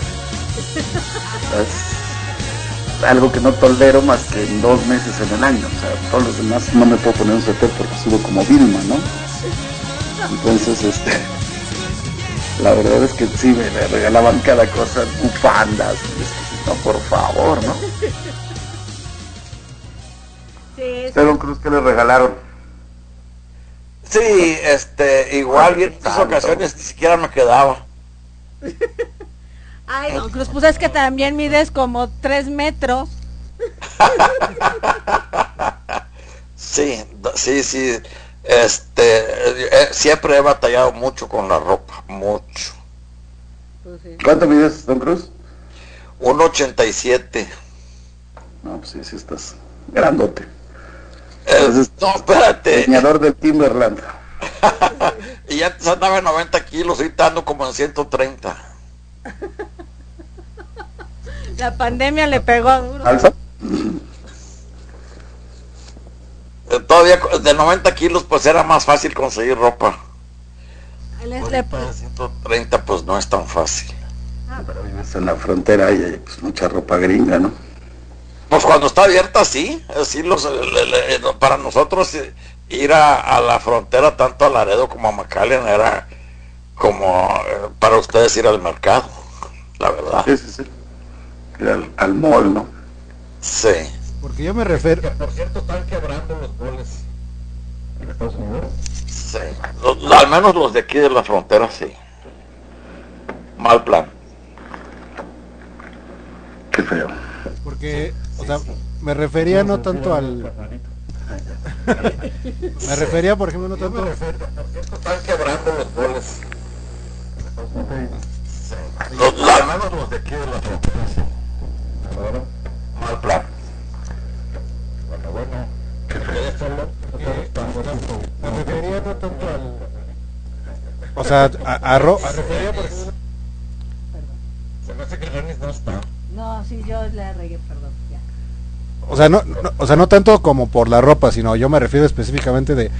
Speaker 3: Es algo que no tolero más que en dos meses en el año. O sea, todos los demás no me puedo poner un suéter porque subo como Vilma, ¿no? Entonces, este, la verdad es que sí, me, me regalaban cada cosa, bufandas, no, por favor, ¿no?
Speaker 2: sí,
Speaker 3: ¿Usted, don Cruz, qué le regalaron?
Speaker 4: Sí, este, igual en muchas ocasiones ni siquiera me quedaba.
Speaker 2: Ay, don Cruz, pues es que también mides como tres metros.
Speaker 4: Sí, sí, sí. Este, eh, siempre he batallado mucho con la ropa, mucho.
Speaker 2: Pues sí.
Speaker 3: ¿Cuánto mides, Don Cruz?
Speaker 4: 1.87.
Speaker 3: No, pues sí, sí estás grandote.
Speaker 4: Eh,
Speaker 3: Entonces,
Speaker 4: no, espérate.
Speaker 3: Diseñador del Timberland.
Speaker 4: y antes andaba en 90 kilos, ahorita ando como en 130.
Speaker 2: La pandemia le pegó a duro.
Speaker 3: ¿Alza?
Speaker 4: Eh, Todavía de 90 kilos pues era más fácil conseguir ropa.
Speaker 2: Le- le-
Speaker 4: Ahorita de 130 pues no es tan fácil.
Speaker 3: Pero vives en la frontera y hay pues, mucha ropa gringa, ¿no?
Speaker 4: Pues cuando está abierta sí, así los, le- le- no, para nosotros eh, ir a, a la frontera tanto a Laredo como a McAllen era como eh, para ustedes ir al mercado, la verdad.
Speaker 3: Sí, sí, sí. Ir al, al mall, ¿no?
Speaker 4: Sí.
Speaker 5: Porque yo me refiero,
Speaker 10: Por cierto, están quebrando los goles en Estados Unidos.
Speaker 4: Sí, Los- al menos los de aquí de la frontera sí. Mal plan.
Speaker 3: Qué feo.
Speaker 5: porque, o sea, me refería no tanto al, me refería, por ejemplo, no tanto,
Speaker 10: Por cierto, están quebrando los goles en Estados Unidos.
Speaker 4: Los-
Speaker 10: Al menos los de aquí de la frontera, sí. Ahora,
Speaker 4: Mal plan.
Speaker 10: Bueno, bueno. Esto no-
Speaker 5: me refería no tanto al, o sea, a, a ro- a-
Speaker 10: Se me hace que Renis no está.
Speaker 2: No, sí, yo le regué, perdón. Ya.
Speaker 5: o sea, no, no- o sea, no tanto como por la ropa, sino yo me refiero específicamente de,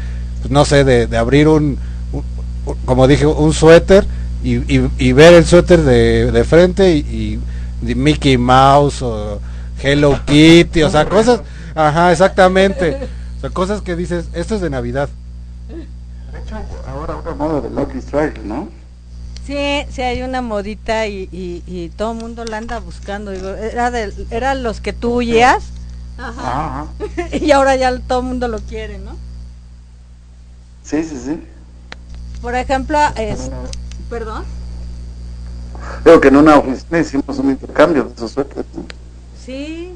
Speaker 5: pues, no sé, de, de abrir un, un- un- como dije, un suéter y, y- y ver el suéter de, de frente y, y de Mickey Mouse o Hello Kitty, o sea, cosas, ajá, exactamente, o sea, cosas que dices, esto es de Navidad.
Speaker 3: De hecho, ahora una moda de Lucky Strike, ¿no?
Speaker 2: Sí, sí hay una modita y, y, y todo el mundo la anda buscando. Digo, era de, eran los que tú huías
Speaker 3: Ajá.
Speaker 2: y ahora ya todo el mundo lo quiere, ¿no?
Speaker 3: Sí, sí, sí.
Speaker 2: Por ejemplo, es, perdón.
Speaker 3: Creo que en una oficina hicimos un intercambio de esos suéteres. ¿no?
Speaker 2: Sí,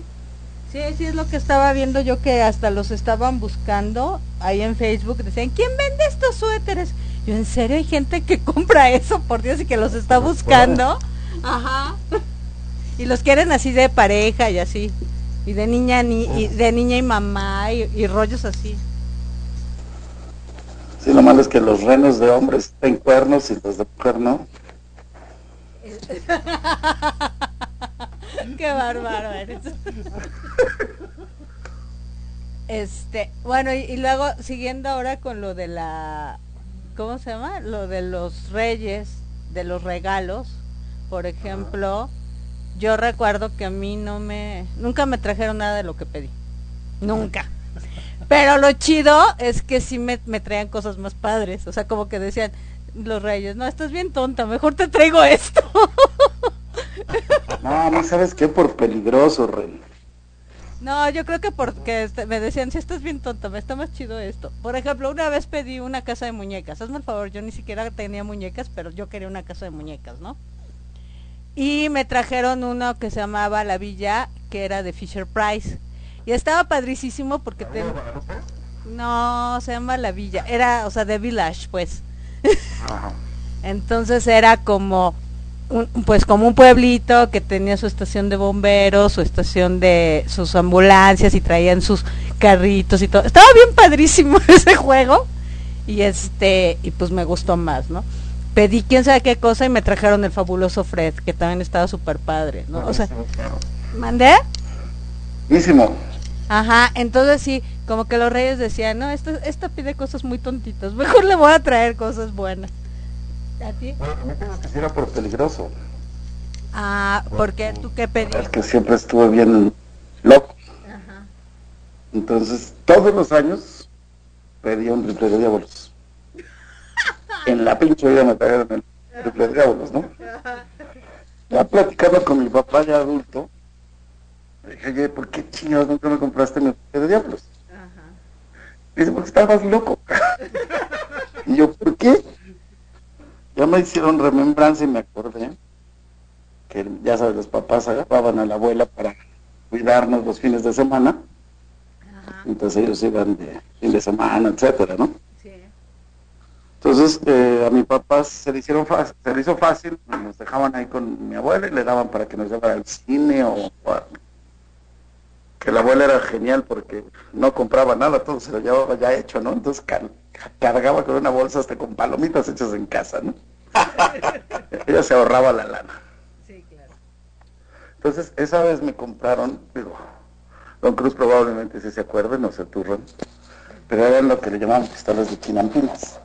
Speaker 2: sí, sí es lo que estaba viendo yo que hasta los estaban buscando ahí en Facebook. Decían, ¿quién vende estos suéteres? Yo, ¿en serio hay gente que compra eso, por Dios, y que los está buscando? Ajá. Y los quieren así de pareja y así. Y de niña, ni, y de niña y mamá y, y rollos así.
Speaker 3: Sí, lo malo es que los renos de hombres tienen cuernos y los de mujer no.
Speaker 2: Qué bárbaro eres. Este, bueno, y, y luego siguiendo ahora con lo de la, ¿cómo se llama? Lo de los reyes, de los regalos, por ejemplo, yo recuerdo que a mí no me, nunca me trajeron nada de lo que pedí, nunca. Pero lo chido es que sí me, me traían cosas más padres, o sea, como que decían los reyes, no, estás bien tonta, mejor te traigo esto.
Speaker 3: No, mí sabes qué, por peligroso, Rey.
Speaker 2: No, yo creo que porque este, me decían, si estás bien tonta, me está más chido esto. Por ejemplo, una vez pedí una casa de muñecas. Hazme el favor, yo ni siquiera tenía muñecas, pero yo quería una casa de muñecas, ¿no? Y me trajeron uno que se llamaba La Villa, que era de Fisher Price. Y estaba padricísimo porque ten- No, se llama La Villa. Era, o sea, de Village, pues. Entonces era como un, pues como un pueblito que tenía su estación de bomberos, su estación de sus ambulancias y traían sus carritos y todo. Estaba bien padrísimo ese juego y este y pues me gustó más, ¿no? Pedí quién sabe qué cosa y me trajeron el fabuloso Fred, que también estaba súper padre, ¿no? O sea, ¿mandé?
Speaker 3: Buenísimo.
Speaker 2: Ajá, entonces sí, como que los reyes decían, no, esta, esta pide cosas muy tontitas, mejor le voy a traer cosas buenas. ¿A ti?
Speaker 3: Bueno, a mí que era por peligroso.
Speaker 2: Ah, porque tú qué
Speaker 3: Es
Speaker 2: pedías.
Speaker 3: que siempre estuve bien loco.
Speaker 2: Ajá.
Speaker 3: Entonces, todos los años pedía un triple de diablos. En la pinche vida me trajeron el triple de diablos, ¿no? Ya platicando con mi papá ya adulto, le dije, oye, ¿por qué chingados nunca me compraste mi triple de diablos? Dice, porque estabas loco. y yo, ¿por qué? Ya me hicieron remembranza y me acordé que ya sabes, los papás agarraban a la abuela para cuidarnos los fines de semana. Entonces ellos iban de fin de semana, etcétera, ¿no?
Speaker 2: Sí.
Speaker 3: Entonces eh, a mi papá se le, hicieron fácil, se le hizo fácil, nos dejaban ahí con mi abuela y le daban para que nos llevara al cine o, a- que la abuela era genial porque no compraba nada, todo se lo llevaba ya hecho, ¿no? Entonces cargaba con una bolsa hasta con palomitas hechas en casa, ¿no? Ella se ahorraba la lana.
Speaker 2: Sí, claro.
Speaker 3: Entonces, esa vez me compraron, digo, Don Cruz probablemente sí se acuerde, no se turron, pero eran lo que le llamaban pistolas de chinampinas.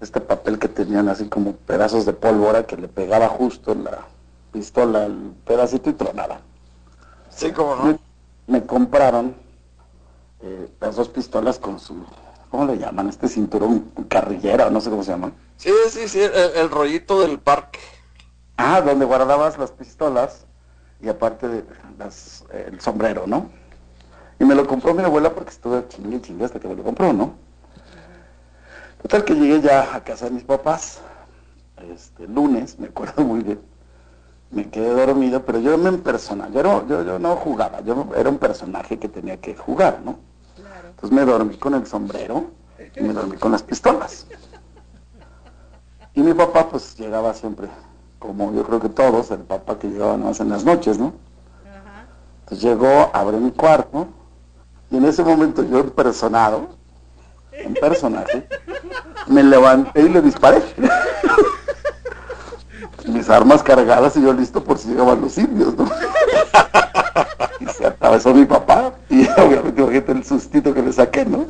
Speaker 3: Este papel que tenían así como pedazos de pólvora que le pegaba justo la pistola al pedacito y tronaba.
Speaker 4: Sí, como
Speaker 3: Me,
Speaker 4: no.
Speaker 3: me compraron eh, las dos pistolas con su, ¿cómo le llaman? Este cinturón carrillera, no sé cómo se llama.
Speaker 4: Sí, sí, sí, el, el rollito del parque.
Speaker 3: Ah, donde guardabas las pistolas y aparte de las, eh, el sombrero, ¿no? Y me lo compró mi abuela porque estuve chingue chingue hasta que me lo compró, ¿no? Total que llegué ya a casa de mis papás, este lunes, me acuerdo muy bien. Me quedé dormido, pero yo me persona, yo no, yo, yo no jugaba, yo era un personaje que tenía que jugar, ¿no? Entonces me dormí con el sombrero y me dormí con las pistolas. Y mi papá pues llegaba siempre, como yo creo que todos, el papá que llegaba más en las noches, ¿no? Entonces llegó, abrió mi cuarto y en ese momento yo impersonado, en personaje, me levanté y le disparé. Mis armas cargadas y yo listo por si llegaban los indios, ¿no? y se atravesó mi papá y obviamente imagínate el sustito que le saqué, ¿no?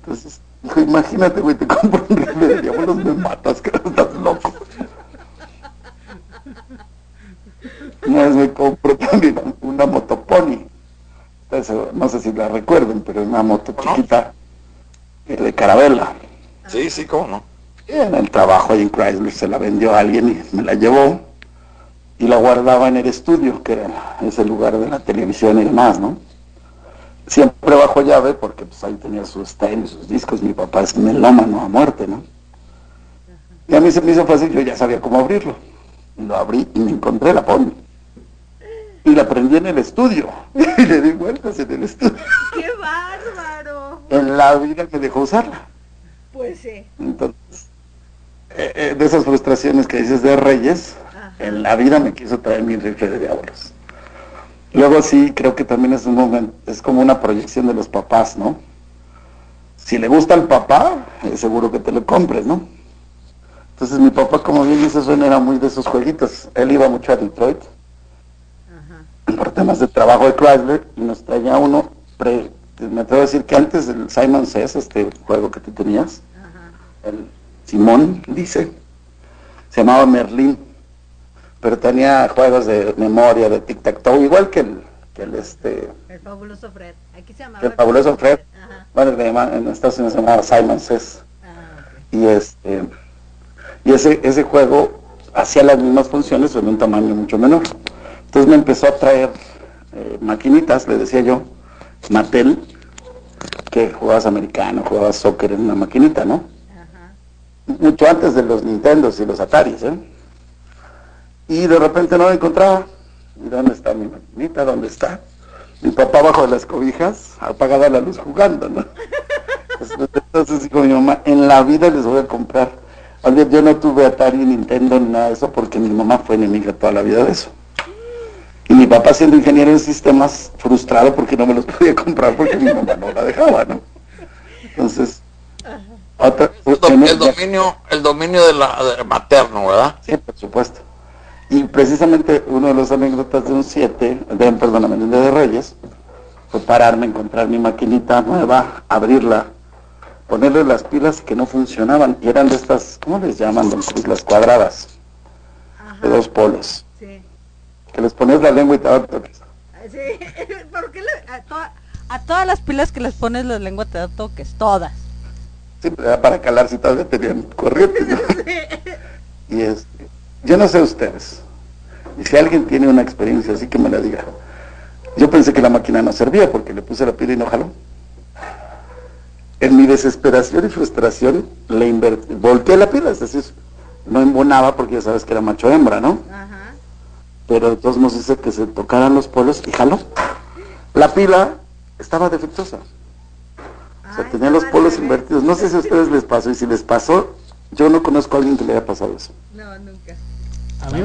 Speaker 3: Entonces, dijo, imagínate, güey, te compro un rifle de diablos, me matas, que estás loco. Una vez me compró también una motopony. Entonces, no sé si la recuerden, pero una moto
Speaker 4: ¿No?
Speaker 3: chiquita eh, de carabela.
Speaker 4: Sí, sí, cómo no.
Speaker 3: Y en el trabajo ahí en Chrysler se la vendió a alguien y me la llevó y la guardaba en el estudio, que era ese lugar de la televisión y demás, ¿no? Siempre bajo llave porque pues ahí tenía sus tenis, sus discos, mi papá es melómano a muerte, ¿no? Y a mí se me hizo fácil, yo ya sabía cómo abrirlo. Lo abrí y me encontré la pony. Y la prendí en el estudio. Y le di vueltas en el estudio.
Speaker 2: ¡Qué bárbaro!
Speaker 3: En la vida me dejó usarla.
Speaker 2: Pues sí.
Speaker 3: Entonces, eh, eh, de esas frustraciones que dices de Reyes, en la vida me quiso traer mi rifle de diablos. Luego sí, creo que también es un momento, es como una proyección de los papás, ¿no? Si le gusta al papá, eh, seguro que te lo compres, ¿no? Entonces mi papá, como bien dice, suena era muy de esos jueguitos. Él iba mucho a Detroit por temas de trabajo de Chrysler y nos traía uno, pre- me atrevo a decir que antes del Simon Says, este juego que tú tenías, el Simón dice, se llamaba Merlín, pero tenía juegos de memoria, de tic-tac-toe, igual que el, que el este,
Speaker 2: El fabuloso Fred. Aquí se llamaba
Speaker 3: el fabuloso Fred,
Speaker 2: Ajá.
Speaker 3: bueno, en Estados Unidos se llamaba Simon Says,
Speaker 2: Ah,
Speaker 3: y este, y ese, ese juego hacía las mismas funciones en un tamaño mucho menor. Entonces me empezó a traer eh, maquinitas, le decía yo, Mattel, que jugabas americano, jugabas soccer en una maquinita, ¿no?
Speaker 2: Ajá.
Speaker 3: mucho antes de los Nintendos y los Ataris, ¿eh? Y de repente no la encontraba. ¿Y dónde está mi maquinita? ¿Dónde está? Mi papá bajo de las cobijas, apagada la luz jugando, ¿no? Entonces dijo mi mamá, en la vida les voy a comprar. Yo no tuve Atari, Nintendo, ni nada de eso, porque mi mamá fue enemiga toda la vida de eso. Y mi papá siendo ingeniero en sistemas, frustrado porque no me los podía comprar porque mi mamá no la dejaba, ¿no? Entonces, otra,
Speaker 4: El, do-
Speaker 3: en
Speaker 4: el
Speaker 3: el-
Speaker 4: dominio, el dominio de la de materno, ¿verdad?
Speaker 3: Sí, por supuesto. Y precisamente uno de los anécdotas de un 7, de, perdóname, de Reyes, fue pararme, encontrar mi maquinita nueva, abrirla, ponerle las pilas que no funcionaban, y eran de estas, ¿cómo les llaman? Las cuadradas, de dos polos,
Speaker 2: Sí.
Speaker 3: que les pones la lengua y te daban toques.
Speaker 2: Sí. ¿Por qué le- a, a todas las pilas que les pones la lengua te da toques? Todas.
Speaker 3: Sí, para calar si todavía tenían corriente. ¿no? Y este, yo no sé ustedes, y si alguien tiene una experiencia así que me la diga. Yo pensé que la máquina no servía porque le puse la pila y no jaló. En mi desesperación y frustración le invertí, volteé la pila, es decir, no embonaba porque ya sabes que era macho hembra, ¿no?
Speaker 2: Ajá.
Speaker 3: Pero de todos modos hice que se tocaran los polos y jaló. La pila estaba defectuosa. O sea, tenía los polos invertidos. No sé si a ustedes les pasó y si les pasó, yo no conozco a alguien que le haya pasado eso.
Speaker 2: No, nunca.
Speaker 5: A mí,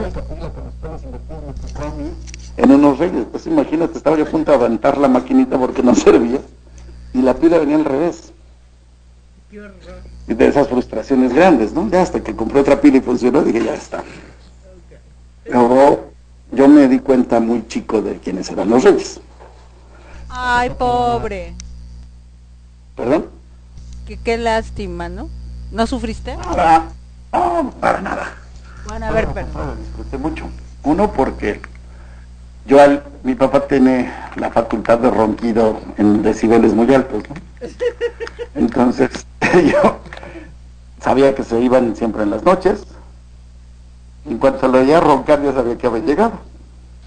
Speaker 3: En unos reyes, pues imagínate, estaba yo a punto de aventar la maquinita porque no servía y la pila venía al revés.
Speaker 2: Qué horror.
Speaker 3: Y de esas frustraciones grandes, ¿no? Ya hasta que compré otra pila y funcionó, dije, ya está. Luego, yo me di cuenta muy chico de quiénes eran los reyes.
Speaker 2: Ay, pobre.
Speaker 3: ¿Perdón?
Speaker 2: Qué, qué lástima, ¿no? ¿No sufriste?
Speaker 3: Para, para nada.
Speaker 2: Bueno, a ver,
Speaker 3: lo disfruté mucho. Uno porque yo al, mi papá tiene la facultad de ronquido en decibeles muy altos, ¿no? Entonces yo sabía que se iban siempre en las noches. En cuanto lo oía roncar ya sabía que había llegado.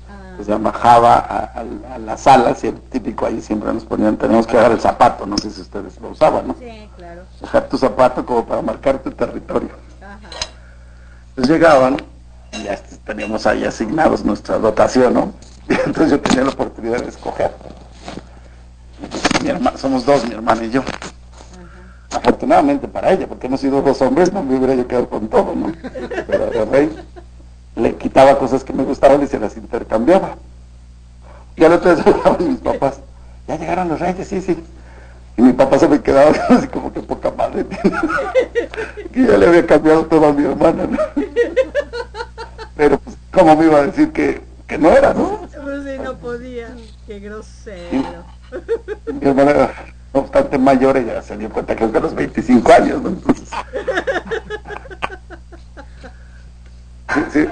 Speaker 2: Ah,
Speaker 3: O sea, bajaba a, a- a la sala, típico ahí siempre nos ponían, tenemos que dar el zapato, no sé si ustedes lo usaban, ¿no?
Speaker 2: sí, claro.
Speaker 3: Dejar tu zapato como para marcar tu territorio. Entonces llegaban y ya teníamos ahí asignados nuestra dotación, ¿no? Y entonces yo tenía la oportunidad de escoger. Mi herma- somos dos, mi hermana y yo. Afortunadamente para ella, porque hemos sido dos hombres, no me hubiera yo quedado con todo, ¿no? Pero el rey le quitaba cosas que me gustaban y se las intercambiaba. Y al otro día mis papás, ya llegaron los reyes, sí, sí. Y mi papá se me quedaba así como que poca madre que ya le había cambiado todo a mi hermana, ¿no? Pero pues, ¿cómo me iba a decir que, que no era, no?
Speaker 2: Pues sí, no podía. Qué grosero.
Speaker 3: Mi hermana, no obstante mayor, ella se dio cuenta que a los 25 años, ¿no? Entonces, sí, sí,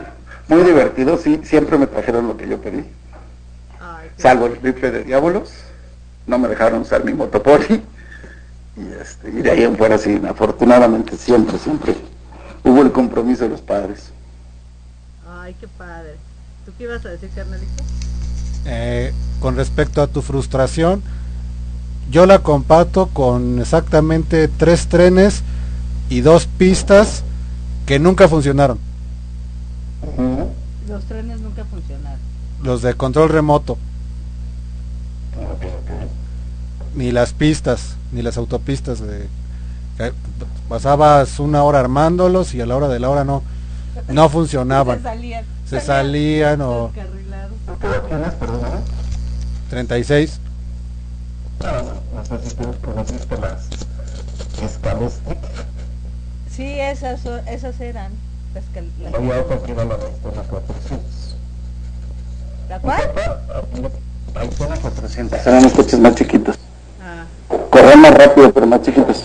Speaker 3: muy divertido, sí, siempre me trajeron lo que yo pedí,
Speaker 2: Ay,
Speaker 3: salvo el rifle de diábolos, no me dejaron usar mi motopoli, y, este, y de ahí en fuera, sí, afortunadamente siempre, siempre hubo el compromiso de los padres.
Speaker 2: Ay, qué padre. ¿Tú qué ibas a decir, carnalito?
Speaker 5: eh, con respecto a tu frustración, yo la comparto con exactamente tres trenes y dos pistas que nunca funcionaron.
Speaker 2: Los trenes nunca funcionaron.
Speaker 5: Los de control remoto. Ni las pistas, ni las autopistas. De, que pasabas una hora armándolos y a la hora de la hora no, no funcionaban.
Speaker 2: Se salían.
Speaker 5: Se salían o
Speaker 2: Descarrilados.
Speaker 10: ¿Tienes, perdóname?
Speaker 5: 36.
Speaker 10: No sé si tú conociste las Scalestick.
Speaker 2: Sí, esas, esas eran. Las que,
Speaker 10: que la Daytona 400.
Speaker 2: ¿La cuál?
Speaker 10: Daytona 400.
Speaker 3: Eran los coches más chiquitos.
Speaker 2: Ah,
Speaker 3: correr más rápido, pero más chiquitos.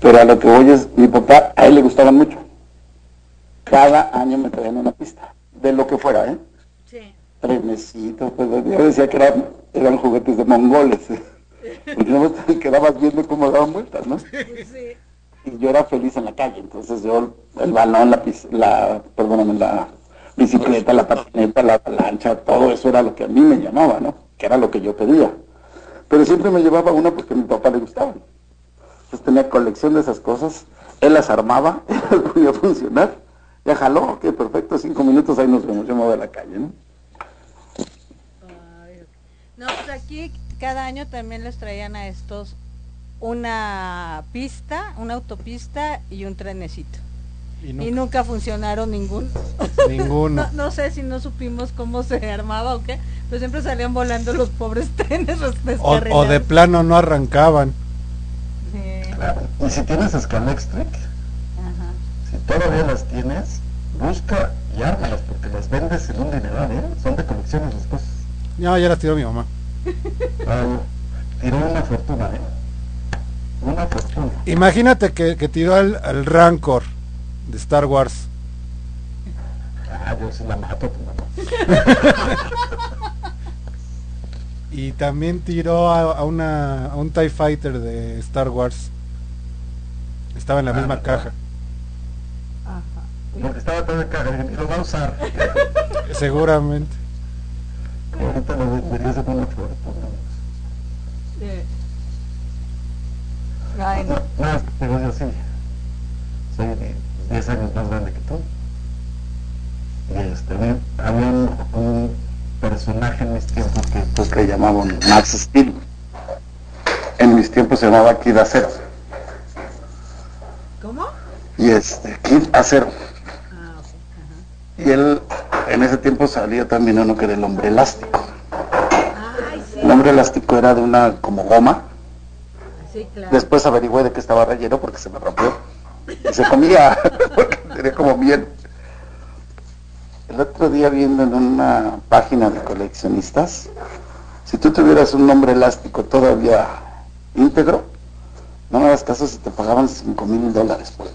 Speaker 3: Pero a lo que voy es, mi papá, a él le gustaban mucho. Cada año me traían una pista, de lo que fuera, ¿eh?
Speaker 2: sí.
Speaker 3: Trenecitos, pues yo decía que eran, eran juguetes de mongoles. ¿eh? Porque no te quedabas viendo cómo daban vueltas, ¿no?
Speaker 2: Sí.
Speaker 3: Y yo era feliz en la calle, entonces yo, el balón, la, la perdóname, la bicicleta, la patineta, la avalancha, todo eso era lo que a mí me llamaba, ¿no? Que era lo que yo pedía. Pero siempre me llevaba una porque a mi papá le gustaban. Entonces tenía colección de esas cosas, él las armaba, podía funcionar, ya jaló, ok, perfecto, cinco minutos, ahí nos vemos, yo a la calle, ¿no?
Speaker 2: No, pues aquí cada año también les traían a estos una pista, una autopista y un trenecito.
Speaker 5: Y
Speaker 2: Y
Speaker 5: nunca-
Speaker 2: funcionaron ninguno.
Speaker 5: ninguno.
Speaker 2: No, no sé si no supimos cómo se armaba o qué, pero siempre salían volando los pobres trenes los
Speaker 5: O, o de plano no arrancaban.
Speaker 2: Sí,
Speaker 10: Claro. Y si tienes Scalextric,
Speaker 2: ajá.
Speaker 10: si todavía las tienes, busca y ármalas porque las vendes en un dineral, ¿eh? Son de colecciones las cosas.
Speaker 5: No, ya las tiró mi mamá.
Speaker 10: Ah, tiró una fortuna, ¿eh? Una fortuna.
Speaker 5: Imagínate que, que tiró al, al Rancor de Star Wars.
Speaker 10: Ah, yo sí la mato.
Speaker 5: Y también tiró a, a una, a un TIE Fighter de Star Wars. Estaba en la misma caja.
Speaker 10: Porque estaba todo de caja, y lo va a usar.
Speaker 5: Seguramente.
Speaker 10: En.
Speaker 2: Ay, no.
Speaker 10: No, digo yo sí. Soy 10 años más grande que tú. Y este, había- un, un personaje en mis tiempos que
Speaker 3: pues que llamaban Max Steel. En mis tiempos se llamaba Kid Acero.
Speaker 2: ¿Cómo?
Speaker 3: Y este, Kid Acero. Y él, en ese tiempo salía también uno que era el hombre elástico.
Speaker 2: Ay, sí.
Speaker 3: El hombre elástico era de una como goma.
Speaker 2: Sí, claro.
Speaker 3: Después averigüé de que estaba relleno porque se me rompió. Y se comía, porque tenía como bien. El otro día viendo en una página de coleccionistas, si tú tuvieras un hombre elástico todavía íntegro, no me hagas caso si te pagaban 5 mil dólares por él.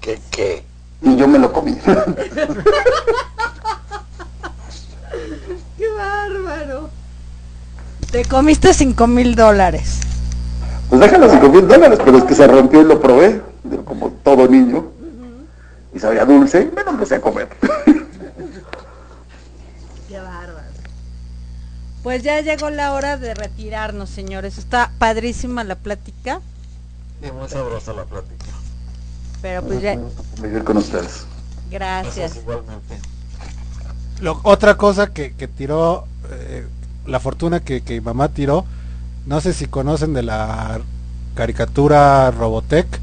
Speaker 4: ¿Qué, qué?
Speaker 3: Y yo me lo comí.
Speaker 2: ¡Qué bárbaro! Te comiste cinco mil dólares.
Speaker 3: Pues déjalo 5 mil dólares, pero es que se rompió y lo probé, como todo niño. Y sabía dulce, y me lo empecé a comer.
Speaker 2: ¡Qué bárbaro! Pues ya llegó la hora de retirarnos, señores. Está padrísima la plática,
Speaker 10: Y muy sabrosa la plática.
Speaker 2: pero pues ya...
Speaker 3: Vivir con ustedes.
Speaker 2: Gracias.
Speaker 10: Igualmente.
Speaker 5: Lo- otra cosa que, que tiró, eh, la fortuna que, que mi mamá tiró, no sé si conocen de la caricatura Robotech,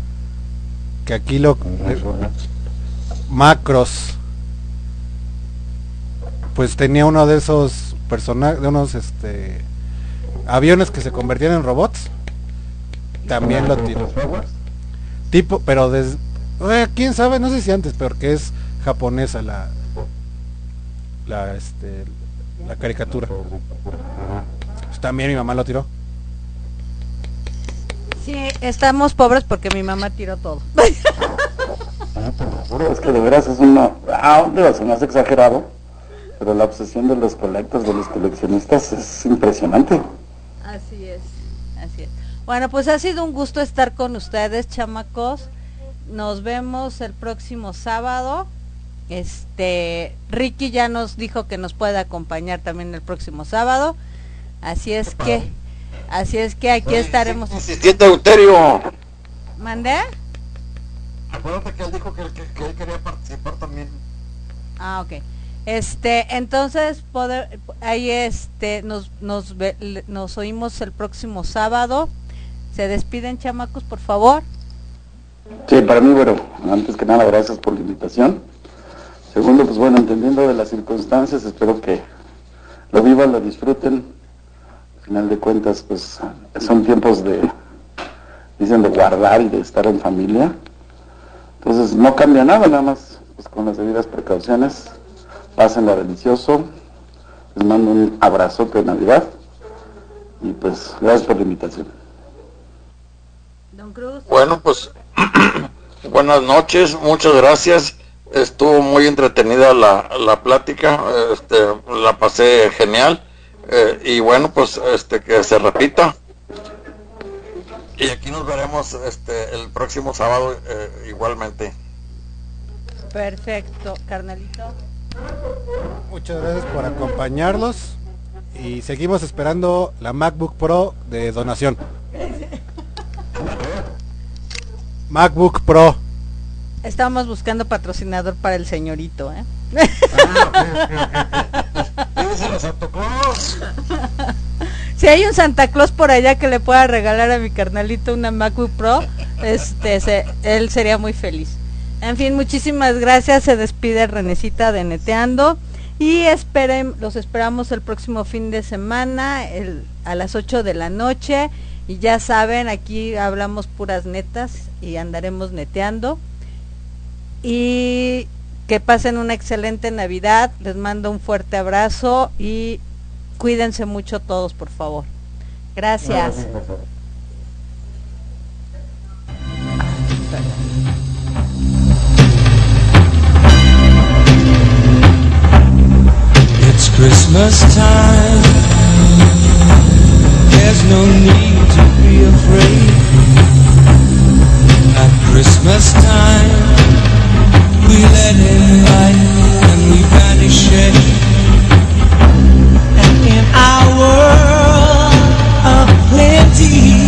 Speaker 5: que aquí lo... Macros. Pues tenía uno de esos personajes, de unos este aviones que se convertían en robots. También lo tiró. Tipo, pero desde... quién sabe, no sé si antes, pero que es japonesa la la este la caricatura. Pues también mi mamá lo tiró.
Speaker 2: Sí, estamos pobres porque mi mamá tiró todo.
Speaker 3: Es que de veras es una... Ah, digo, se me hace exagerado, pero la obsesión de los colectos, de los coleccionistas es impresionante.
Speaker 2: Así es, así es. Bueno, pues ha sido un gusto estar con ustedes, chamacos. Nos vemos el próximo sábado. Este, Ricky ya nos dijo que nos puede acompañar también el próximo sábado. Así es que, así es que aquí estaremos.
Speaker 4: Insistente Euterio.
Speaker 2: ¿Mandé?
Speaker 10: Acuérdate que él dijo que, que- que él quería participar también.
Speaker 2: Ah, ok. Este, entonces poder, ahí este nos nos nos oímos el próximo sábado. Se despiden chamacos, por favor.
Speaker 3: Sí, para mí, bueno, antes que nada, gracias por la invitación. Segundo, pues bueno, entendiendo de las circunstancias, espero que lo vivan, lo disfruten. Al final de cuentas, pues son tiempos de, dicen, de guardar y de estar en familia. Entonces, no cambia nada, nada más, pues con las debidas precauciones. Pásenla delicioso. Les mando un abrazote de Navidad. Y pues, gracias por la invitación.
Speaker 2: Don Cruz.
Speaker 4: Bueno, pues buenas noches, muchas gracias. Estuvo muy entretenida la, la plática, este, la pasé genial. Eh, y bueno, pues este que se repita. Y aquí nos veremos este el próximo sábado eh, igualmente.
Speaker 2: Perfecto, carnalito.
Speaker 5: Muchas gracias por acompañarnos y seguimos esperando la MacBook Pro de donación. MacBook Pro.
Speaker 2: Estamos buscando patrocinador para el señorito, ¿eh?
Speaker 10: Díselo a Santo Claus.
Speaker 2: Si hay un Santa Claus por allá que le pueda regalar a mi carnalito una MacBook Pro, este, él sería muy feliz. En fin, muchísimas gracias. Se despide Renecita de Neteando y esperen, los esperamos el próximo fin de semana a las 8 de la noche. Y ya saben, aquí hablamos puras netas y andaremos neteando. Y que pasen una excelente Navidad. Les mando un fuerte abrazo y cuídense mucho todos, por favor. Gracias.
Speaker 1: we let in light and we. And in our world of plenty.